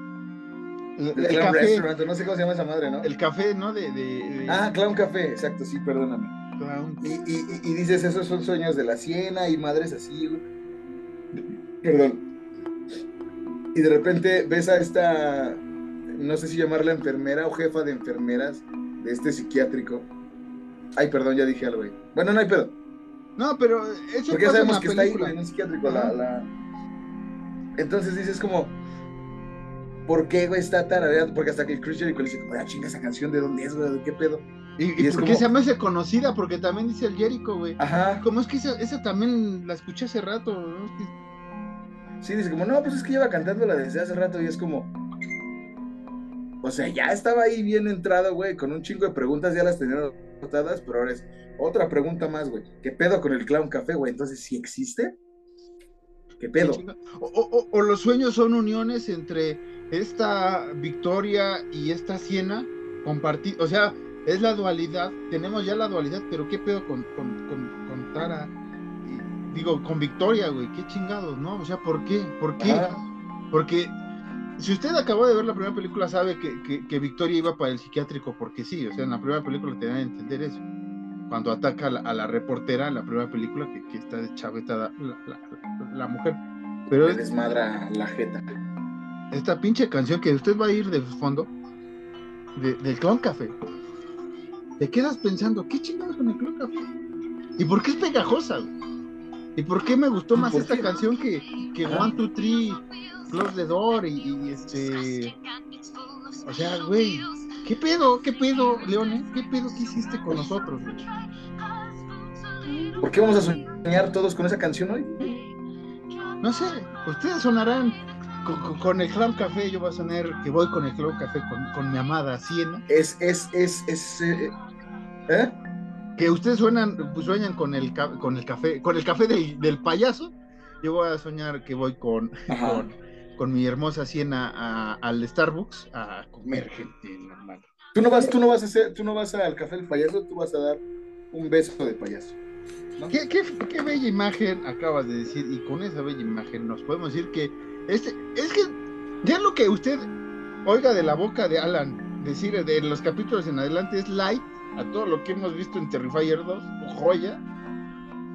El, El, café, no sé cómo se llama esa madre, ¿no? el café, ¿no? De, de, de- Ah, Clown Café, exacto, sí, perdóname. Clown. Y, y- y- dices, esos son sueños de la siena y madres así. Perdón. Y de repente ves a esta, no sé si llamarla enfermera o jefa de enfermeras de este psiquiátrico. Ay, perdón, ya dije algo, güey. Bueno, no hay pedo. No, pero eso Porque pasa en sabemos la que está ahí, película. en un psiquiátrico. La, la- Entonces dices como, ¿por qué, güey, está tarareando? Porque hasta que el Chris Jericho le dice, ah, chinga esa canción, ¿de dónde es, güey? ¿De qué pedo? ¿Y, y y es por qué como- se me hace conocida? Porque también dice el Jericho, güey. Ajá. Como es que esa, esa también la escuché hace rato, ¿no? Es que- Sí, dice como, no, pues es que lleva cantándola desde hace rato y es como... O sea, ya estaba ahí bien entrado, güey, con un chingo de preguntas, ya las tenía anotadas, pero ahora es otra pregunta más, güey. ¿Qué pedo con el Clown Café, güey? Entonces, ¿sí existe? ¿Qué pedo? O, o- o- o los sueños son uniones entre esta Victoria y esta Siena compartir, o sea, es la dualidad, tenemos ya la dualidad, pero qué pedo con, con, con, con Tara, digo, con Victoria, güey, qué chingados, ¿no? O sea, ¿por qué? ¿Por qué? Porque si usted acabó de ver la primera película, sabe que, que- que Victoria iba para el psiquiátrico porque sí, o sea, en la primera película te dan a entender eso. Cuando ataca a la, a la reportera en la primera película, que, que está de chaveta la, la- la mujer. Pero es- desmadra la jeta. esta pinche canción que usted va a ir de fondo, de- del Clown Café, te quedas pensando, ¿qué chingados con el Clown Café? ¿Y por qué es pegajosa? güey? ¿Y por qué me gustó más ¿Por esta qué? canción que, que. One, Two, Three close the door y, y, este. O sea, güey, ¿qué pedo? ¿Qué pedo, Leone? ¿Qué pedo que hiciste con nosotros, güey? ¿Por qué vamos a soñar todos con esa canción hoy? No sé, ustedes sonarán con, el Clown Café, yo voy a sonar que voy con el Clown Café con, con mi amada Siena. Es, es, es, es. eh, ¿Eh? Que ustedes suenan, pues, sueñan con el, con el café, con el café del, del payaso. Yo voy a soñar que voy con, Ajá. con, con mi hermosa Siena al Starbucks a comer gente normal. Tú no vas, tú no vas a hacer, tú no vas al café del payaso, tú vas a dar un beso de payaso. ¿no? ¿Qué, qué, qué bella imagen acabas de decir y con esa bella imagen nos podemos decir que este es que ya lo que usted oiga de la boca de Alan decir de los capítulos en adelante es light a todo lo que hemos visto en Terrifier 2, joya.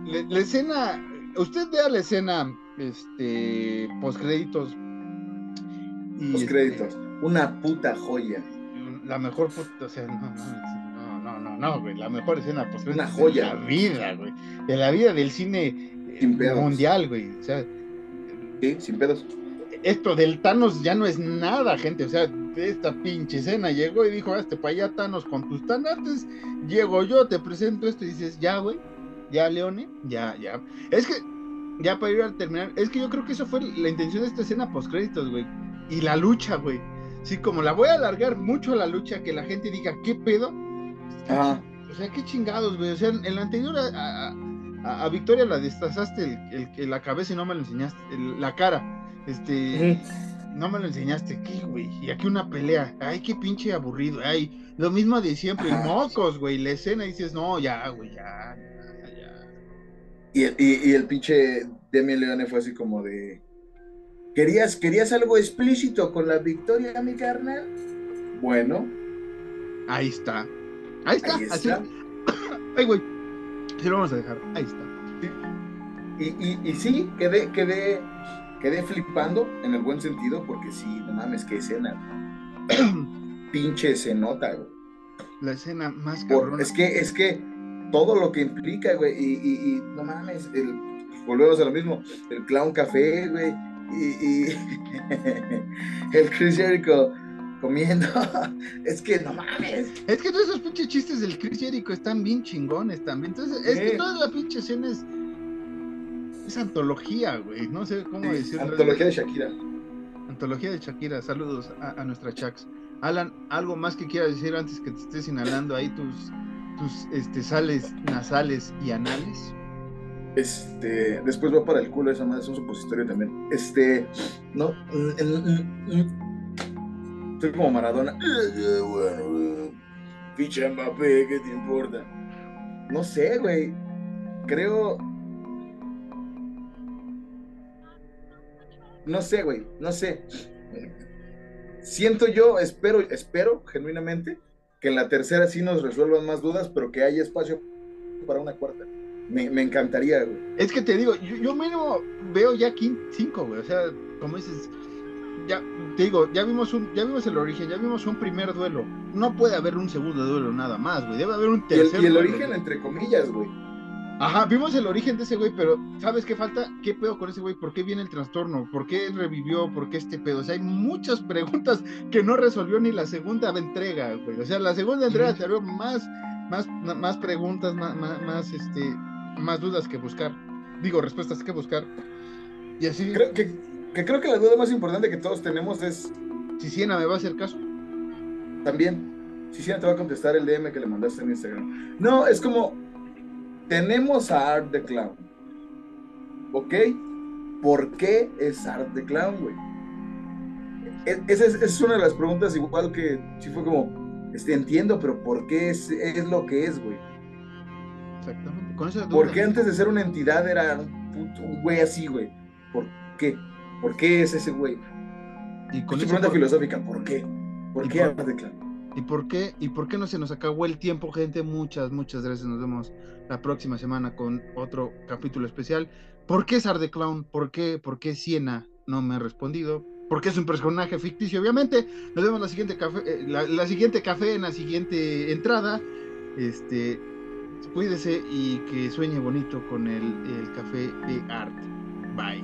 Le- La, escena, usted vea la escena este postcréditos y Los este, créditos. Una puta joya. la mejor puta, o sea, no, no, no, no, no, güey, la mejor escena post Una joya. de la vida, güey, de la vida del cine eh, mundial, güey, o sea, Sí, sin pedos. esto del Thanos ya no es nada, gente, o sea, esta pinche escena llegó y dijo, hazte para allá Thanos con tus tanates, llego yo, te presento esto y dices, ya, güey, ya, Leone, ya, ya, es que, ya para ir a terminar, es que yo creo que eso fue la intención de esta escena post créditos, güey, y la lucha, güey, sí, como la voy a alargar mucho la lucha, que la gente diga, ¿qué pedo? O sea, qué chingados, güey. O sea, en la anterior a, a- a- a Victoria la destazaste el, la cabeza y no me lo enseñaste, el- la cara. Este, no me lo enseñaste aquí, güey. Y aquí una pelea. Ay, qué pinche aburrido. Ay, lo mismo de siempre. Mocos, güey. La escena y dices, no, ya, güey, ya, ya, ya. Y, el- y, y el pinche Demi Leone fue así como de. ¿Querías, ¿Querías algo explícito con la victoria, mi carnal? Bueno, Ahí está. Ahí está. ahí así. está. Ay, güey. Sí, lo vamos a dejar. Ahí está. Y, y, y sí, quedé, quedé, quedé flipando en el buen sentido, porque sí, no mames, qué escena. pinche se nota, güey. La escena más Por- cabrona. es que, es que todo lo que implica, güey, y, y, y no mames, el, volvemos a lo mismo, el clown café, güey, y, y el Chris Jericho comiendo, es que no mames. Es que todos esos pinches chistes del Chris Jericho están bien chingones también. Entonces, es que toda la pinche escena es. Es antología, güey. No sé cómo Sí, decirlo. antología de Shakira. Antología de Shakira. Saludos a, a nuestra Chax. Alan, ¿algo más que quieras decir antes que te estés inhalando ahí tus, tus este, sales nasales y anales? Este, después va para el culo, esa madre es un supositorio también. Este, no, mm, mm, mm, soy como Maradona. Eh, eh, Bueno, eh, ficha Mbappé, ¿qué te importa? No sé, güey. Creo. No sé, güey, no sé. Siento yo, espero, espero genuinamente que en la tercera sí nos resuelvan más dudas, pero que haya espacio para una cuarta. Me, me encantaría, güey. Es que te digo, yo, yo mínimo veo ya quin- cinco, güey. O sea, como dices, ya te digo, ya vimos un, ya vimos el origen, ya vimos un primer duelo. No puede haber un segundo duelo nada más, güey. Debe haber un Y el, tercer y el duelo, origen, güey. entre comillas, güey. Ajá, vimos el origen de ese güey, pero ¿sabes qué falta? ¿Qué pedo con ese güey? ¿Por qué viene el trastorno? ¿Por qué revivió? ¿Por qué este pedo? O sea, hay muchas preguntas que no resolvió ni la segunda entrega, güey. O sea, la segunda entrega te abrió más, más, más preguntas, más, más, más, este, más dudas que buscar. Digo, respuestas que buscar. Y así, Creo que, que creo que la duda más importante que todos tenemos es si Siena me va a hacer caso. también, si Siena te va a contestar el DM que le mandaste en Instagram. No, es como, tenemos a Art the Clown, ¿ok? ¿Por qué es Art the Clown, güey? E- Esa es, una de las preguntas igual que sí fue como, este, entiendo, pero ¿por qué es, es lo que es, güey? Exactamente. Con esa duda. ¿Por qué antes de ser una entidad era un, puto- un güey así, güey? ¿Por qué? ¿Por qué es ese güey? Y con esa pregunta por- filosófica, ¿por qué? ¿Por qué por- Clown? ¿Y por qué? ¿Y por qué no se nos acabó el tiempo, gente? Muchas, muchas gracias. Nos vemos la próxima semana con otro capítulo especial. ¿Por qué Sar de Clown? ¿Por qué? ¿Por qué Siena? No me ha respondido. Porque es un personaje ficticio, obviamente. Nos vemos la siguiente café, eh, la, la siguiente café en la siguiente entrada. Este, cuídese y que sueñe bonito con el, el café de Art. Bye.